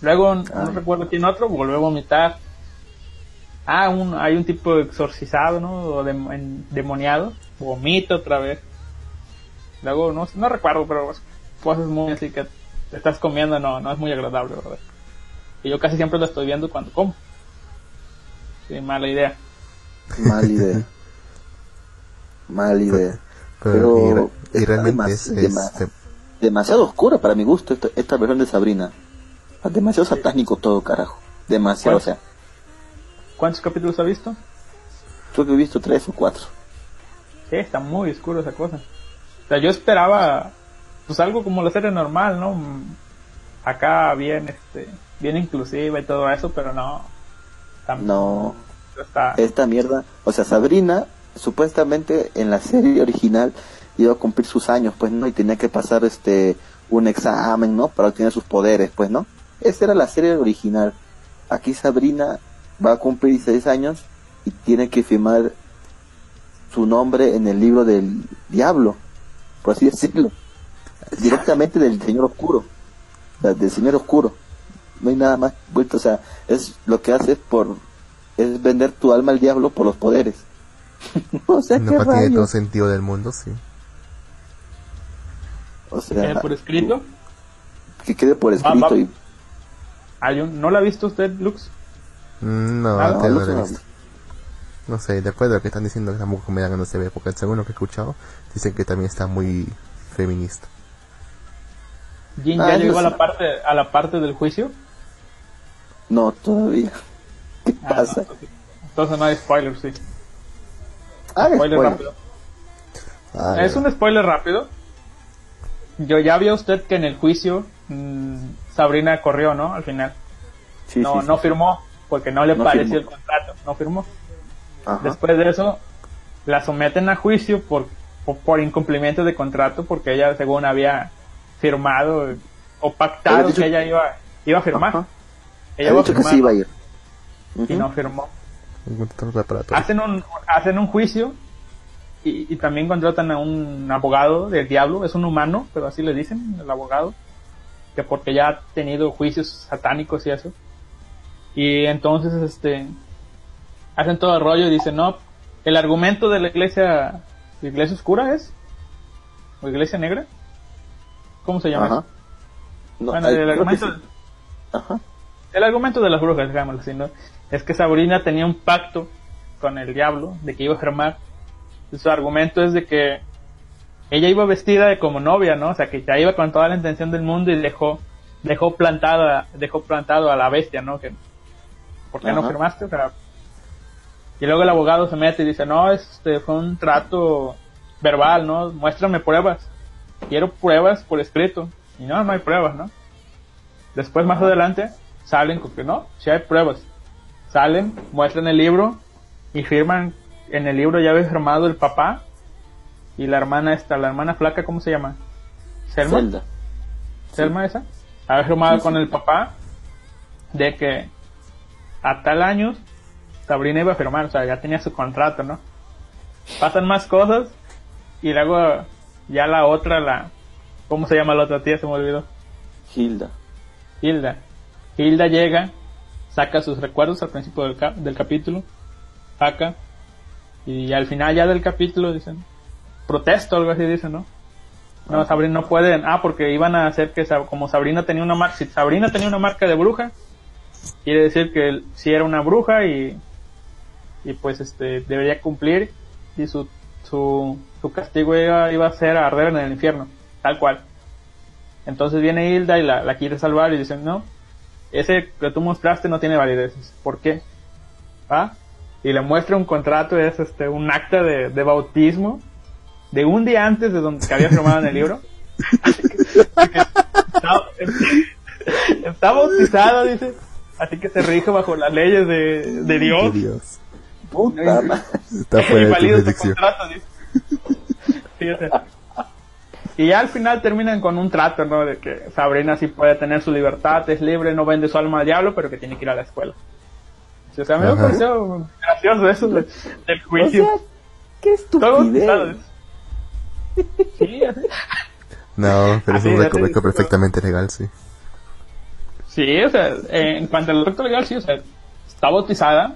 Luego, no Ay. recuerdo quién otro, volvió a vomitar. Ah, un, hay un tipo exorcizado, ¿no? O en- demoniado, vomita otra vez. Luego, no, no recuerdo, pero cosas muy así que te estás comiendo, no, no es muy agradable, ¿verdad? Y yo casi siempre lo estoy viendo cuando como. Sí, mala idea. Mal idea. Mal idea. Pero, Pero y, y realmente demas- es, dema- es- Demasiado oscura para mi gusto esta, esta versión de Sabrina. Demasiado satánico todo, carajo. Demasiado, o sea, ¿Cuántos capítulos ha visto? creo que he visto tres o cuatro. Sí, está muy oscuro esa cosa. O sea, yo esperaba, pues algo como la serie normal, ¿no? Mm, Acá bien, este, bien inclusiva y todo eso, pero no. No, Está, esta mierda, o sea, Sabrina supuestamente en la serie original iba a cumplir sus años, pues no, y tenía que pasar este un examen, ¿no? Para obtener sus poderes, pues no. Esa era la serie original. Aquí Sabrina va a cumplir 16 años y tiene que firmar su nombre en el libro del diablo, por así decirlo. Directamente del Señor Oscuro. O sea, del Señor Oscuro. No hay nada más vuelto, o sea, es lo que hace es por es vender tu alma al diablo por los poderes. o sea, no qué tiene todo sentido del mundo, sí. O sea, por escrito. que quede por escrito va. y Hay un, ¿No la ha visto usted, Lux? No, Ah, no, no lo he no. No sé, después de lo que están diciendo tampoco me dan ganas de ver, porque según lo que he escuchado, dicen que también está muy feminista. Jin Ah, ya yo llegó a sé. la parte, a la parte del juicio. no todavía. ¿Qué Ah, pasa? no, entonces no hay spoilers, sí. Ah, Spoiler spoiler. rápido. Ah, Es un spoiler rápido. Yo ya vio usted que en el juicio mm, Sabrina corrió, ¿no? Al final. Sí, no, sí, no sí. firmó porque no le No pareció firmó. el contrato. No firmó. Ajá. Después de eso, la someten a juicio por, por, incumplimiento de contrato porque ella, según había firmado o pactado dicho- que ella iba, iba a firmar. Ajá. Ella iba a dicho que firmar sí iba a ir. y Ujú. no firmó. Hacen un, hacen un juicio y, y también contratan a un abogado del diablo, es un humano, pero así le dicen, el abogado, que porque ya ha tenido juicios satánicos y eso. Y entonces, este, hacen todo el rollo y dicen, no, el argumento de la iglesia, ¿la iglesia oscura es? ¿O iglesia negra? ¿Cómo se llama Ajá. eso? No, bueno, el argumento, sí. Ajá. el argumento de las brujas, digámoslo así, ¿no? Es que Sabrina tenía un pacto con el diablo de que iba a firmar. Y Su argumento es de que ella iba vestida de como novia, ¿no? O sea, que ya iba con toda la intención del mundo y dejó dejó plantada dejó plantado a la bestia, ¿no? Que ¿Por qué no firmaste? O sea, y luego el abogado se mete y dice, "No, este fue un trato verbal, ¿no? Muéstrame pruebas. Quiero pruebas por escrito." Y no, no hay pruebas, ¿no? Después más adelante salen con que no, si hay pruebas. Salen, muestran el libro y firman en el libro ya había firmado el papá y la hermana esta, la hermana flaca, ¿cómo se llama? Selma. Zelda. Selma esa, había firmado con el papá de que a tal año Sabrina iba a firmar, o sea, ya tenía su contrato, ¿no? Pasan más cosas y luego ya la otra, la... ¿Cómo se llama la otra tía? Se me olvidó. Hilda. Hilda. Hilda llega, saca sus recuerdos al principio del, cap- del capítulo, saca, y al final ya del capítulo dicen, protesto, algo así dicen, ¿no? No, Sabrina no pueden, ah, porque iban a hacer que, como Sabrina tenía una marca, si Sabrina tenía una marca de bruja, quiere decir que si era una bruja y, y pues este, debería cumplir, y su, su, su castigo iba, iba a ser arder en el infierno, tal cual. Entonces viene Hilda y la, la quiere salvar y dicen, no, ese que tú mostraste no tiene validez. ¿Por qué? ¿Ah? Y le muestra un contrato, es este, un acta de, de bautismo de un día antes de donde que había firmado en el libro. está, bautizado, dice. Así que se rige bajo las leyes de, de Dios. Puta madre. Está Y fuera de jurisdicción. Y ya al final terminan con un trato, ¿no? De que Sabrina sí puede tener su libertad, es libre, no vende su alma al diablo, pero que tiene que ir a la escuela. O sea, a mí me pareció gracioso eso de- del O juicio. sea, qué estupidez. Sí, así. No, pero es un recoveco perfectamente legal, sí. Sí, o sea, en cuanto al recto legal, sí, o sea, está bautizada.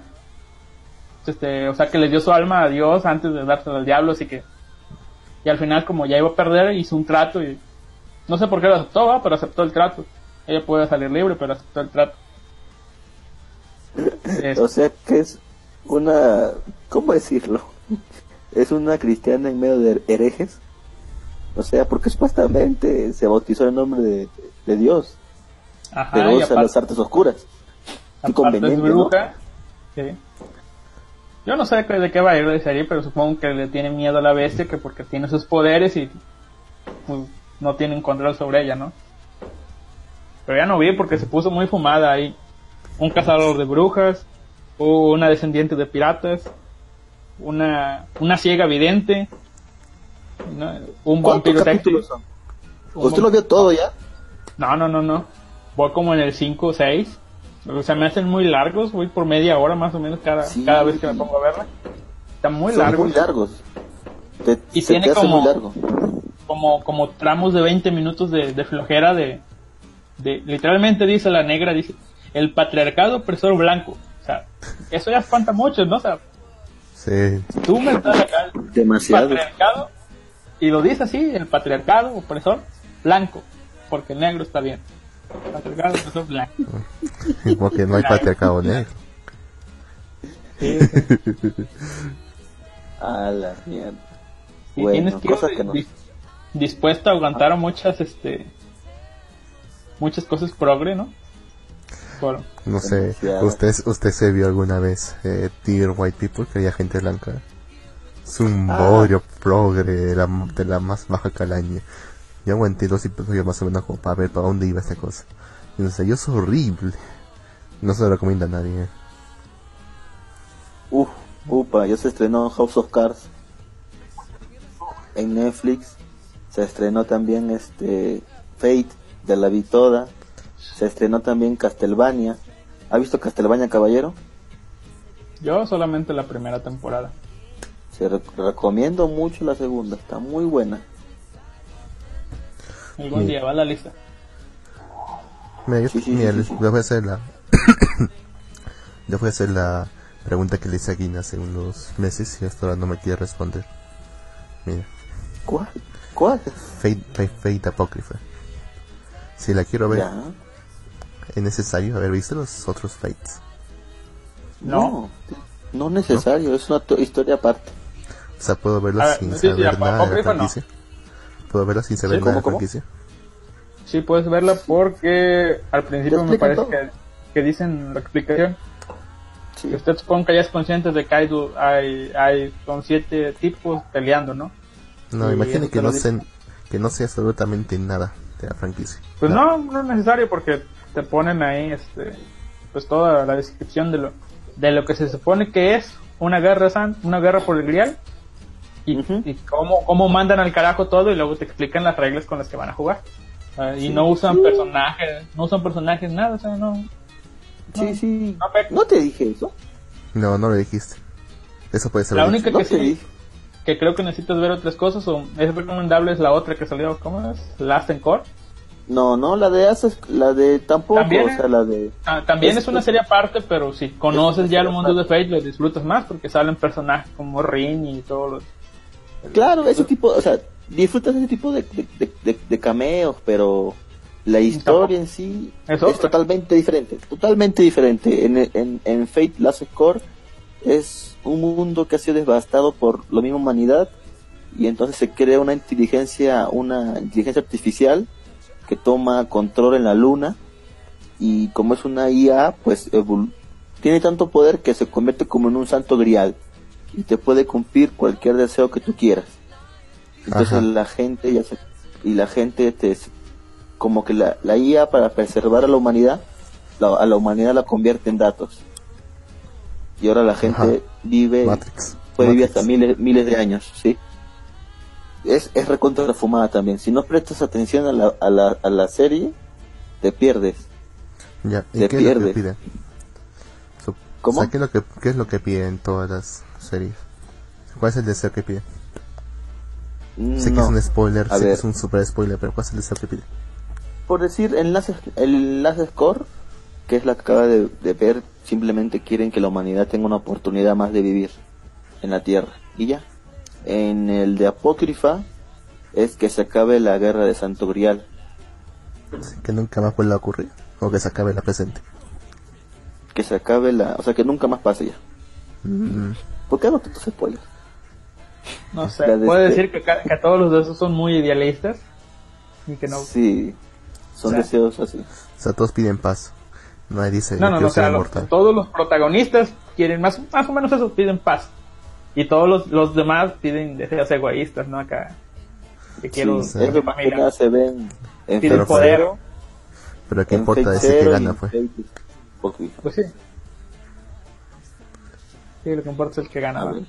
Este, o sea, que le dio su alma a Dios antes de dársela al diablo, así que. Y al final, como ya iba a perder, hizo un trato y. No sé por qué lo aceptó, ¿va? pero aceptó el trato. Ella puede salir libre, pero aceptó el trato. Es- O sea que es una, ¿cómo decirlo? Es una cristiana en medio de herejes. O sea, porque supuestamente se bautizó en el nombre de, de Dios, ajá, pero usa aparte- las artes oscuras. Qué es conveniente, ¿no? bruja. Sí. Yo no sé de qué- de qué va a ir la serie, pero supongo que le tiene miedo a la bestia, que porque tiene sus poderes y pues, no tienen control sobre ella, ¿no? Pero ya no vi porque se puso muy fumada ahí. Un cazador de brujas, una descendiente de piratas, una, una ciega vidente, ¿no? un ¿Cuántos vampiro capítulos son? ¿Usted lo vio todo ya? no, no, no, no. Voy como en el 5 o 6. O sea, me hacen muy largos. Voy por media hora más o menos cada, Sí. cada vez que me pongo a verla. Están muy Son largos. muy largos. Te, Y se tiene te como- muy largo. Como, como tramos de 20 minutos de, de flojera de, de... Literalmente dice la negra, dice... El patriarcado opresor blanco. O sea, eso ya espanta mucho, ¿no? O sea, Sí. tú me estás acá... Demasiado. Patriarcado. Y lo dice así, el patriarcado opresor blanco. Porque el negro está bien. Patriarcado opresor blanco. Porque no hay patriarcado negro. Sí, A la mierda. Y Bueno, tienes que que no. dis- dispuesto a aguantar a muchas, este, muchas cosas progre, ¿no? Por, No sé. ¿usted, usted se vio alguna vez eh, Dear White People, que había gente blanca? Es un Ah. progre de la, de la más baja calaña. Yo aguanté dos episodios más o menos como para ver para dónde iba esta cosa. Y no sé, yo es horrible. No se lo recomienda a nadie. eh. Uf, upa, ya se estrenó House of Cards en Netflix. Se estrenó también este Fate, de la vi toda. Se estrenó también Castlevania. ¿Ha visto Castlevania Caballero? yo solamente la primera temporada. Se re- recomiendo mucho la segunda, está muy buena. Algún día va a la lista. Mira, yo, Sí, sí, mira, sí, les sí. les voy a hacer la... les voy a hacer la pregunta que le hice a Guina hace unos meses y hasta ahora no me quiere responder. Mira, ¿Cuál? ¿Cuál? Fate, Fate, Fate Apócrifa. Si la quiero ver, Ya. es necesario haber visto los otros Fates. No. No, no necesario, es una to- historia aparte. O sea, puedo verlo A ver, sin sí, sí, saber nada de la no. Puedo verlo sin saber Sí, nada de franquicia. Sí, puedes verla porque al principio me parece que, que dicen la explicación. Sí. Que usted supongo que ya es consciente de que hay, hay, hay son siete tipos peleando, ¿no? No, eso que no, sé, que no sé absolutamente nada de la franquicia. Pues Nada. no, no es necesario porque te ponen ahí este pues toda la descripción de lo de lo que se supone que es una guerra san, una guerra por el grial y, Ujú. y cómo, cómo mandan al carajo todo y luego te explican las reglas con las que van a jugar. Y no usan personajes, no usan personajes, nada, o sea, no. Sí, sí. No, ¿No te dije eso? No, no lo dijiste. Eso puede ser La única No que sí, dije. que creo que necesitas ver otras cosas, o es recomendable es la otra que salió, ¿cómo es? Last Encore. No, no, la de Ases, la de tampoco, También, o sea, la de... Ah, también Es- es una serie aparte, pero si conoces es ya el mundo de Fate, lo disfrutas más porque salen personajes como Rin y todos los... Claro, ese tipo, o sea, disfrutas ese tipo de, de, de- de- cameos, pero la historia en sí Es totalmente diferente, totalmente diferente. En, en, en Fate Last Score es un mundo que ha sido devastado por la misma humanidad y entonces se crea una inteligencia, una inteligencia artificial que toma control en la luna y como es una IA, pues tiene tanto poder que se convierte como en un santo grial y te puede cumplir cualquier deseo que tú quieras. Entonces Ajá. la gente ya se, y la gente te como que la, la IA para preservar a la humanidad, la- a la humanidad la convierte en datos. Y ahora la gente Ajá. vive Matrix. puede vivir hasta miles, miles de años, ¿sí? Es, es recontra fumada también. Si no prestas atención a la, a la, a la serie, te pierdes. Ya, ¿y te qué es lo que pierdes. piden? ¿Cómo? o sea, ¿qué, es lo que, ¿Qué es lo que piden todas las series? ¿Cuál es el deseo que piden? Sé que No. es un spoiler, A sé que ver. es un super spoiler, pero ¿cuál es el deseo que piden? Por decir, enlaces, el enlace score, que es la que acaba de, de ver, simplemente quieren que la humanidad tenga una oportunidad más de vivir en la Tierra. Y ya. En el de Apócrifa, es que se acabe la guerra de Santo Grial. Sí, Que nunca más vuelva a ocurrir. O que se acabe la presente. Que se acabe la. O sea, que nunca más pase ya. Mm, ¿Por qué hago tantos spoilers? No sé, puede este- decir que, que todos los de esos son muy idealistas y que no... Sí. Son O sea, deseos así. O sea, todos piden paz. Nadie dice, No, no, no, o sea, los- todos los protagonistas quieren más, más o menos eso, piden paz. Y todos los, los demás piden deseos egoístas, ¿no? Acá, que quiero... sí. Es que familia- se ven en Piden Fate poder. Zero, Pero qué importa decir que gana, en pues. Pues sí. Sí, lo que importa es el que gana. A ver,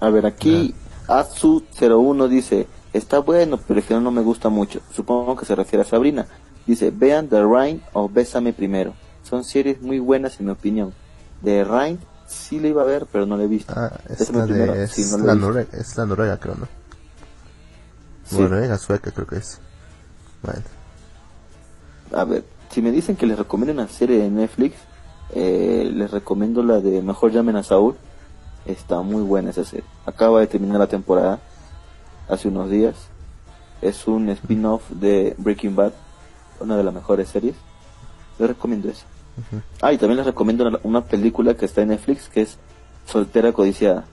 a ver aquí Azu01 dice, está bueno, pero el final no me gusta mucho. Supongo que se refiere a Sabrina. Dice, vean The Rain o Bésame primero. Son series muy buenas en mi opinión. The Rain sí la iba a ver, pero no la he visto. Ah, es la de... sí, Es, no la la visto. Noruega, es la Noruega, creo, ¿no? Sí. Noruega, sueca, creo que es. Bueno. A ver, si me dicen que les recomiendo una serie de Netflix, eh, les recomiendo la de Mejor llamen a Saúl. Está muy buena esa serie. Acaba de terminar la temporada hace unos días. Es un spin-off de Breaking Bad, una de las mejores series. Les recomiendo eso. Ah, y también les recomiendo una, una película que está en Netflix que es Soltera Codiciada.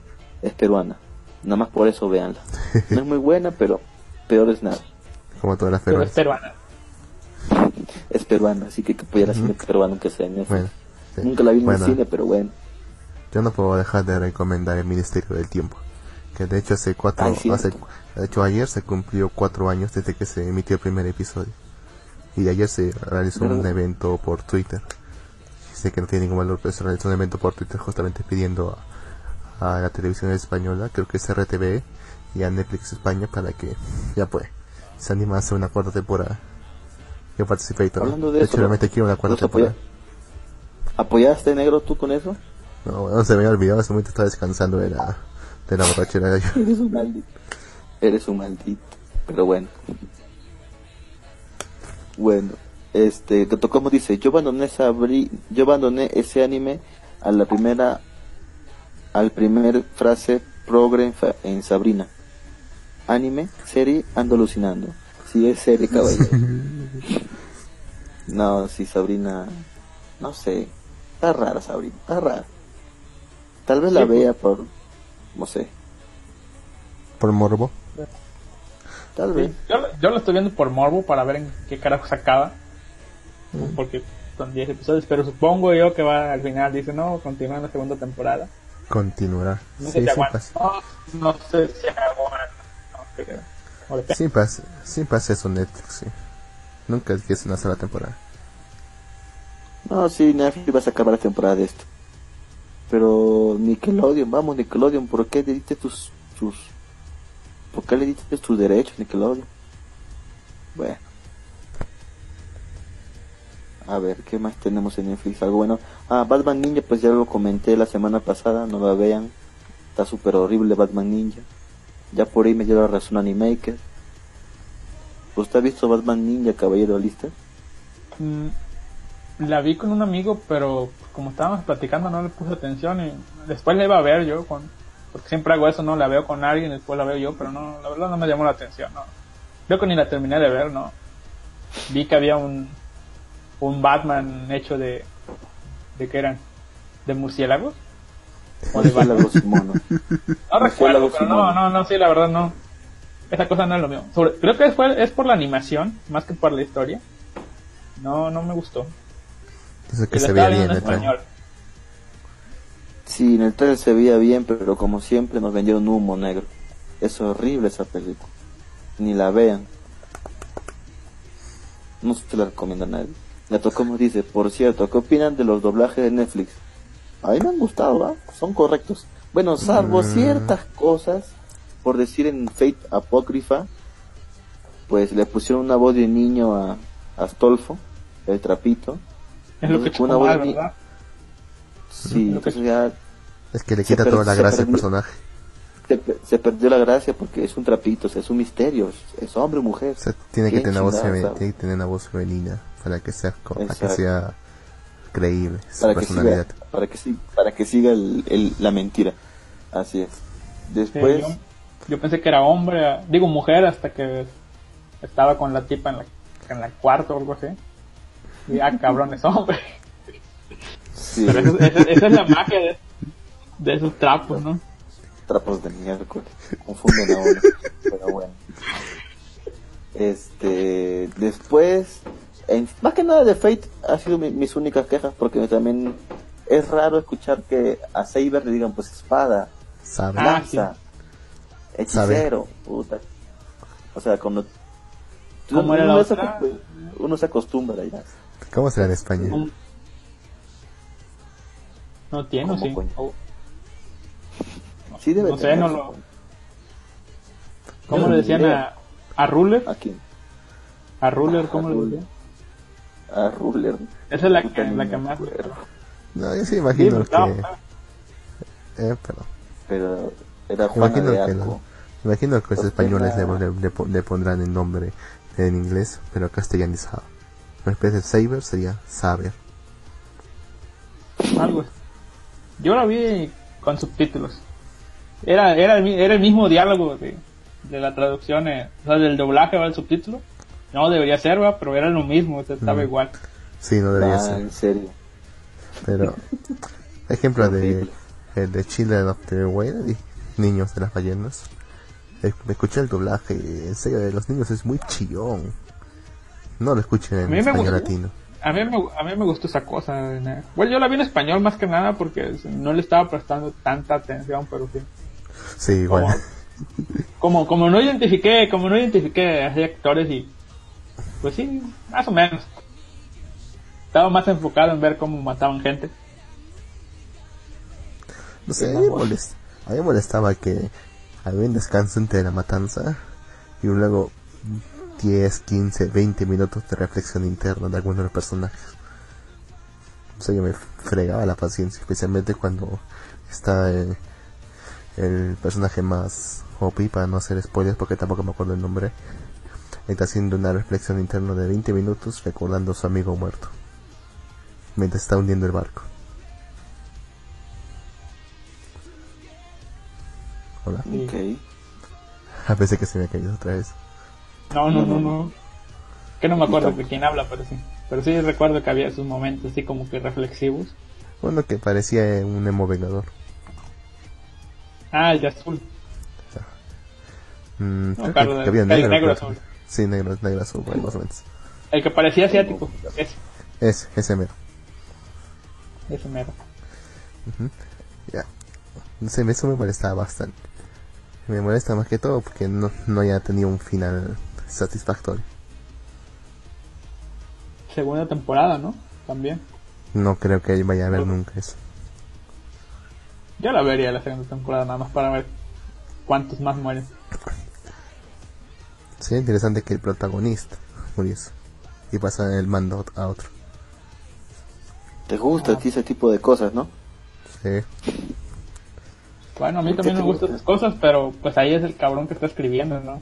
Es peruana. Nada más por eso véanla. No es muy buena, pero peor es nada. Como todas las Pero es peruanas. peruana. Es peruana, así que hay que apoyar a cine peruano que sea en Netflix. Bueno. Sí. Nunca la vi en Bueno, el cine, pero bueno. Yo no puedo dejar de recomendar el Ministerio del Tiempo. Que de hecho hace cuatro... Ay, hace, de hecho ayer se cumplió cuatro años desde que se emitió el primer episodio. Y ayer se realizó un ¿Verdad? evento por Twitter. Sé que no tiene ningún valor, pero se realizó un evento por Twitter justamente pidiendo a, a la televisión española, creo que es RTV, y a Netflix España para que ya pues se anima a hacer una cuarta temporada. Yo participé y todo. Hablando de de eso, hecho, realmente quiero una cuarta ¿los apoya- temporada. ¿Apoyaste negro tú con eso? No, no se me había olvidado, hace momento estaba descansando de la, de la borrachera de. Eres un maldito. Eres un maldito. Pero bueno. Bueno, este, como dice, yo abandoné Sabri, yo abandoné ese anime a la primera, al primer frase progre en, en Sabrina. Anime, serie, ando alucinando. Sí, es serie, caballero. no, sí, Sabrina, no sé. Está rara Sabrina, está rara. Tal vez la Sí, vea por, no sé, Por morbo. tal vez. Sí, yo, lo- yo lo estoy viendo por morbo para ver en qué carajo se acaba. Porque son 10 episodios, pero supongo yo que va al final, dice, no, continúa en la segunda temporada. Continuará. No Sí, sé si sí aguanta. pasa. No, no sé si aguanta. No sé. O depende. Sí pasa, sí pasa eso Netflix, sí. Nunca es que es una sola temporada. No, sí, Netflix va a sacar varias temporadas de esto. Pero Nickelodeon, vamos Nickelodeon, ¿por qué diste tus, tus ¿Por qué le dices tus derechos, Nickelodeon? Bueno. A ver, ¿qué más tenemos en Netflix? Algo bueno. Ah, Batman Ninja, pues ya lo comenté la semana pasada, no lo vean. Está súper horrible Batman Ninja. Ya por ahí me dio la razón Animaker. ¿Usted ha visto Batman Ninja, Caballero Lista? Mm, La vi con un amigo, pero como estábamos platicando no le puse atención y después la iba a ver yo, con, porque siempre hago eso, ¿no? La veo con alguien, después la veo yo, pero no, la verdad no me llamó la atención, ¿no? Creo que ni la terminé de ver, ¿no? Vi que había un, un Batman hecho de, ¿de qué eran? ¿De murciélagos? O de. Murciélagos monos. No recuerdo, pero no, no, no, sí, la verdad no. Esa cosa no es lo mío. Sobre- creo que fue, es por la animación, más que por la historia. No, no me gustó. Eso que se veía bien en el español. Sí, en el trailer se veía bien, pero como siempre nos vendieron humo negro. Es horrible esa película. Ni la vean. No se la recomiendo a nadie. La tocamos dice, por cierto, ¿qué opinan de los doblajes de Netflix? A mí me han gustado, ¿ah? Son correctos. Bueno, salvo Mm. ciertas cosas, por decir en Fate Apócrifa, pues le pusieron una voz de niño a Astolfo, el trapito. Es lo que Entonces, una chocó voz mal, ni- ¿verdad? Sí, Lo que- entonces ya Es que le quita toda la gracia al personaje. se, se perdió la gracia porque es un trapito, o sea, es un misterio, es, es hombre o mujer. O sea, tiene que ¿Quién tener, voz tiene que tener una voz femenina para que sea, para que sea creíble su para que siga, personalidad. para que siga, para que siga el, el- la mentira. Así es. Sí, Después, yo, yo pensé que era hombre, digo mujer, hasta que estaba con la tipa en la, en la cuarto o algo así. Y ah, cabrón, es hombre. sí, Pero eso- esa, esa es la magia de, de esos trapos, ¿no? trapos de miércoles, confunden a uno, pero bueno. Este, después, en- más que nada de Fate ha sido mi- mis únicas quejas porque también es raro escuchar que a Saber le digan pues espada, ¿Sabe? Ah, lanza, hechicero, puta. O sea, cuando acostum- uno se acostumbra ya. ¿Cómo será en España? No tiene, ¿o ¿Cómo sí. coño? O- Sí debe No sé, tener, no lo- ¿Cómo le decían a, a Ruler? ¿A quién? A Ruler, ¿cómo A le decían? A Ruler. Esa es la que, la que más... No, yo sí Sí, imagino estaba- que... Eh, pero... Pero era Juana Imagino de que, imagino que los españoles le, era- le- le pondrán el nombre en inglés, pero castellanizado. En vez de Saber sería Saber. Algo. Yo la vi con subtítulos. Era, era, el, mi- era el mismo diálogo de, de la traducción, eh, o sea, del doblaje va el subtítulo. No debería ser, ¿va? pero era lo mismo, o sea, estaba Mm. igual. Sí, no debería Ah, ser. en serio. Pero... Ejemplo de... El de Children of the Whale y Niños de las ballenas. Me escuché el doblaje, en serio, de los niños es muy chillón. No lo escuchen en español gustó. latino. A mí, me, a mí me gustó esa cosa. eh. Bueno, yo la vi en español más que nada porque no le estaba prestando tanta atención, pero sí. Sí, igual. Como, como no identifiqué, como no identifiqué a actores y pues sí, más o menos. Estaba más enfocado en ver cómo mataban gente. No sé, a mí, me molest- a mí me molestaba que había un descanso entre la matanza y luego 10, 15, 20 minutos de reflexión interna de algunos de los personajes. O sea, yo me fregaba la paciencia, especialmente cuando está el, el personaje más OP, para no hacer spoilers porque tampoco me acuerdo el nombre. Está haciendo una reflexión interna de 20 minutos recordando a su amigo muerto. Mientras está hundiendo el barco. Hola. Sí. Ok. A veces que se me ha caído otra vez. No, no, no, no. Que no me acuerdo de quién habla, pero sí. Pero sí recuerdo que había esos momentos así como que reflexivos. Uno que parecía un emo vengador. Ah, el de azul. Mm, creo que- Carlos, que había el negro, negro que- azul. Sí, negro, negro azul, bueno, más o menos. El que parecía asiático. Ese, Ese, ese mero. ese mero. Ya. No sé, eso me molestaba bastante. Me molesta más que todo porque no, no haya tenido un final satisfactorio. Segunda temporada, ¿no? También. No creo que vaya a haber Bueno. nunca eso. Yo la vería la segunda temporada nada más para ver cuántos más mueren. Sí, interesante que el protagonista muriese y pasa el mando a otro. ¿Te gusta a ti ese tipo de cosas, no? Sí. Bueno, a mí ¿Qué también me gustan gusta? esas cosas, pero pues ahí es el cabrón que está escribiendo, ¿no?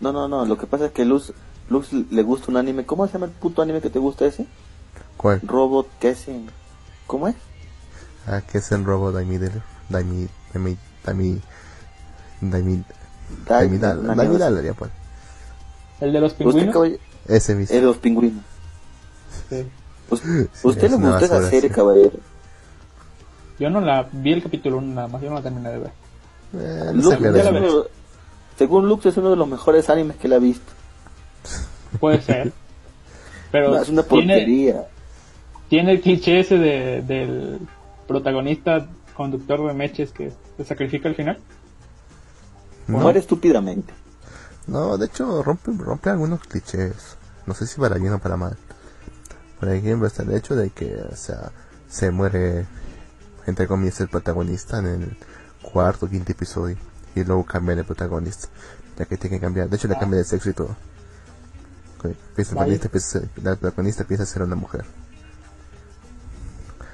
No, no, no. Lo que pasa es que Luz, Luz le gusta un anime. ¿Cómo se llama el puto anime que te gusta ese? ¿Cuál? Robot Kessing. ¿Cómo es? Ah, que es el robo Daimi del Daimi Daimi Daimi Daimi Daimi Dal- una Daimi mierda Dal, ya pues. El de los ¿Usted, pingüinos. Ese mismo. es de los pingüinos. Sí. Us- Sí, ¿Usted le una gustó esa serie, sí. caballero? Yo no la vi el capítulo 1 nada más, yo no la terminé de ver. Eh, no es ya la según Lux es uno de los mejores animes que él ha visto. Puede ser. Pero No, es una tiene, porquería. tiene el cliché ese de, del protagonista conductor de meches que se sacrifica al final. Muere estúpidamente. No, de hecho rompe, rompe algunos clichés. No sé si para bien o para mal. Por ejemplo, está el hecho de que, o sea, se muere, entre comillas, el protagonista en el cuarto o quinto episodio. Y luego cambia de protagonista. Ya que tiene que cambiar. De hecho, le cambia de sexo y todo. Que El protagonista empieza a ser- la protagonista empieza a ser una mujer.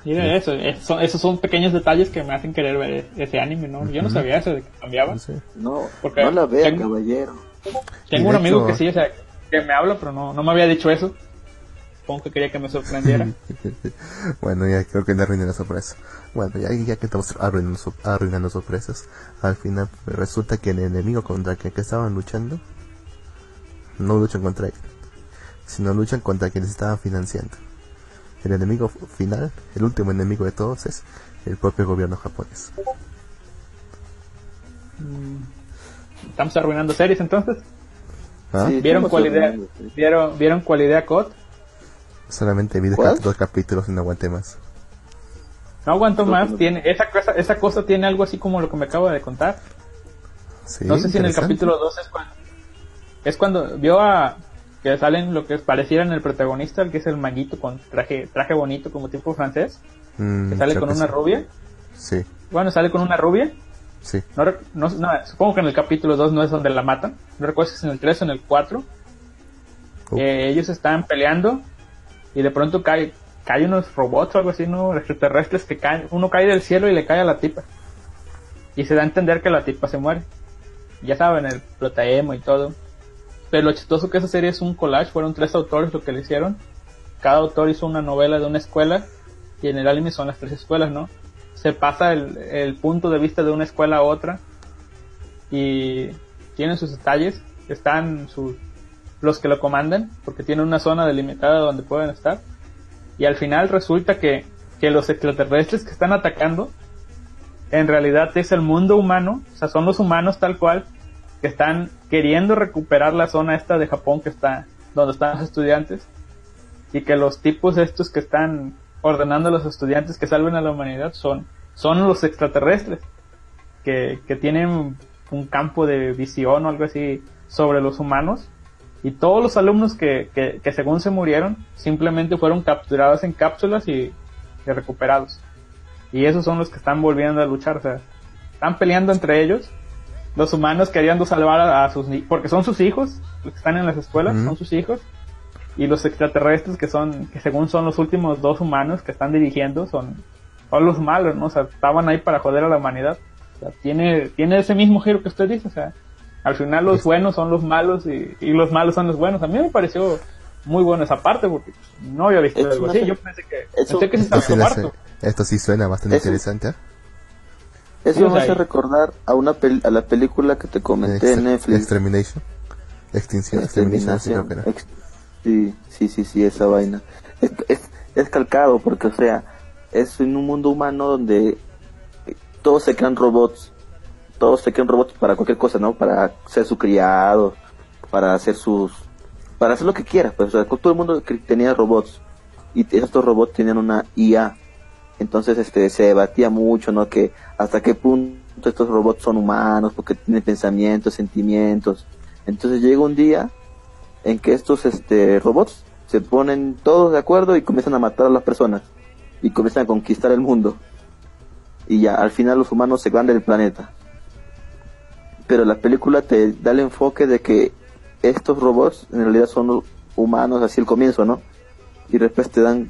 De eso, eso- esos son pequeños detalles que me hacen querer ver ese anime, ¿no? Yo no sabía eso de que cambiaba. No sé. No, Porque no la vea, tengo- caballero. Tengo Y un amigo hecho- que sí, o sea, que me habla, pero no, no me había dicho eso. Supongo que quería que me sorprendiera. bueno, ya creo que le arruiné la sorpresa. Bueno, ya, ya que estamos arruinando, arruinando sorpresas, al final resulta que el enemigo contra el que, que estaban luchando no luchan contra él, sino luchan contra quienes estaban financiando. El enemigo final, el último enemigo de todos es el propio gobierno japonés. Estamos arruinando series entonces. ¿Ah? Sí, ¿Vieron cuál idea? ¿Vieron, ¿vieron cuál idea COD? Solamente vi cap- dos capítulos y no aguanté más. No aguanto más. Tiene, esa, cosa, esa cosa tiene algo así como lo que me acabo de contar. Sí, no sé si en el capítulo 2 es cuando, es cuando vio a que salen lo que pareciera en el protagonista, el que es el maguito con traje traje bonito como tipo francés, Mm, que sale con que una sí. rubia. Sí, Bueno, sale con una rubia. sí. No, no, no, supongo que en el capítulo 2 no es donde la matan. No recuerdo si es en el 3 o en el 4. Oh. Eh, ellos están peleando y de pronto cae, cae unos robots o algo así, ¿no? Extraterrestres que caen. Uno cae del cielo y le cae a la tipa. Y se da a entender que la tipa se muere. Ya saben, el protaemo y todo. Pero lo chistoso que esa serie es un collage, fueron tres autores lo que le hicieron. Cada autor hizo una novela de una escuela y en el anime son las tres escuelas, ¿no? Se pasa el, el punto de vista de una escuela a otra y tienen sus detalles. Están sus, los que lo comandan porque tienen una zona delimitada donde pueden estar. Y al final resulta que, que los extraterrestres que están atacando en realidad es el mundo humano, o sea, son los humanos tal cual que están queriendo recuperar la zona esta de Japón que está donde están los estudiantes y que los tipos estos que están ordenando a los estudiantes que salven a la humanidad son son los extraterrestres que, que tienen un campo de visión o algo así sobre los humanos y todos los alumnos que, que, que según se murieron simplemente fueron capturados en cápsulas y, y recuperados. Y esos son los que están volviendo a luchar o sea están peleando entre ellos. Los humanos queriendo salvar a, a sus porque son sus hijos los que están en las escuelas Ujú. son sus hijos. Y los extraterrestres que son que según son los últimos dos humanos que están dirigiendo son son los malos no o sea estaban ahí para joder a la humanidad. O sea, tiene tiene ese mismo giro que usted dice o sea al final los buenos son los malos y, y los malos son los buenos a mí me pareció muy bueno esa parte porque no había visto Es algo así yo pensé que eso- pensé que se Esto estaba sí, esto suena bastante Eso- interesante. ¿eh? Eso me hace recordar a una pel- a la película que te comenté en Netflix. Extermination. Extinción, extermination, sí, creo que era. Ex- Sí, sí, sí, sí, esa vaina. Es, es, es calcado porque, o sea, es en un mundo humano donde eh, todos se crean robots. Todos se crean robots para cualquier cosa, ¿no? Para ser su criado, para hacer sus... Para hacer lo que quieras, pues, todo el mundo tenía robots. Y estos robots tenían una IA. Entonces, este, se debatía mucho, ¿no? Que hasta qué punto estos robots son humanos, porque tienen pensamientos, sentimientos. Entonces llega un día en que estos este robots se ponen todos de acuerdo y comienzan a matar a las personas y comienzan a conquistar el mundo y ya al final los humanos se van del planeta pero la película te da el enfoque de que estos robots en realidad son humanos, así el comienzo, ¿no? Y después te dan,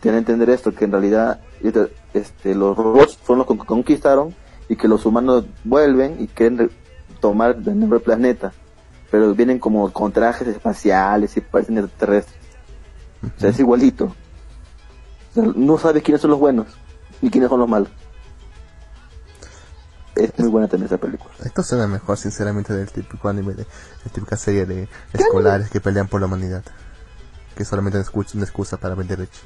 te dan a entender esto, que en realidad este, los robots fueron los que conquistaron y que los humanos vuelven y quieren re- tomar de nuevo el planeta, pero vienen como con trajes espaciales y parecen extraterrestres. O sea, es igualito. O sea, no sabes quiénes son los buenos ni quiénes son los malos. Es muy buena también esa película. Esto suena mejor, sinceramente, del típico anime, de la típica serie de escolares que pelean por la humanidad. Que solamente es una excusa para vender leche.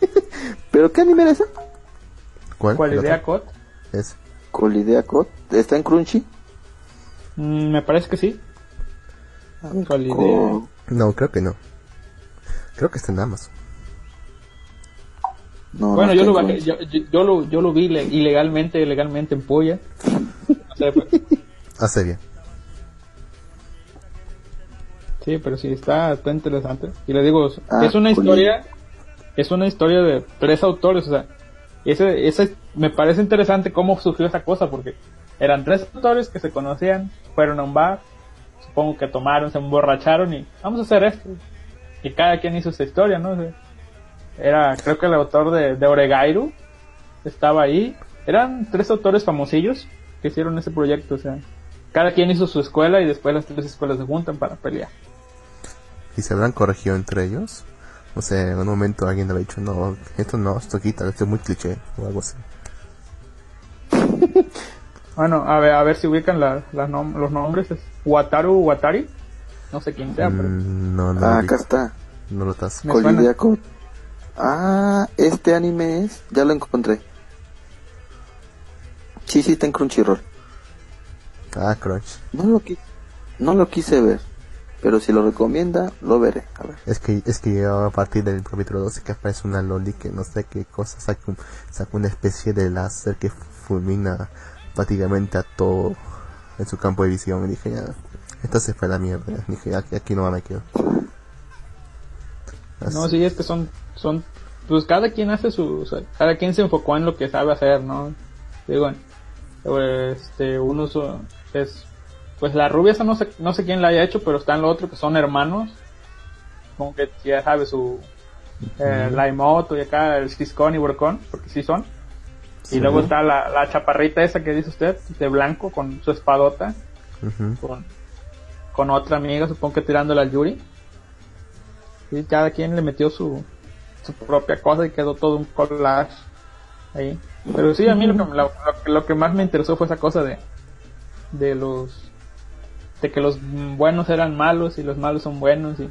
¿Pero qué anime era ese? ¿Cuál? ¿Cuál ¿El idea, otro? Cot? Es. Colidea Code. ¿Está en Crunchy? Mm, me parece que sí. ¿Cuál idea? Co- No, creo que no. Creo que está en Amazon. No, Bueno, no yo lo, yo, yo, yo lo, yo lo vi le- ilegalmente, ilegalmente en Puya. O sea, pues, Hace bien. sí, pero sí, está, está interesante. Y le digo, Ah, es una cool. historia, es una historia de tres autores, o sea, ese, ese, me parece interesante cómo surgió esa cosa, porque eran tres autores que se conocían, fueron a un bar, supongo que tomaron, se emborracharon y vamos a hacer esto. Y cada quien hizo su historia, ¿no? O sea, era, creo que el autor de, de Oregairu estaba ahí. Eran tres autores famosillos que hicieron ese proyecto, o sea, cada quien hizo su escuela y después las tres escuelas se juntan para pelear. ¿Y se habrán corregido entre ellos? O sea, en un momento alguien habrá dicho, no, esto no, esto quita, esto es muy cliché, o algo así. Bueno, a ver, a ver si ubican la, nom- los nombres. Es Wataru Watari. No sé quién sea, pero Mm, no, no, Ah, acá está. no lo estás. Code. Ah, este anime es. Ya lo encontré. Sí, sí, está en Crunchyroll. Ah, Crunch. No lo, qui- no lo quise ver. Pero si lo recomienda, lo veré. A ver. Es que, es que a partir del capítulo 12 que aparece una loli que no sé qué cosa, saca, un- saca una especie de láser que fulmina prácticamente a todo en su campo de visión. Y dije, ya, esto se fue a la mierda. Dije, aquí, aquí no me quedo. Así- no, sí, es que son, son, pues cada quien hace su, o sea, cada quien se enfocó en lo que sabe hacer, ¿no? Digo, este, uno es, pues la rubia esa no sé, no sé quién la haya hecho, pero están los otros que son hermanos, como que ya sabe su, eh, la Emoto y acá el Ciscón y Burcón, porque sí son. Sí. Y luego está la, la chaparrita esa que dice usted, de blanco, con su espadota, con, con otra amiga, supongo que tirándola al Yuri. Y cada quien le metió su, su propia cosa y quedó todo un collage ahí. Pero sí, a mí lo que, lo, lo que- más me interesó fue esa cosa de, de los de que los buenos eran malos y los malos son buenos y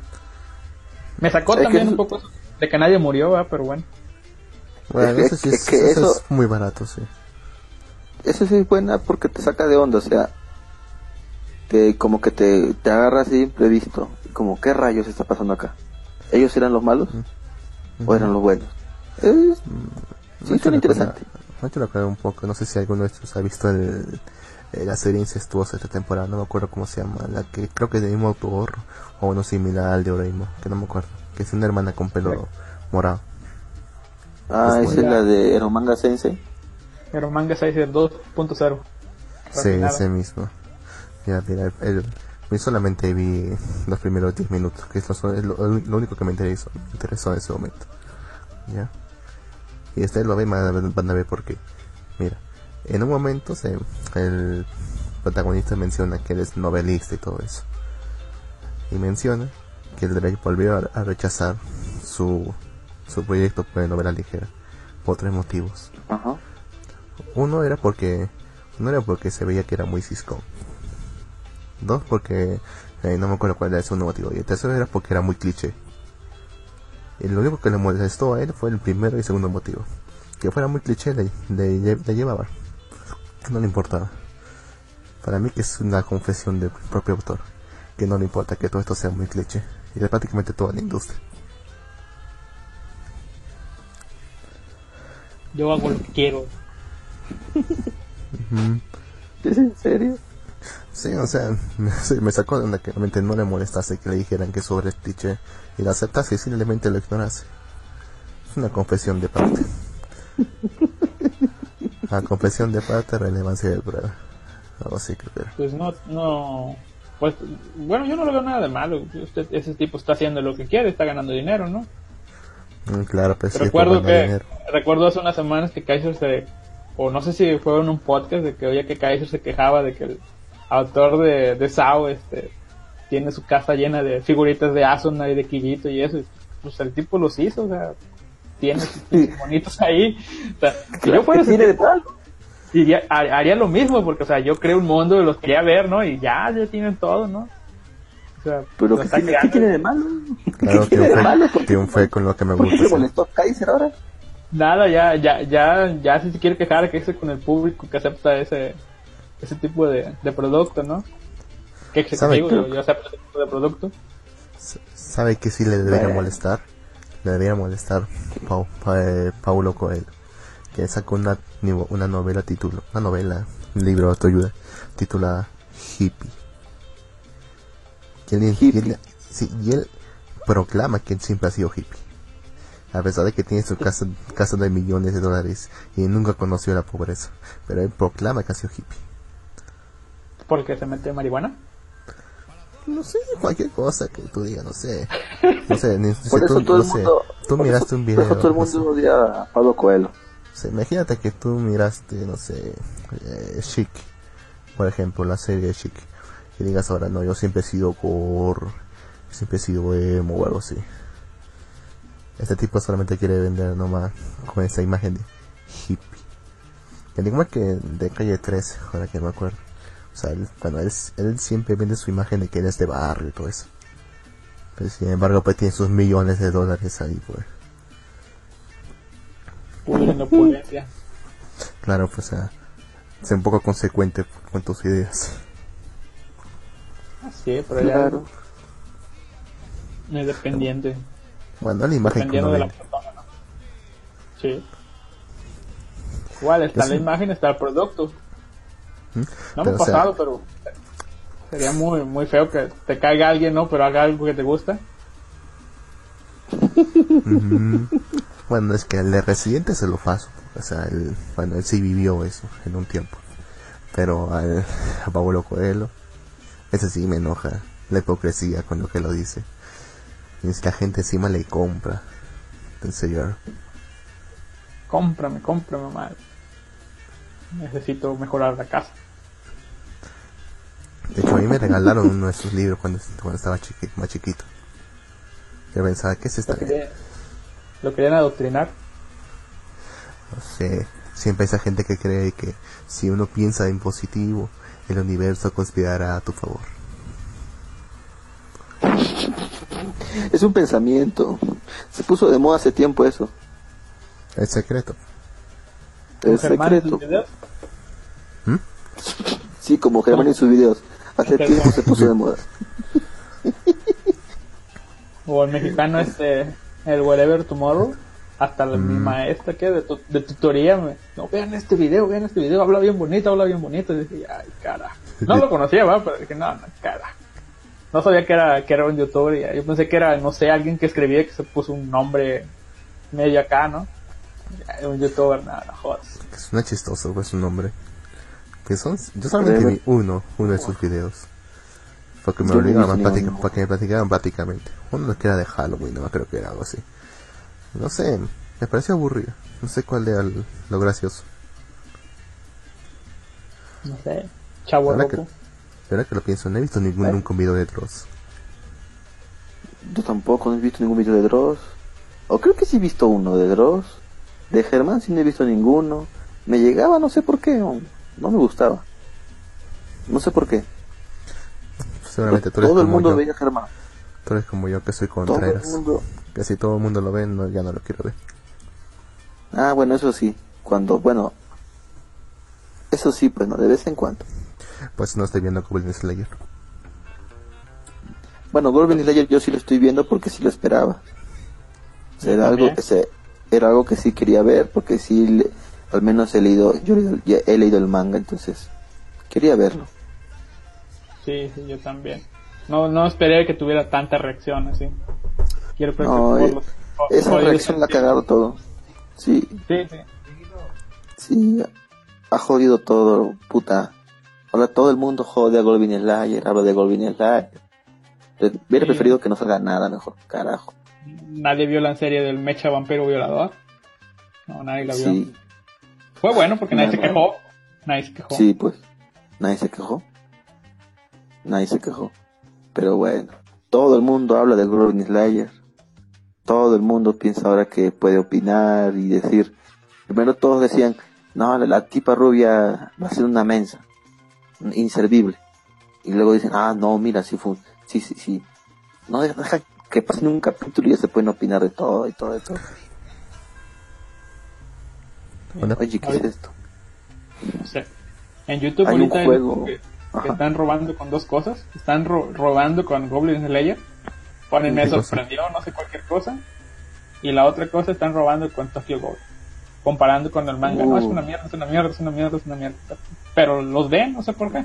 me sacó Es también eso- un poco eso de que nadie murió, ¿verdad? pero bueno. Bueno, Es que- eso sí es es, que eso eso- es muy barato, sí. Esa sí es buena porque te saca de onda, o sea, te, como que te, te agarra así imprevisto. Como, ¿qué rayos está pasando acá? ¿Ellos eran los malos o eran los buenos? Es, sí, Me suena recuerda- interesante. Me te recuerda un poco, no sé si alguno de estos ha visto el, eh, la serie incestuosa de esta temporada, no me acuerdo cómo se llama, la que creo que es del mismo autor o uno similar al de Oreimo, que no me acuerdo, que es una hermana con pelo morado. Ah, esa es la de Eromanga Sensei. Pero manga 6 de 2.0. Sí, ese mismo. Mira, mira, el, yo solamente vi los primeros 10 minutos, que es lo, es lo, lo único que me interesó, me interesó en ese momento. ¿Ya? Y ustedes lo ven, van a ver, van a ver por qué. Mira, en un momento se, el protagonista menciona que él es novelista y todo eso. Y menciona que el Drake volvió a, a rechazar su, su proyecto de novela ligera por tres motivos. Uno era porque no era porque se veía que era muy cisco. Dos porque eh, no me acuerdo cuál era el segundo motivo. Y el tercero era porque era muy cliché. Y lo único que le molestó a él fue el primero y segundo motivo. Que fuera muy cliché le, le, le llevaba. No le importaba. Para mí que es una confesión del propio autor. Que no le importa que todo esto sea muy cliché. Y de prácticamente toda la industria. Yo hago lo que quiero. ¿Es en serio? Sí, o sea, me, sí, sacó de onda que realmente no le molestase que le dijeran que sobre el cliché y lo aceptase y simplemente lo ignorase. Es una confesión de parte. A confesión de parte, relevancia de prueba. Algo así creo que era. Pues no, no, pues, bueno, yo no lo veo nada de malo. Usted, ese tipo está haciendo lo que quiere, está ganando dinero, ¿no? Mm, Claro, pues sí, recuerdo tomando que dinero. recuerdo hace unas semanas que Kaiser se o no sé si fue en un podcast de que oía que Kaiser se quejaba de que el autor de, de Sao este tiene su casa llena de figuritas de Asuna y de Kirito y eso y, pues el tipo los hizo o sea tiene sus monitos ahí o sea, si yo fuera ¿Qué ese tipo, ha- haría lo mismo porque o sea yo creo un mundo los quería ver no y ya ya tienen todo no o sea Pero ¿qué están tiene, ¿qué tiene de malo? Claro, ¿Qué tiene de malo? triunfé, con lo que me ¿Por qué gusta. se sí. molestó Kaiser ahora? Nada, ya, ya, ya, ya si se quiere quejar, que con el público que acepta ese, ese tipo de, de producto, ¿no? Que se ¿Sabe yo, ese tipo de producto. ¿Sabe que sí le debería molestar? Le debería molestar Pau- Pa- eh, Paulo Coelho, que sacó una, una novela título, una novela, un libro de autoayuda, titulada Hippie. Y él, y Hippie. él- sí, y él proclama que él siempre ha sido hippie. A pesar de que tiene su casa, casa de millones de dólares y nunca conoció la pobreza. Pero él proclama que ha sido hippie. Porque se mete marihuana. No sé, cualquier cosa que tú digas, no sé. No sé, ni, si Por eso tú, todo no el sé, mundo... tú por miraste eso- un por video. eso todo el no sé. mundo odia a Pablo Coelho. O sea, imagínate que tú miraste, no sé, eh, Chic, por ejemplo, la serie Chic, y digas ahora, no, yo siempre he sido gore, siempre he sido emo o algo así. Este tipo solamente quiere vender nomás con esa imagen de hippie. Que digamos que de calle 13, ahora que no me acuerdo. O sea, él, bueno, él, él siempre vende su imagen de que él es de barrio y todo eso. Pero sin embargo, pues tiene sus millones de dólares ahí, pues. En opulencia. Claro, pues, o sea, ser un poco consecuente con tus ideas. Sí, pero ya Claro. es dependiente. Bueno, la imagen que Dependiendo uno de la persona, ¿no? Sí. Igual está la imagen, está el producto. No me Pero, ha o sea, pasado, pero sería muy, muy feo que te caiga alguien, ¿no? Pero haga algo que te gusta. Bueno, es que el de Residente se lo paso. O sea, él, bueno, él sí vivió eso en un tiempo. Pero al, a Pablo Coelho, ese sí me enoja la hipocresía con lo que lo dice. Y es que la gente encima le compra. En serio. Cómprame, cómprame, madre. Necesito mejorar la casa. De hecho, a mí me regalaron uno de sus libros cuando, cuando estaba chiqui- más chiquito. Yo pensaba, ¿qué es esta? Lo querían, lo querían adoctrinar. No sé, siempre esa gente que cree que si uno piensa en positivo, el universo conspirará a tu favor. Es un pensamiento. Se puso de moda hace tiempo eso. El secreto. Es Germán secreto. sus videos. Sí, como Germán en sus videos. Hace Germán. tiempo se puso de moda. O el mexicano este, el Wherever Tomorrow. Hasta la, mi maestra que de, tu- de tutoría me, no vean este video, vean este video, habla bien bonito, habla bien bonito. Y dije, ay, cara. No lo conocía, va, pero dije, no, no, cara. No sabía que era, que era un youtuber. y Yo pensé que era, no sé, alguien que escribía que se puso un nombre medio acá, ¿no? Un youtuber, nada, no jodas. Que suena chistoso, pues su nombre. Que son, yo solamente vi uno, uno de sus videos. Porque me obligaban a platicar, ninguno. para que me platicaran prácticamente. Uno que era de Halloween, no creo que era algo así. No sé, me pareció aburrido. No sé cuál era el- lo gracioso. No sé, chavo Ahora que, ahora que lo pienso, no he visto ningún ¿Eh? nunca un video de Dross. Yo tampoco no he visto ningún video de Dross. O creo que sí he visto uno de Dross. De Germán sí no he visto ninguno. Me llegaba, no sé por qué. No, no me gustaba. No sé por qué. Seguramente tú eres Todo el mundo yo. veía a Germán. Tú eres como yo que soy Todo el Contreras. mundo. Que si todo el mundo lo ve, no, ya no lo quiero ver. Ah, bueno, eso sí. Cuando, bueno. Eso sí, pues no, de vez en cuando. Pues no estoy viendo Goblin Slayer. Bueno, Goblin Slayer yo sí lo estoy viendo porque sí lo esperaba. O sea, era algo que se, era algo que sí quería ver porque sí, le- al menos he leído, yo he leído- ya he leído el manga, entonces quería verlo. Sí, sí, yo también. No, no esperé que tuviera tanta reacción así. Quiero No, eh, por los- Esa reacción la ha cagado todo. Sí, Sí, sí. sí, ha jodido todo, puta. Ahora todo el mundo jode a Golvin Slayer, habla de Golvin Slayer. Hubiera Sí. preferido que no salga nada mejor, carajo. Nadie vio la serie del Mecha Vampiro Violador. No, nadie la vio. Sí, Fue bueno porque nadie No, se quejó. Nadie se quejó. sí, pues. Nadie se quejó. Nadie se quejó. Pero bueno, todo el mundo habla de Golvin Slayer. Todo el mundo piensa ahora que puede opinar y decir. Primero todos decían, no, la, la tipa rubia va a ser una mensa, inservible. Y luego dicen, ah, no, mira, sí fue, un- sí, sí, sí. No, deja, deja que pasen un capítulo y ya se pueden opinar de todo y todo, de todo. Bueno, Oye, ¿qué es esto? No sé. En YouTube Hay un ahorita hay juego. que, que están robando con dos cosas. Están ro- robando con Goblin Slayer. Ponen me sorprendió, no sé cualquier cosa. Y la otra cosa están robando con Tokyo Ghoul. Comparando con el manga. No, es Uh. una mierda, es una mierda, es una mierda, es una mierda. Pero los ven, no sé por qué.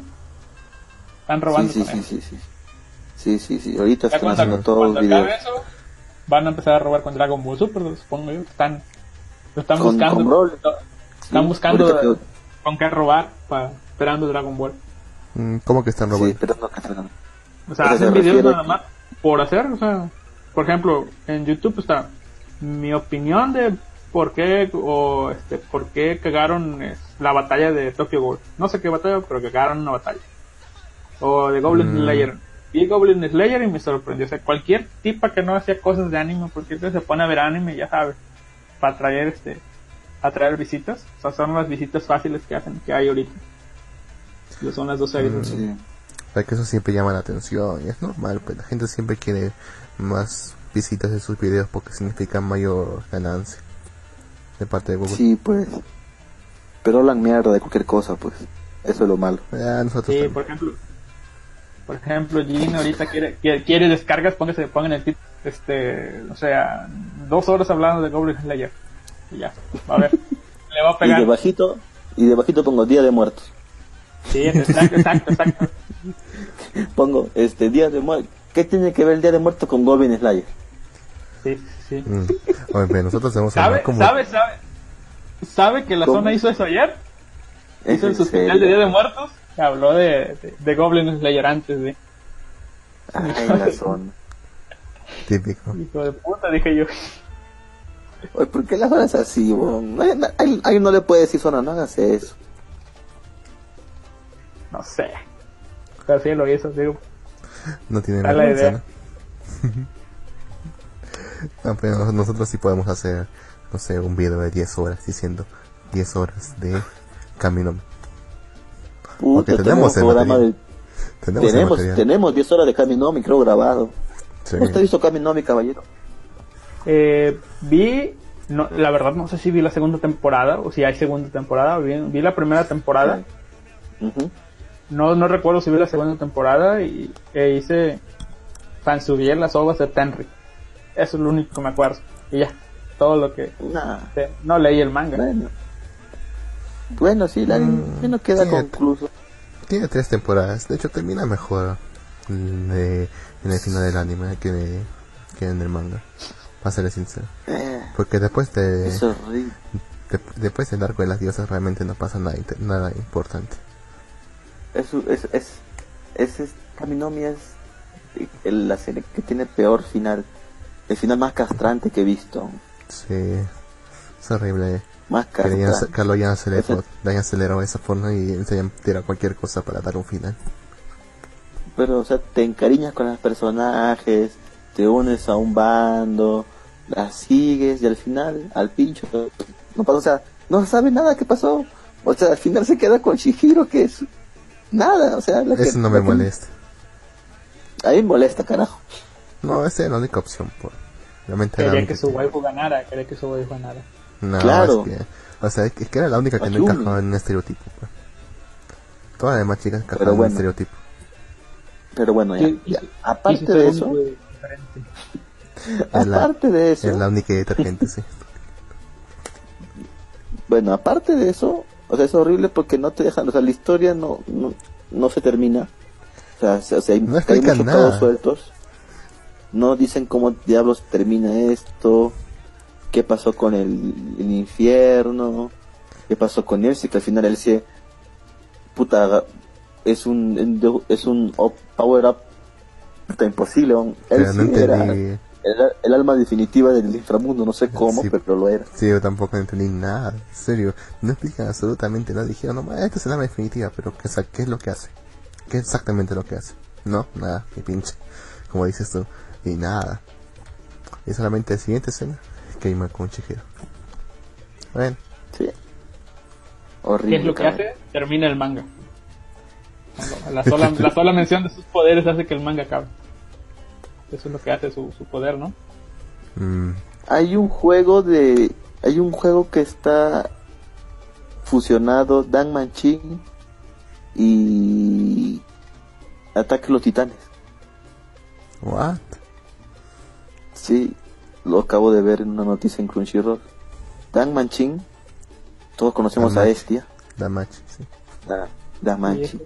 Están robando Sí, sí, con sí, sí, sí. Sí, sí, sí. Ahorita Ya están cuando, haciendo todos los videos. eso, van a empezar a robar con Dragon Ball Super, supongo yo. Están, lo están Con- buscando. con están Sí, buscando con qué robar, para, esperando Dragon Ball. mm, ¿cómo que están Sí, robando? pero no que salgan. O sea, Pero hacen se videos nada que- más por hacer, o sea, por ejemplo, en YouTube está mi opinión de por qué o este por qué cagaron la batalla de Tokyo Ghoul. No sé qué batalla, pero cagaron una batalla. O de Goblin Mm. Slayer. Vi Goblin Slayer y me sorprendió. O sea, cualquier tipa que no hacía cosas de anime, porque se pone a ver anime, ya sabes, para atraer este atraer visitas. O sea, son las visitas fáciles que hacen, que hay ahorita. Son las dos series. Mm. Sí. Para que eso siempre llama la atención y es normal, pues la gente siempre quiere más visitas de sus videos porque significa mayor ganancia de parte de Google. Sí, pues. Pero hablan mierda de cualquier cosa, pues. Eso es lo malo. Ah, nosotros Sí, también. por ejemplo, por ejemplo, Jin ahorita quiere, quiere, quiere descargas, póngase, pongan el título, este, o sea, dos horas hablando de Goblin Slayer. Y ya, a ver, le va a Y pegar. debajito, y debajito pongo Día de Muertos. Sí, exacto, exacto, exacto. Pongo, este, Día de Muertos. ¿Qué tiene que ver el Día de Muertos con Golvin Slayer? Sí, sí. Mm. Oye, nosotros hemos ¿Sabe, hablado como... sabe, sabe? ¿Sabe que la ¿Cómo? zona hizo eso ayer? ¿Es Hizo su especial de? Día de Muertos. Habló de, de, de Goblin Slayer antes de. Ay, la zona. Típico. Hijo de puta, dije yo. Oye, ¿por qué la zona es así, ay, ay, no le puede decir zona, no hagas eso. No sé. Pero sí lo hizo, digo. No tiene Da la idea. ¿no? Pero nos- nosotros sí podemos hacer, no sé, un video de 10 horas diciendo 10 horas de camino. Puta, Ok, tenemos el programa material. de- Tenemos, el tenemos, material. tenemos 10 horas de Kaminomi, creo, grabado. Sí. ¿Usted visto Kaminomi, caballero? Eh, vi, no, la verdad no sé si vi la segunda temporada o si hay segunda temporada. Vi, vi la primera temporada. No, no recuerdo si vi la segunda temporada y e hice fansubí las ovas de Tenry. Eso es lo único que me acuerdo. Y ya, todo lo que... Nah, eh, No leí el manga. bueno. Bueno, sí, la Mm, no queda concluso. Tiene tres temporadas. De hecho, termina mejor de- en el final del anime que, que en el manga. Para serle sincero. Eh, Porque después de, es de- después del arco de las diosas realmente no pasa nada, nada importante. Es, es, es, es, es- Kaminomi es el- la serie que tiene peor final. El final más castrante que he visto. Sí, es horrible. Más castrante. que Ese- le hayan acelerado de esa forma y se tirado cualquier cosa para dar un final. Pero, o sea, te encariñas con los personajes, te unes a un bando, las sigues y al final, al pincho, no pasa, o sea, no sabe nada que pasó. O sea, al final se queda con Shihiro, que es nada, o sea, la que- Eso no me la que- molesta. A mí me molesta, carajo. No, esa es la única opción. Por... Realmente era la Quería que su waifu ganara, quería que su waifu ganara. No, Claro. es que, o sea, es que, es que era la única que no encajaba en un estereotipo. pues. Todas las demás chicas encajaban en un estereotipo. Pero bueno, ya, aparte de eso, la- aparte de eso, Es la única detergente, sí. bueno, aparte de eso, o sea, es horrible porque no te dejan, o sea, la historia no, no, no se termina. O sea, se- o sea, hay, No hay muchos cabos sueltos. No dicen cómo diablos termina esto, qué pasó con el, el infierno, qué pasó con Elsie, que al final Elsie, puta, es un es un up- power up está imposible. Él no era el, el alma definitiva del inframundo, no sé cómo, Sí. pero lo era. Sí, yo tampoco entendí nada. En serio, no explican absolutamente nada. Dijeron, no, esta es el arma definitiva, pero ¿qué, sa- ¿qué es lo que hace? ¿Qué es exactamente lo que hace? No, nada, ni pinche. Como dices tú, y nada. Y solamente la siguiente escena, queima con un chijero. Bueno, Sí. Horrible. ¿Qué es lo que hace? Termina el manga. La sola, la sola mención de sus poderes hace que el manga acabe. Eso es lo que hace su, su poder, ¿no? mm, Hay un juego de. Hay un juego que está fusionado Dan Manchin y. Ataque a los Titanes. what? Sí, lo acabo de ver en una noticia en Crunchyroll. Dan Manchin, todos conocemos Dan a. Estia, sí. Dan Manchin, Sí.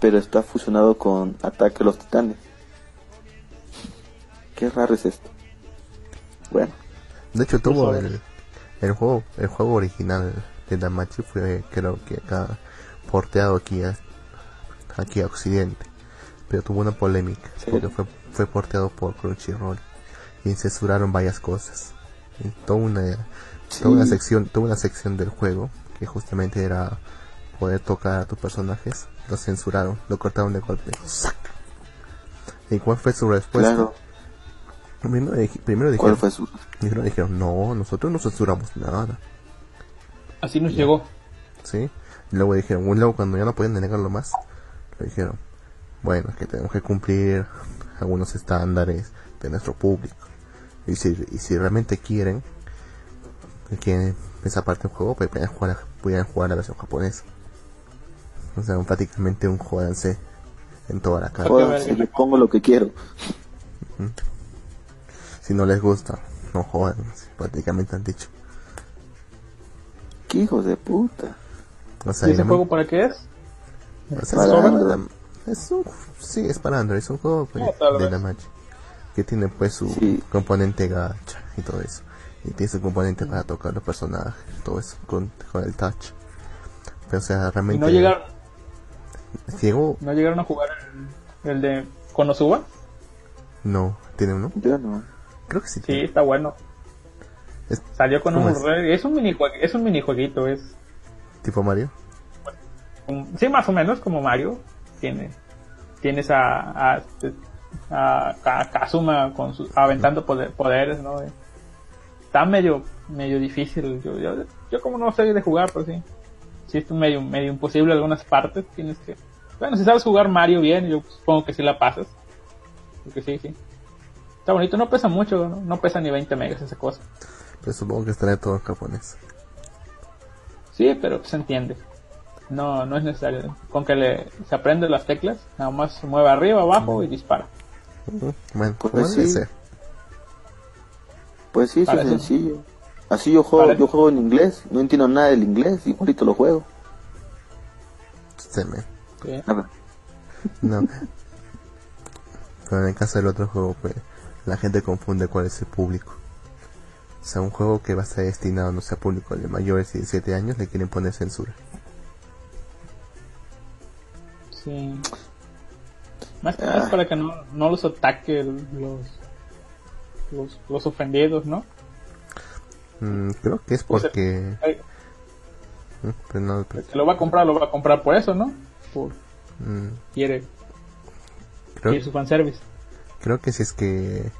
Pero está fusionado con Ataque a los Titanes. Qué raro es esto. Bueno, De hecho, tuvo el, el juego el juego original de Damachi fue creo que acá porteado aquí a, aquí a Occidente, pero tuvo una polémica Sí. porque fue fue porteado por Crunchyroll y censuraron varias cosas. Y toda una toda una sección toda una sección del juego que justamente era poder tocar a tus personajes lo censuraron, lo cortaron de golpe. ¡Sac! ¿Y cuál fue su respuesta? claro. Primero, primero ¿Cuál dijeron, fue su.? Dijeron, dijeron, no, nosotros no censuramos nada, Así nos llegó. ¿sí? Y luego dijeron, luego cuando ya no podían negarlo más, le dijeron, bueno, es que tenemos que cumplir algunos estándares de nuestro público. Y si, y si realmente quieren, que quieren esa parte del juego, pues pueden jugar, pueden jugar la versión japonesa. O sea, prácticamente un jódanse en toda la cara. Si le pongo lo que quiero. Si no les gusta, no jodan, prácticamente han dicho. ¿Qué hijos de puta? O sea, ¿Y ese juego para qué es? O sea, Para es, Android. es un, sí, es para Android, es un juego pues, Ah, tal de vez. la Match que tiene pues su Sí. componente gacha y todo eso. Y tiene su componente para tocar los personajes, todo eso con, con el touch. Pero o sea, ¿Y realmente no llegaron, llegó, no llegaron a jugar el, el de Konosuba? no, tiene uno, Yo no. creo que sí. Sí, tiene. está bueno. Es Salió con ¿Cómo un es? es un minijuegue, es un minijueguito, es tipo Mario. sí más o menos como Mario. Tiene tienes a a, a, Ka- Kazuma con sus aventando poder- poderes, ¿no? Está medio medio difícil. Yo, yo, yo como no sé de jugar, pues sí. Sí es medio medio imposible en algunas partes, tienes que Bueno, si sabes jugar Mario bien, yo supongo que sí la pasas. Porque sí, sí. Está bonito, no pesa mucho, no, no pesa ni 20 megas esa cosa. Pero supongo que estará todo en japonés. Sí, pero se entiende. No, no es necesario. Con que le, se aprende las teclas, nada más se mueve arriba, abajo y dispara. Bueno, Pues debe sí. ser. Pues sí, es eso. Así yo juego, yo juego en inglés, no entiendo nada del inglés, igualito lo juego. Se me- ver, No. Pero en el caso del otro juego, pues, la gente confunde cuál es el público. O sea, un juego que va a estar destinado, no sé, a público de mayores de 17 años, le quieren poner censura. Sí. Más que es para que no, no los ataque los, los, los ofendidos, ¿no? Mm, creo que es Pues, porque... No, El pero- que lo va a comprar, lo va a comprar por eso, ¿no? Por, mm, quiere, creo, quiere su fanservice. creo que si es que...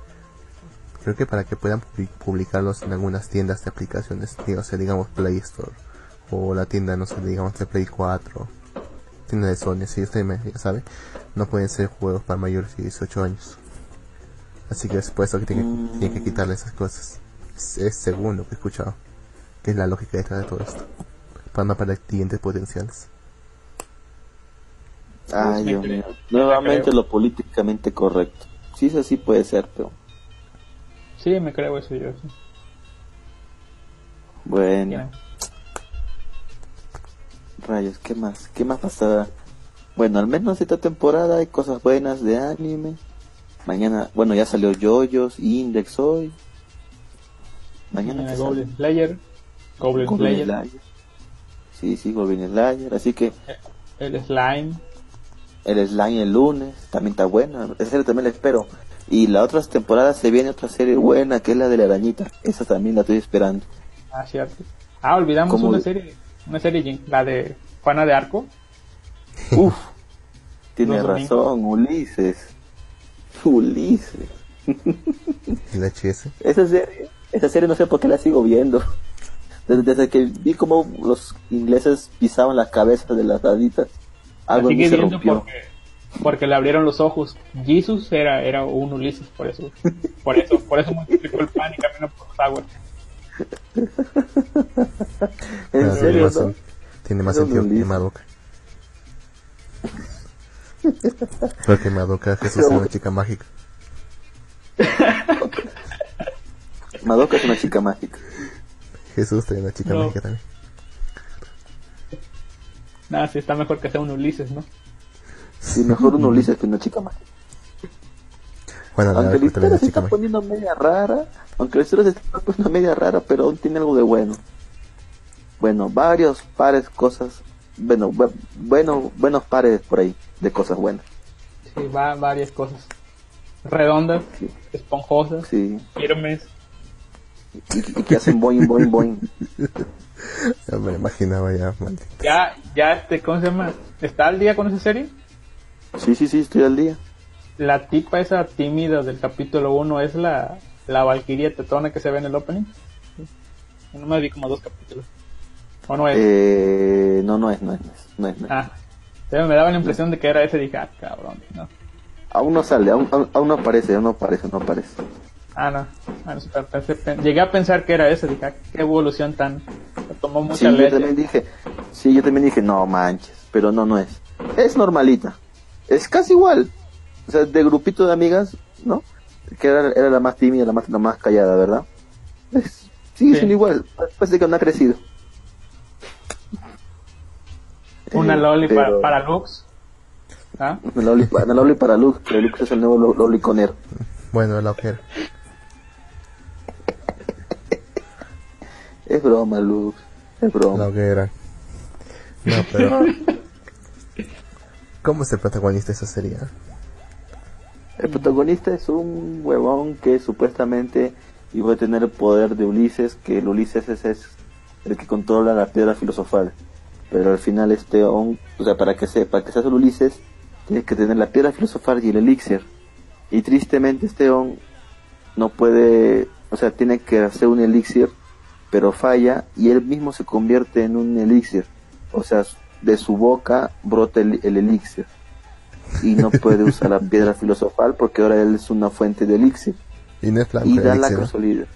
Creo que para que puedan publi- publicarlos en algunas tiendas de aplicaciones, digo, o sea, digamos Play Store, o la tienda, no sé, digamos de Play 4, tienda de Sony, si usted me, ya sabe, no pueden ser juegos para mayores de 18 años. Así que es por eso que tienen, Mm. tienen que quitarle esas cosas. Es, según lo que he escuchado, que es la lógica detrás de todo esto, para no perder clientes potenciales. Ay, me Dios creo, mío. me Nuevamente lo políticamente correcto. Sí, es así puede ser, pero Sí, me creo eso yo. Sí. bueno, rayos, ¿qué más? ¿Qué más pasará? Bueno, al menos esta temporada hay cosas buenas de anime. Mañana, bueno, ya salió Yoyos, Index hoy. Mañana Eh, ¿qué Goblin? Slayer, Goblin, Goblin Slayer, Slayer. Sí, sí, Goblin Slayer. Así que, el Slime, el slime el lunes, también está buena, esa serie también la espero. Y la otra temporada se viene otra serie buena, que es la de la arañita, esa también la estoy esperando. Ah, cierto. Ah, olvidamos ¿Cómo una serie, una serie, la de Juana de Arco. Uf, tiene razón, Ulises. Ulises. ¿Y la HS? Esa serie, esa serie no sé por qué la sigo viendo. Desde, desde que vi cómo los ingleses pisaban las cabezas de las haditas, La algo en mí sigue se viendo rompió. porque, porque le abrieron los ojos. Jesus era, era un Ulises, por eso. Por eso, por eso multiplicó el pan y caminó por los aguas. En tiene serio, más, ¿no? sen- tiene más Era sentido que. Madoka. Porque Madoka Jesús era una chica mágica. Madoka es una chica mágica. Jesús era una chica No. mágica también. Nada, sí está mejor que sea un Ulises, ¿no? Sí, mejor un Ulises que una chica mágica. Bueno, Aunque la historia se chica está mágica. poniendo media rara, aunque la historia se está poniendo media rara, pero aún tiene algo de bueno. Bueno, varios pares cosas, bueno, bu- bueno, buenos pares por ahí de cosas buenas. Sí, va varias cosas. Redondas, Sí. esponjosas, Sí, firmes. Que hacen boing, boing, boing. Ya me imaginaba ya, maldito. Ya, ya, este, ¿cómo se llama? ¿Está al día con esa serie? Sí, sí, sí, estoy al día. La tipa esa tímida del capítulo 1 es la, la Valkyria tetona que se ve en el opening. No me vi como dos capítulos. ¿O no es? Eh, no, no es, no es, no es, no es. no es. Ah, pero me daba la impresión de que era ese. Dije, ah, cabrón. No. Aún no sale, aún, aún, aún no aparece, aún no aparece, no aparece. Ah, no. Ah, no, pero pensé- pen- llegué a pensar que era ese. Dije, ah, qué evolución tan. tomó mucha Sí, yo también dije, sí, yo también dije, no manches, pero no, no es. Es normalita. Es casi igual. O sea, de grupito de amigas, ¿no? Que era, era la más tímida, la más, la más callada, ¿verdad? Es, sigue Sí. siendo igual. Parece que no ha crecido. Una Eh, loli para, pero- para Lux. ¿Ah? Una loli, pa- una loli para Lux, que Lux es el nuevo lo- loliconero. Bueno, la ojera. Broma, Lux. Es broma. La hoguera. No, pero. ¿Cómo es el protagonista esa serie? El protagonista es un huevón que supuestamente iba a tener el poder de Ulises, que el Ulises es, es el que controla la piedra filosofal. Pero al final este on, o sea, para que se, para que seas el Ulises, tienes que tener la piedra filosofal y el elixir. Y tristemente este on no puede, o sea, tiene que hacer un elixir, pero falla y él mismo se convierte en un elixir. O sea, de su boca brota el, el elixir y no puede usar la piedra filosofal porque ahora él es una fuente de elixir Y no es blanco y el da la elixir, ¿no? casualidad.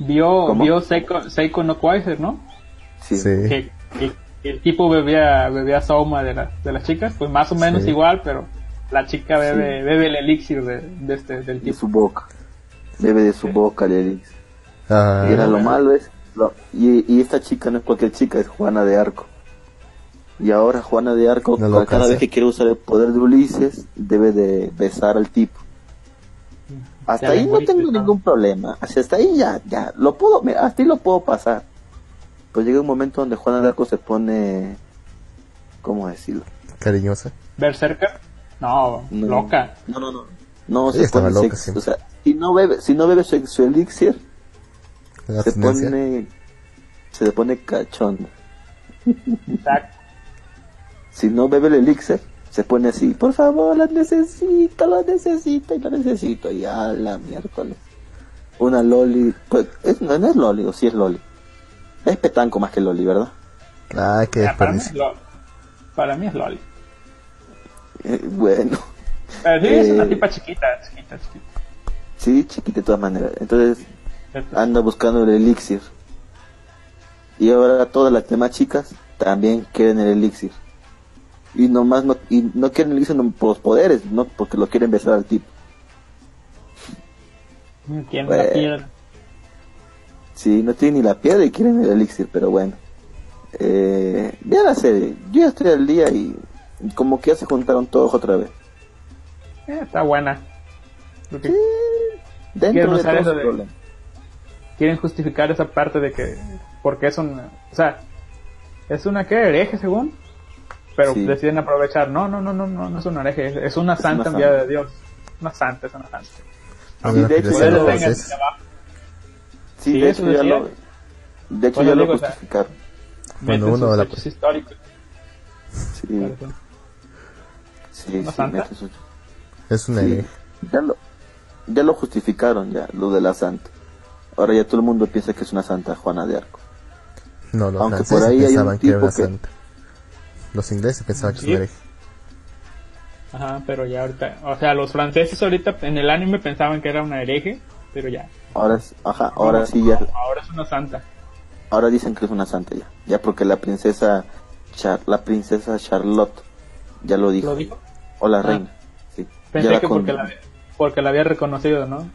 Vio, ¿Cómo? vio Seiko, Seiko no Quasar, ¿no? Sí. Sí. Que, que- que el tipo bebía, bebía Soma de, la- de las chicas, pues más o menos Sí. igual, pero la chica bebe, Sí. bebe el elixir de, de este, del de tipo. su boca. Bebe de su boca el elixir. Ah, y era lo malo es lo- y, y esta chica no es cualquier chica, es Juana de Arco. Y ahora Juana de Arco, No cada, vez que quiere usar el poder de Ulises, debe de besar al tipo. Hasta Ya ahí no tengo ¿no? ningún problema. Hasta ahí ya, ya, lo puedo, mira, hasta ahí lo puedo pasar. Pues llega un momento donde Juana de Arco se pone, ¿cómo decirlo? cariñosa. Berserker, no, No. loca. No, no, no. No, Ella se pone loca sex- siempre. o sea, si no bebe, si no bebe su, su elixir, La se abstinencia. pone, se pone cachondo. Exacto. Si no bebe el elixir, se pone así, por favor, la necesito, la necesito y la necesito. Y a la miércoles. Una loli, pues, es, no, no es loli, o sí es loli. Es petanco más que loli, ¿verdad? Ah, qué Ah, para, mí es. Loli. para mí es Loli. Eh, bueno, Pero sí, es una Eh. tipa chiquita, chiquita, chiquita. sí, chiquita de todas maneras. Entonces, anda buscando el elixir. Y ahora todas las demás chicas también quieren el elixir. Y nomás no, y no quieren el elixir no por los poderes, no porque lo quieren besar al tipo. Tiene bueno. la piedra. Sí, no tienen ni la piedra y quieren el elixir, pero bueno. Eh, vean la serie, yo ya estoy al día y como que ya se juntaron todos otra vez. Eh, está buena. Que Dentro de todo de- problema. Quieren justificar esa parte de que porque es una o sea es una que hereje según pero Sí. deciden aprovechar. No, no, no, no, no, no es una hereje, es, es una Es santa una enviada santa. de Dios. Una santa, es una santa. Ah, Sí, una de hecho, ya lo-. Sí, Sí, de hecho ya lo, de hecho ya lo digo, o sea, justificaron. Meten uno sus la- hechos históricos. Sí, parece. sí, Es una Sí, hereje. ya lo, ya lo justificaron ya, lo de la santa. Ahora ya todo el mundo piensa que es una santa Juana de Arco. No, los Aunque por franceses ahí hay un pensaban que era una que- santa. Los ingleses pensaban que Sí. es una hereje. Ajá, pero ya ahorita, o sea, los franceses ahorita en el anime pensaban que era una hereje, pero ya, Ahora, es- ajá, ahora sí ya, ahora es una santa. ahora dicen que es una santa ya, ya porque la princesa, Char- la princesa Charlotte ya lo dijo, ¿Lo dijo? o la Ah. reina, sí. Pensé Ya la que con- porque la, porque la había reconocido, ¿no?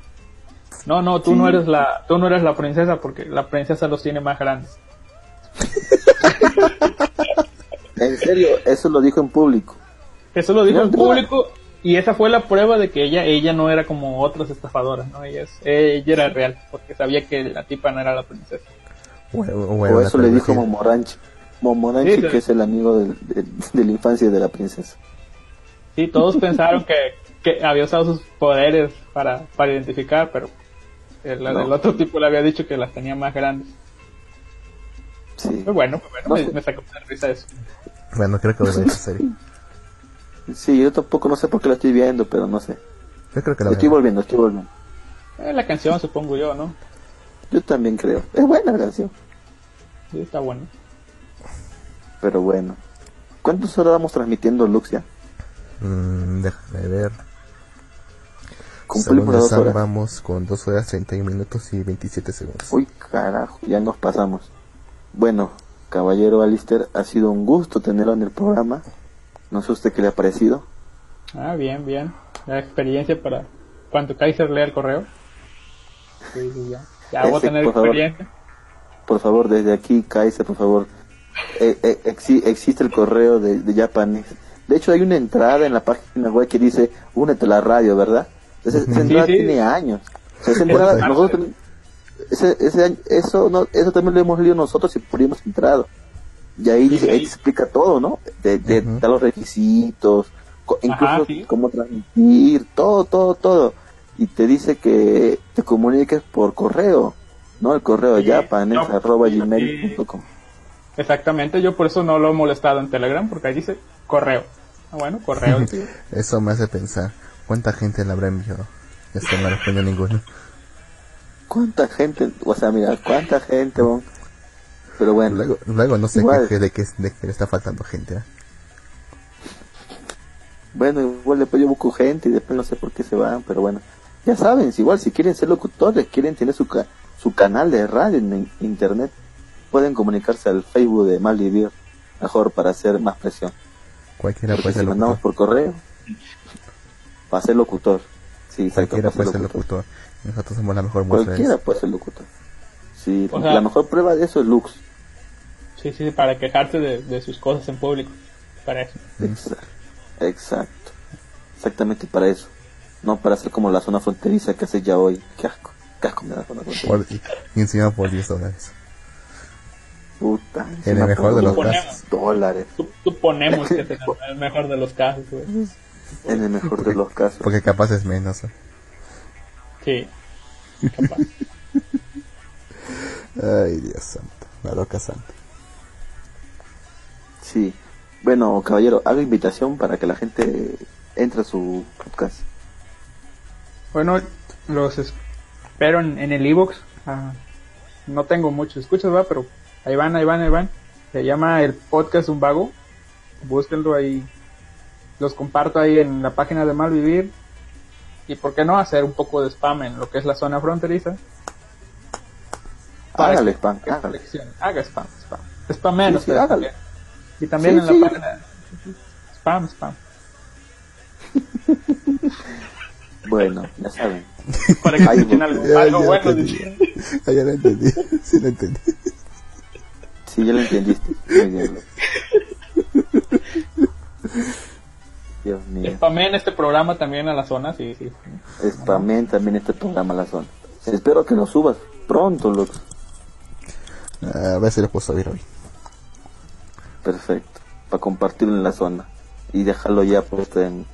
No, no, tú Sí. no eres la, tú no eres la princesa porque la princesa los tiene más grandes. En serio, eso lo dijo en público. Eso lo dijo No, en público y esa fue la prueba de que ella, ella no era como otras estafadoras, ¿no? Ella, es- ella era real porque sabía que la tipa no era la princesa. O, eso le dijo. Momoranchi. Momoranchi Sí, sí. que es el amigo del- de, de la infancia de la princesa. Sí, todos pensaron que, que había usado sus poderes para, para identificar, pero el, No. el otro tipo le había dicho que las tenía más grandes. Sí. Bueno, bueno, No me, sacó de risa eso. Bueno, creo que voy a ver esa serie. Sí, yo tampoco no sé por qué la estoy viendo, pero no sé. Yo creo que la voy a Estoy volviendo, estoy volviendo. Eh, la canción, supongo yo, ¿no? Yo también creo. Es buena la canción, Sí, está bueno. pero bueno. ¿Cuántas horas vamos transmitiendo, Luxia? Mm, déjame ver. Cumplimos las dos horas. vamos con 2 horas 31 minutos y 27 segundos. Uy, carajo, ya nos pasamos. Bueno, caballero Alister, ha sido un gusto tenerlo en el programa. No sé usted qué le ha parecido. Ah, bien, bien. La experiencia para cuando Kaiser lea el correo. Sí, sí, ya. Ya voy a Ese, tener por favor. experiencia. Por favor, desde aquí, Kaiser, por favor. Eh, eh, exi- existe el correo de, de Japanese. De hecho, hay una entrada en la página web que dice, únete a la radio, ¿verdad? Esa, esa Sí, entrada sí. tiene años. O sea, nosotros también- ese, ese año- eso, no, eso también lo hemos leído nosotros y por ahí hemos entrado. Y ahí, te explica todo, ¿no? De, de, da los requisitos, incluso Ajá, sí. cómo transmitir, todo, todo, todo. Y te dice que te comuniques por correo, ¿no? El correo Sí, japanes no, arroba sí. gmail.com. Exactamente, yo por eso no lo he molestado en Telegram, porque ahí dice correo. Ah, bueno, correo. sí. Eso me hace pensar, ¿cuánta gente le habrá enviado? Este no respondió ninguno. ¿Cuánta gente? O sea, mira, ¿cuánta gente? bon? Pero bueno, Luego, luego no se Igual. queje de que, de que le está faltando gente. ¿eh? bueno, igual después yo busco gente y después no sé por qué se van, pero bueno. Ya saben, si igual si quieren ser locutores, quieren tener su, ca- su canal de radio en in- internet, pueden comunicarse al Facebook de Malvivir, mejor para hacer más presión. Cualquiera Porque puede si ser mandamos por correo, para ser locutor. Sí, exacto, Cualquiera puede ser locutor. Nosotros somos la mejor muestra de Cualquiera puede ser locutor. Sí, O sea- la mejor prueba de eso es Lux. Sí, sí, para quejarse de, de sus cosas en público. Para eso. Exacto. Exacto. Exactamente para eso. No para ser como la zona fronteriza que hace ya hoy. Qué asco. Qué asco me da la zona fronteriza. Por- y encima por 10 dólares. Puta. En el mejor de los casos. Dólares. Sup- Suponemos que es el mejor de los casos, güey. En el mejor de los casos. Porque capaz es menos. ¿eh? Sí. Capaz. Ay, Dios santo. La loca santa. Sí. Bueno, caballero, haga invitación para que la gente entre a su podcast. Bueno, los espero en, en el iBox. no tengo muchos escuchas, va, pero ahí van, ahí van, ahí van. Se llama el podcast Un Vago. Búsquenlo ahí. Los comparto ahí en la página de Malvivir. Y por qué no hacer un poco de spam en lo que es la zona fronteriza. Hágale que- spam, hágale. Haga spam, spam. Spamen Sí, sí, ustedes hágale. también. Y también Sí, en sí. la página. Spam, spam. Bueno, ya saben. Para que escuchen algo, Ya, algo ya bueno. entendí. dice. Ah, ya lo entendí. Sí lo entendí. Sí, ya lo entendiste. Muy bien. Dios mío. Spamen este programa también a la zona, sí, sí. Spamen también este programa a la zona. Espero que lo subas pronto, Lux. Ah, A ver si lo puedo subir hoy. Perfecto. para compartirlo en la zona y dejarlo ya puesto en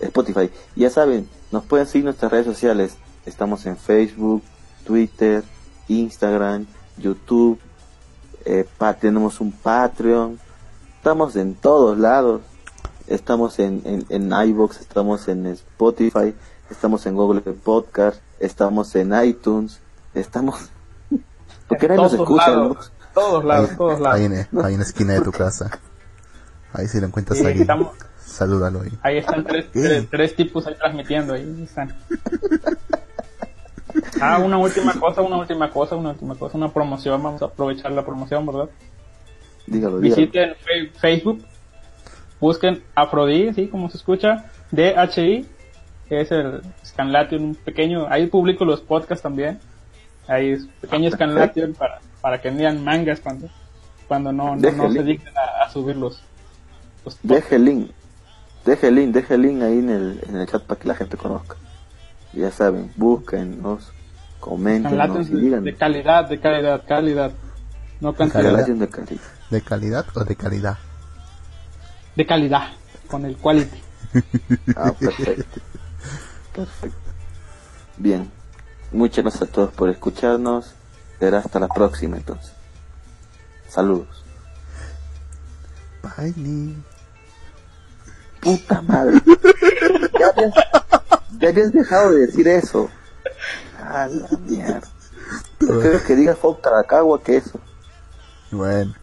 Spotify. Ya saben, nos pueden seguir en nuestras redes sociales. Estamos en Facebook, Twitter, Instagram, YouTube. eh, pa- tenemos un Patreon. Estamos en todos lados. Estamos en, en, en iVoox, estamos en Spotify, estamos en Google Podcast, estamos en iTunes, estamos... Porque nadie nos todos escucha, ¿no? lados, todos lados, ahí, todos lados. ahí en, ahí en la esquina de tu casa. Ahí si lo encuentras Sí, ahí, estamos- salúdalo ahí. Ahí están tres, tres, tres tipos ahí transmitiendo, ahí están. Ah, una última cosa, una última cosa, una última cosa, una promoción, vamos a aprovechar la promoción, ¿verdad? Dígalo, dígalo. Visiten fe- Facebook, busquen Afrodí, sí, como se escucha, DHI, que es el Scanlation, un pequeño, ahí publico los podcasts también, ahí es pequeño Ah, Scanlation para, para que lean mangas cuando, cuando no, no, no se dignen a, a subir los, los Deje el link. Deje el link, deje el link ahí en el, en el chat para que la gente conozca. Ya saben, búsquennos, comenten y digan. de calidad, de calidad, calidad, no cantidad. ¿De calidad o de calidad? De calidad, con el quality. Ah, perfecto. Perfecto. Bien. Muchas gracias a todos por escucharnos. Será hasta la próxima entonces. Saludos. Bailey. Puta madre. Ya habías, ya habías dejado de decir eso. A la mierda. Prefiero que digas Fou Caracagua que eso. Bueno.